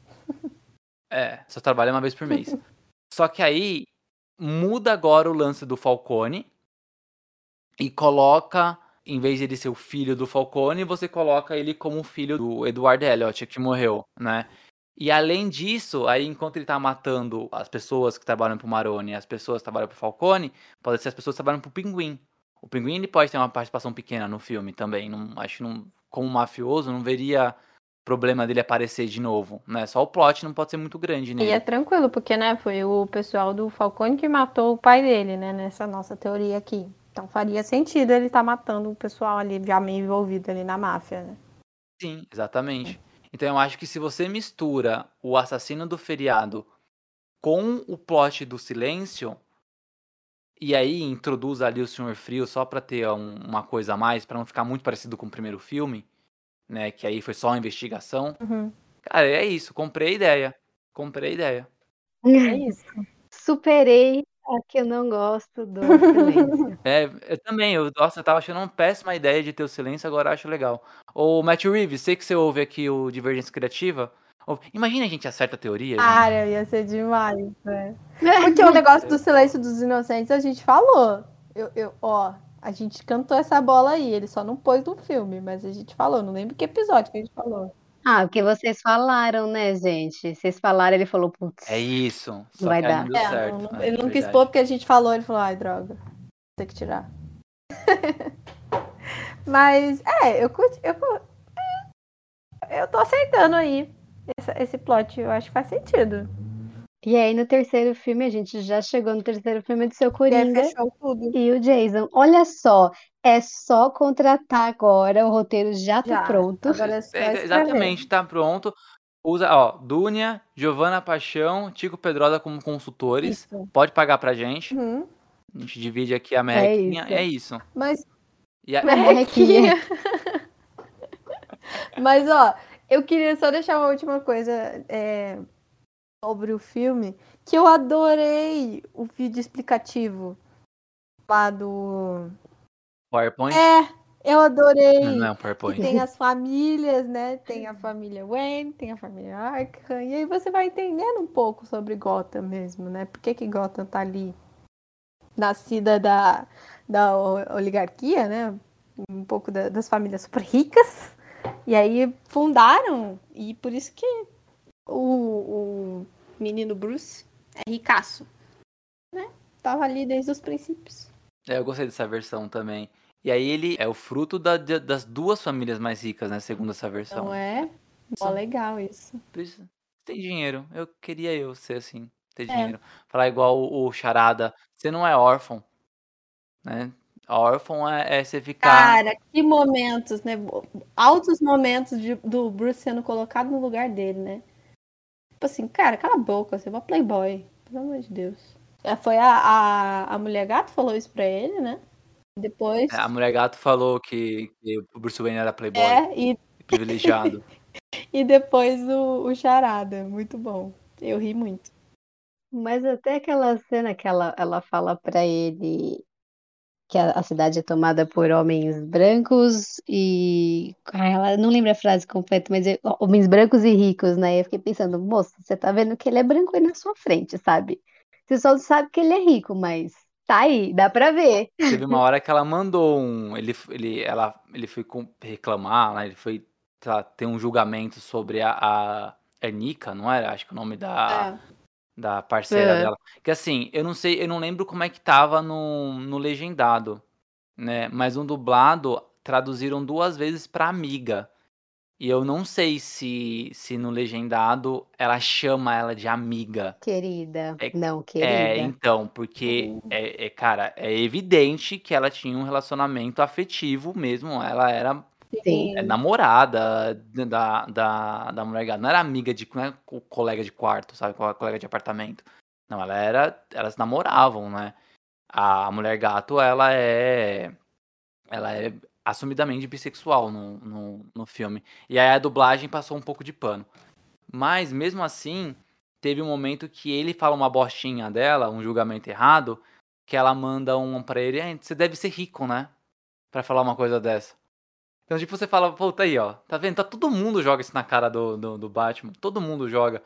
É, só trabalha uma vez por mês. Só que aí muda agora o lance do Falcone e coloca, em vez de ele ser o filho do Falcone, você coloca ele como filho do Edward Elliot, que morreu, né? E além disso, aí enquanto ele tá matando as pessoas que trabalham pro Maroni, as pessoas que trabalham pro Falcone, pode ser as pessoas que trabalham pro Pinguim. O Pinguim ele pode ter uma participação pequena no filme também. Não, acho que não, como mafioso, não veria problema dele aparecer de novo, né? Só o plot não pode ser muito grande nele. E é tranquilo, porque, né, foi o pessoal do Falcone que matou o pai dele, né, nessa nossa teoria aqui. Então faria sentido ele estar tá matando o pessoal ali já meio envolvido ali na máfia, né? Sim, exatamente. Então eu acho que se você mistura o assassino do feriado com o plot do silêncio e aí introduz ali o Senhor Frio só para ter um, uma coisa a mais, para não ficar muito parecido com o primeiro filme, né? Que aí foi só uma investigação. Uhum. Cara, é isso. Comprei a ideia. Comprei a ideia. É isso. Superei a que eu não gosto do silêncio. É, eu também. Eu, nossa, eu tava achando uma péssima ideia de ter o silêncio, agora acho legal. Ô, Matthew Reeves, sei que você ouve aqui o Divergência Criativa. Imagina a gente acerta a teoria. Cara, ia ser demais, né? Porque o negócio do silêncio dos inocentes a gente falou. Eu, eu, ó, a gente cantou essa bola aí, ele só não pôs no filme, mas a gente falou, não lembro que episódio que a gente falou. Ah, porque vocês falaram, né, gente? Vocês falaram, ele falou, putz. É isso. Só vai dar. Não é, certo, não, é, ele não quis pôr porque a gente falou, ele falou, ai, droga, tem que tirar. mas, é, eu curti, eu, é, eu tô aceitando aí esse, esse plot, eu acho que faz sentido. E aí, no terceiro filme, a gente já chegou no terceiro filme do seu Coringa. E fechou tudo. E o Jason. Olha só, é só contratar agora, o roteiro já tá Já, pronto. Agora é só É, exatamente, tá pronto. Usa, ó, Dúnia, Giovana Paixão, Tico Pedrosa como consultores. Isso. Pode pagar pra gente. Uhum. A gente divide aqui a merrequinha. isso. É isso. Mas E a- Merrequinha. Mas, ó, eu queria só deixar uma última coisa é, sobre o filme, que eu adorei o vídeo explicativo lá do... PowerPoint? É, eu adorei. Não, é um PowerPoint. tem as famílias, né? Tem a família Wayne, tem a família Arkham. E aí você vai entendendo um pouco sobre Gotham mesmo, né? Por que, que Gotham tá ali? Nascida da, da oligarquia, né? Um pouco da- das famílias super ricas. E aí fundaram. E por isso que o, o menino Bruce é ricaço. Né? Tava ali desde os princípios. É, eu gostei dessa versão também. E aí ele é o fruto da- da- das duas famílias mais ricas, né? Segundo essa versão. Então é mó legal isso, tem dinheiro. Eu queria eu ser assim, ter É. dinheiro. Falar igual o, o Charada. Você não é órfão, né? Órfão é, é você ficar... Cara, que momentos, né? Altos momentos de- do Bruce sendo colocado no lugar dele, né? Tipo assim, cara, cala a boca, você é uma playboy. Pelo amor de Deus. É, Foi a, a, a mulher gato que falou isso pra ele, né? Depois. É, A mulher gato falou que, que o Bruce Wayne era playboy, É, e, privilegiado. e depois o, o charada. Muito bom. Eu ri muito. Mas até aquela cena que ela, ela fala pra ele que a, a cidade é tomada por homens brancos e. Ah, ela não lembra a frase completa, mas é, homens brancos e ricos, né? Eu fiquei pensando, moça, você tá vendo que ele é branco aí na sua frente, sabe? Você só sabe que ele é rico, mas tá aí, dá pra ver. Teve uma hora que ela mandou um. Ele, ele, ela, ele foi reclamar, né? Ele foi sei lá, ter um julgamento sobre a, a Ernica, não era? Acho que o nome da, É. da parceira É. dela. Que assim, eu não sei, eu não lembro como é que tava no, no legendado, né? Mas no dublado traduziram duas vezes pra amiga. E eu não sei se, se no legendado ela chama ela de amiga. Querida. É- Não, É, querida. então, porque, é, é, cara, é evidente que ela tinha um relacionamento afetivo mesmo. Ela era Sim. é, namorada da, da, da mulher. Não era amiga de. Não é co- colega de quarto, sabe? co- Colega de apartamento. Não, ela era. Elas namoravam, né? A mulher gato, ela é. Ela é assumidamente bissexual no, no, no filme. E aí a dublagem passou um pouco de pano. Mas, mesmo assim, teve um momento que ele fala uma bostinha dela, um julgamento errado, que ela manda um pra ele, "Ah, você deve ser rico, né? Pra falar uma coisa dessa. Então, tipo, você fala, puta aí, ó, tá vendo? Tá todo mundo joga isso na cara do, do, do Batman, todo mundo joga.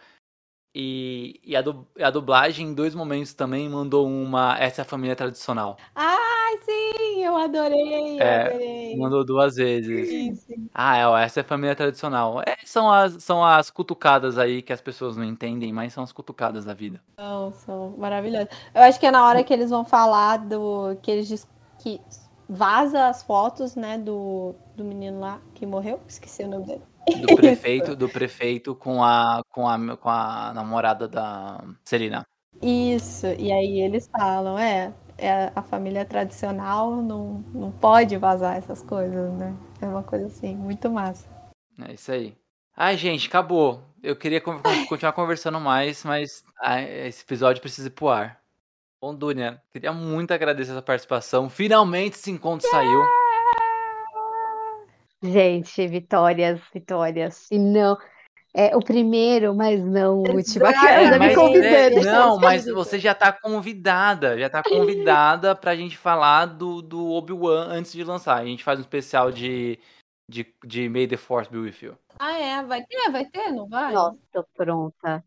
E, e a, du, a dublagem, em dois momentos também, mandou uma Essa é a família tradicional. Ai, sim, eu adorei, eu É, adorei. Mandou duas vezes. Sim, sim. Ah, é, ó, essa é a família tradicional. É, são, as, são as cutucadas aí que as pessoas não entendem, mas são as cutucadas da vida. São, são maravilhosos. Eu acho que é na hora que eles vão falar do. que eles que vaza as fotos, né, do, do menino lá que morreu. Esqueci o nome dele. Do prefeito, do prefeito com a, com a, com a namorada da Celina. Isso, e aí eles falam, é, é a família tradicional não, não pode vazar essas coisas, né? É uma coisa assim, muito massa. É isso aí. Ai, gente, acabou. Eu queria con- con- continuar conversando mais, mas esse episódio precisa ir pro ar. Bom, Dunia, queria muito agradecer a sua participação. Finalmente esse encontro saiu. Gente, vitórias, vitórias. E não. É o primeiro, mas não o último. Exato, Aquela É, me mas, convidando. é, não, mas você já tá convidada, já tá convidada pra gente falar do, do Obi-Wan antes de lançar. A gente faz um especial de, de, de May the Force Be With You. Ah, é, vai ter, vai ter, não vai? Nossa, tô pronta.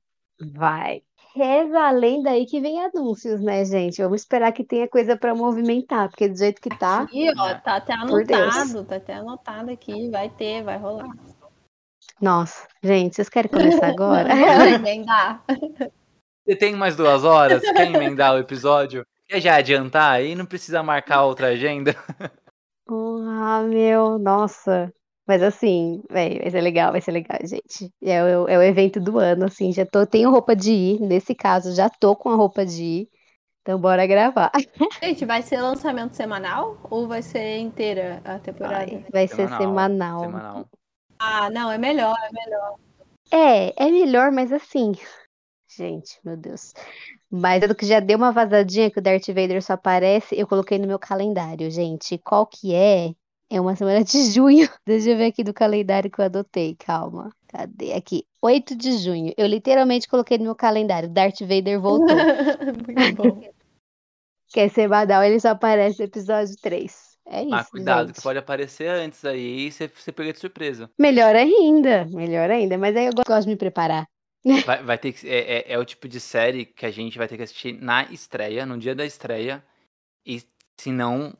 Vai. Reza a lenda aí que vem anúncios, né, gente? Vamos esperar que tenha coisa pra movimentar, porque do jeito que tá. Aqui, ó, É. tá até anotado, tá até anotado aqui, vai ter, vai rolar. Nossa, gente, vocês querem começar agora? Emendar. Você tem mais duas horas? Quer emendar o episódio? Quer já adiantar aí? Não precisa marcar outra agenda? Ah, meu, nossa. Mas assim, véi, vai ser legal, vai ser legal, gente. É o, é o evento do ano, assim, já tô, tenho roupa de ir, nesse caso, já tô com a roupa de ir. Então bora gravar. Gente, vai ser lançamento semanal ou vai ser inteira a temporada? Vai, vai ser semanal. Semanal. Ah, não, é melhor, é melhor. É, é melhor, mas assim. Gente, meu Deus. Mas do que já deu uma vazadinha que o Darth Vader só aparece, eu coloquei no meu calendário, gente. Qual que é? É uma semana de junho. Deixa eu ver aqui do calendário que eu adotei. Calma. Cadê? Aqui. 8 de junho. Eu literalmente coloquei no meu calendário. Darth Vader voltou. Muito bom. que é semanal, ele só aparece no episódio 3. É isso, Ah, cuidado, gente. que pode aparecer antes aí e você, você pega de surpresa. Melhor ainda, melhor ainda. Mas aí eu gosto de me preparar. Vai, vai ter que. É, é- é o tipo de série que a gente vai ter que assistir na estreia, no dia da estreia. E se não,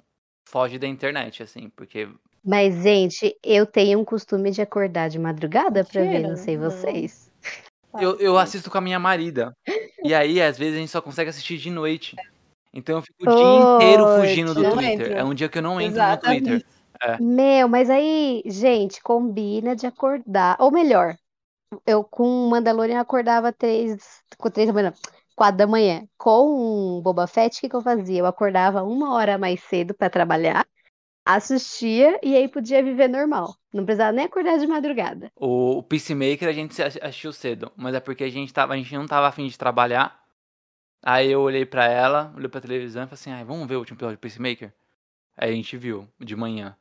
foge da internet, assim, porque. Mas, gente, eu tenho um costume de acordar de madrugada pra ver, não sei não. vocês. Eu, eu assisto com a minha marida. E aí, às vezes, a gente só consegue assistir de noite. Então eu fico o dia inteiro fugindo do Não Twitter. entro. É um dia que eu não entro no Twitter. Meu, mas aí, gente, combina de acordar. Ou melhor, eu com Mandalorian acordava três, com três da manhã, quatro da manhã. Com Boba Fett, o que que eu fazia? Eu acordava uma hora mais cedo pra trabalhar, assistia e aí podia viver normal. Não precisava nem acordar de madrugada. O, o Peacemaker a gente assi- assistiu cedo, mas é porque a gente, tava, a gente não tava afim de trabalhar. Aí eu olhei pra ela, olhei pra televisão e falei assim, ai, vamos ver o último episódio do Peacemaker? Aí a gente viu, de manhã.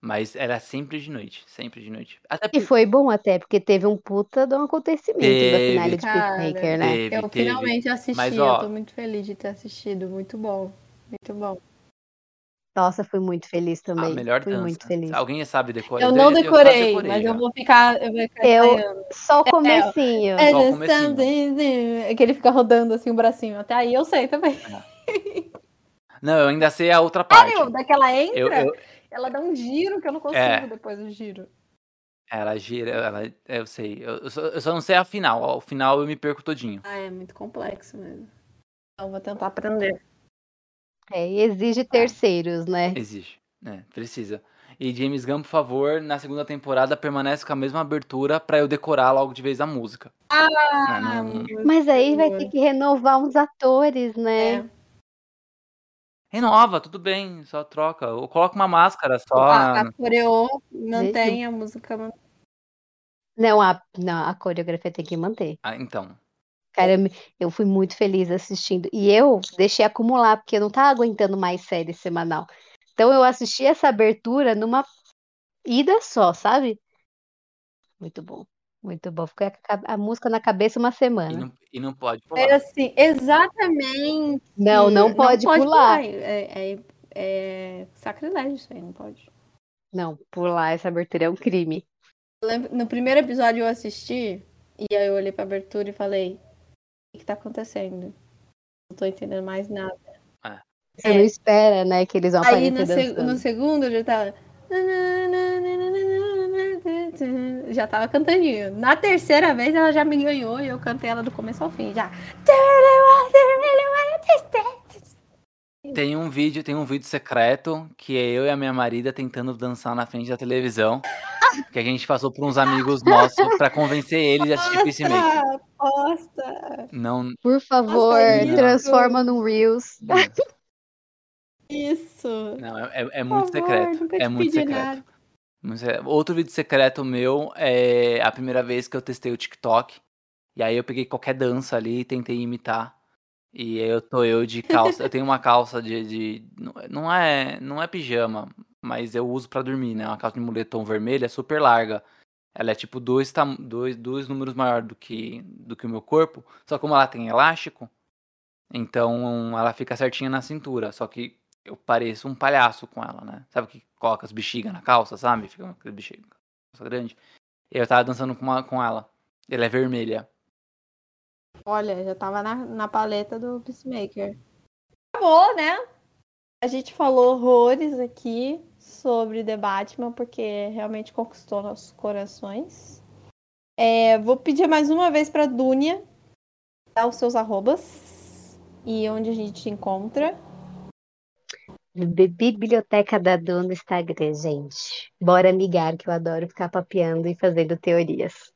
Mas era sempre de noite, sempre de noite. Até E porque foi bom até, porque teve um puta de um acontecimento da Teve. finale de Cara, Peacemaker, né? teve, Eu teve. finalmente assisti, Mas, ó- eu tô muito feliz de ter assistido. Muito bom. Muito bom. Nossa, fui muito feliz a também. melhor fui dança. muito feliz. Alguém sabe decorar? Eu não decorei, decorei mas já. eu vou ficar. Eu vou ficar Eu-. Só o comecinho. É Só o comecinho. É que ele fica rodando assim o bracinho. Até aí eu sei também. Não, eu ainda sei a outra parte. Sério, daquela entra, Eu, eu- ela dá um giro que eu não consigo É. depois do giro. ela gira, ela, eu sei. Eu, eu só, eu só não sei a final. Ao final eu me perco todinho. Ah, é muito complexo mesmo. Então vou tentar aprender. É, e exige terceiros, né? Existe, né? Precisa. E James Gunn, por favor, na segunda temporada permanece com a mesma abertura pra eu decorar logo de vez a música. Ah, Não, não- muito Mas aí vai ter que renovar uns atores, né? É. Renova, tudo bem, só troca. Ou coloca uma máscara só. A, a coreô mantém a música. Não, a, não, a coreografia tem que manter. Ah, então. Cara, eu fui muito feliz assistindo. E eu deixei acumular, porque eu não tava aguentando mais série semanal. Então eu assisti essa abertura numa ida só, sabe? Muito bom. Muito bom. Ficou a, música na cabeça uma E semana. não, e não pode É pular. assim, exatamente. Não, não pode pular. É, é, é sacrilégio isso aí, não pode. Não, pular essa abertura é um crime. No primeiro episódio eu assisti, e aí eu olhei pra abertura e falei, que tá acontecendo. Não tô entendendo mais nada. Você não espera, né, que eles vão Aí aparecer no, seg- no segundo eu já tava. Já tava cantandinho. Na terceira vez ela já me ganhou e eu cantei ela do começo ao fim. Já. Tem um vídeo, tem um vídeo secreto que é eu e a minha marida tentando dançar na frente da televisão. Que a gente passou por uns amigos nossos pra convencer eles a assistir Peacemaker. Posta, posta. Não. Por favor, transforma num Reels. Isso. Não, é, é- é muito favor, secreto. nunca te É muito pedi secreto. nada. Secreto. Outro vídeo secreto meu é a primeira vez que eu testei o TikTok. E aí eu peguei qualquer dança ali e tentei imitar. E eu tô eu de calça. Eu tenho uma calça de. de- não- é, não é pijama, mas eu uso pra dormir, né? Uma calça de moletom vermelha, super larga. Ela é tipo dois, dois, dois números maior do que, do que o meu corpo. Só como ela tem elástico, então ela fica certinha na cintura. Só que eu pareço um palhaço com ela, né? Sabe que coloca as bexigas na calça, sabe? Fica aquele bexiga calça grande. E eu tava dançando com, uma, com ela. Ela é vermelha. Olha, já tava na, na paleta do Peacemaker. Acabou, né? A gente falou horrores aqui sobre The Batman, porque realmente conquistou nossos corações. É, vou pedir mais uma vez pra Dunia dar os seus arrobas e onde a gente te encontra. Bi- Biblioteca da Dona no Instagram, gente. Bora ligar, que eu adoro ficar papeando e fazendo teorias.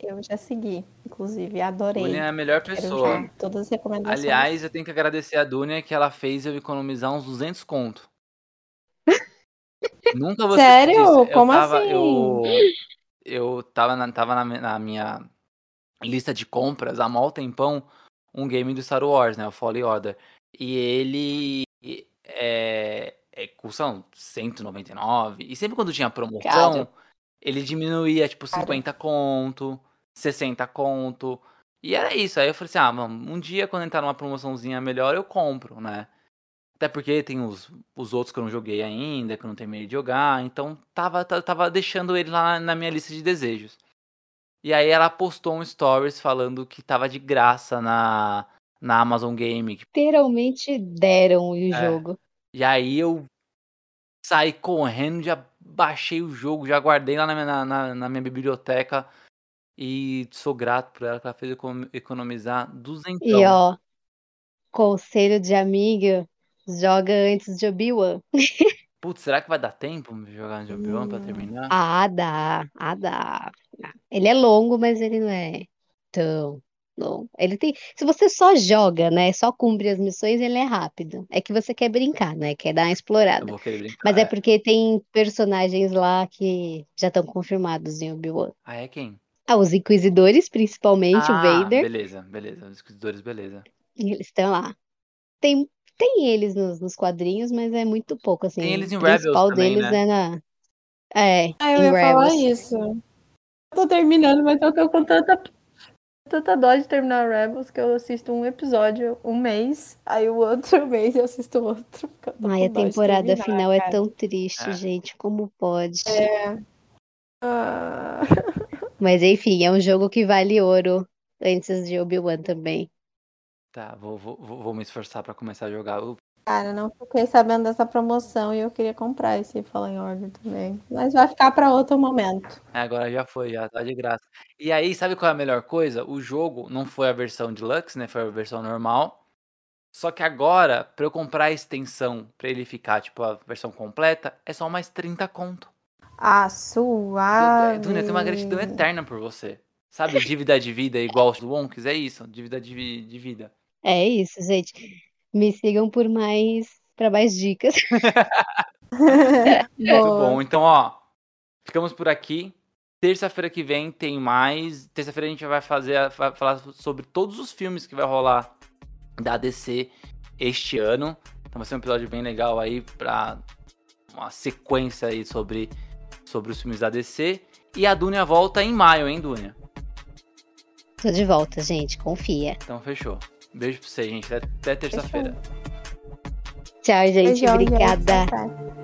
Eu já segui, inclusive, adorei. Dunia é a melhor pessoa. todas as recomendações. Aliás, eu tenho que agradecer a Dunia que ela fez eu economizar uns 200 conto. Nunca vou esquecer Sério? Como tava, assim? Eu, eu tava, na, tava na, na minha lista de compras há mó tempão um game do Star Wars, né? O Fallen Order. E ele é, é, custa uns 199. E sempre quando tinha promoção, ele diminuía, tipo, Caro. 50 conto, 60 conto. E era isso. Aí eu falei assim, ah, mano, um dia quando entrar numa promoçãozinha melhor, eu compro, né? Até porque tem os, os outros que eu não joguei ainda, que eu não terminei de jogar. Então tava, ta- tava deixando ele lá na minha lista de desejos. E aí ela postou um stories falando que tava de graça na, na Amazon Game. Literalmente deram o É. jogo. E aí eu saí correndo, já baixei o jogo, já guardei lá na minha, na- na, minha biblioteca. E sou grato por ela que ela fez economizar duzentão. E ó, conselho de amigo, joga antes de Obi-Wan. Putz, será que vai dar tempo de jogar no Obi-Wan pra terminar? Ah, dá, ah, dá. Ele é longo, mas ele não é tão longo. Ele tem. Se você só joga, né? Só cumpre as missões, ele é rápido. É que você quer brincar, né? Quer dar uma Eu explorada. vou querer brincar. Mas é é. porque tem personagens lá que já estão confirmados em Obi-Wan. Ah, é quem? Ah, os Inquisidores, principalmente o Ah, Vader, beleza, beleza. Os Inquisidores, beleza. eles estão lá. Tem, tem eles nos, nos quadrinhos, mas é muito pouco, assim. Tem eles em o principal Rebels também, deles né? é na. É, Ah, eu ia falar Rebels. isso. Eu tô terminando, mas eu tô com tanta, tanta dó de terminar Rebels que eu assisto um episódio um mês, aí o outro mês eu assisto outro. eu Ai, a temporada terminar, final é cara. tão triste, É. gente. Como pode? Ah, Mas enfim, é um jogo que vale ouro antes de Obi-Wan também. Tá, vou, vou, vou me esforçar pra começar a jogar. Eu- cara, não fiquei sabendo dessa promoção e eu queria comprar esse Fallen Order também. Mas vai ficar pra outro momento. É, agora já foi, já tá de graça. E aí, sabe qual é a melhor coisa? O jogo não foi a versão deluxe, né? Foi a versão normal. Só que agora, pra eu comprar a extensão pra ele ficar, tipo, a versão completa, é só mais 30 conto. Ah, suave. Dunia, tem uma gratidão eterna por você. Sabe, dívida de vida igual os Wonks? É isso, dívida de, de vida. É isso, gente. Me sigam por mais para mais dicas. Muito bom. Então, ó, ficamos por aqui. Terça-feira que vem tem mais. Terça-feira a gente vai fazer vai falar sobre todos os filmes que vai rolar da DC este ano. Então vai ser um episódio bem legal aí pra uma sequência aí sobre, sobre os filmes da DC. E a Dunia volta em maio, hein, Dunia? Tô de volta, gente. Confia. Então fechou. Beijo pra você, gente. Até, terça-feira. Tchau, gente. Beijão, gente. Obrigada. Até.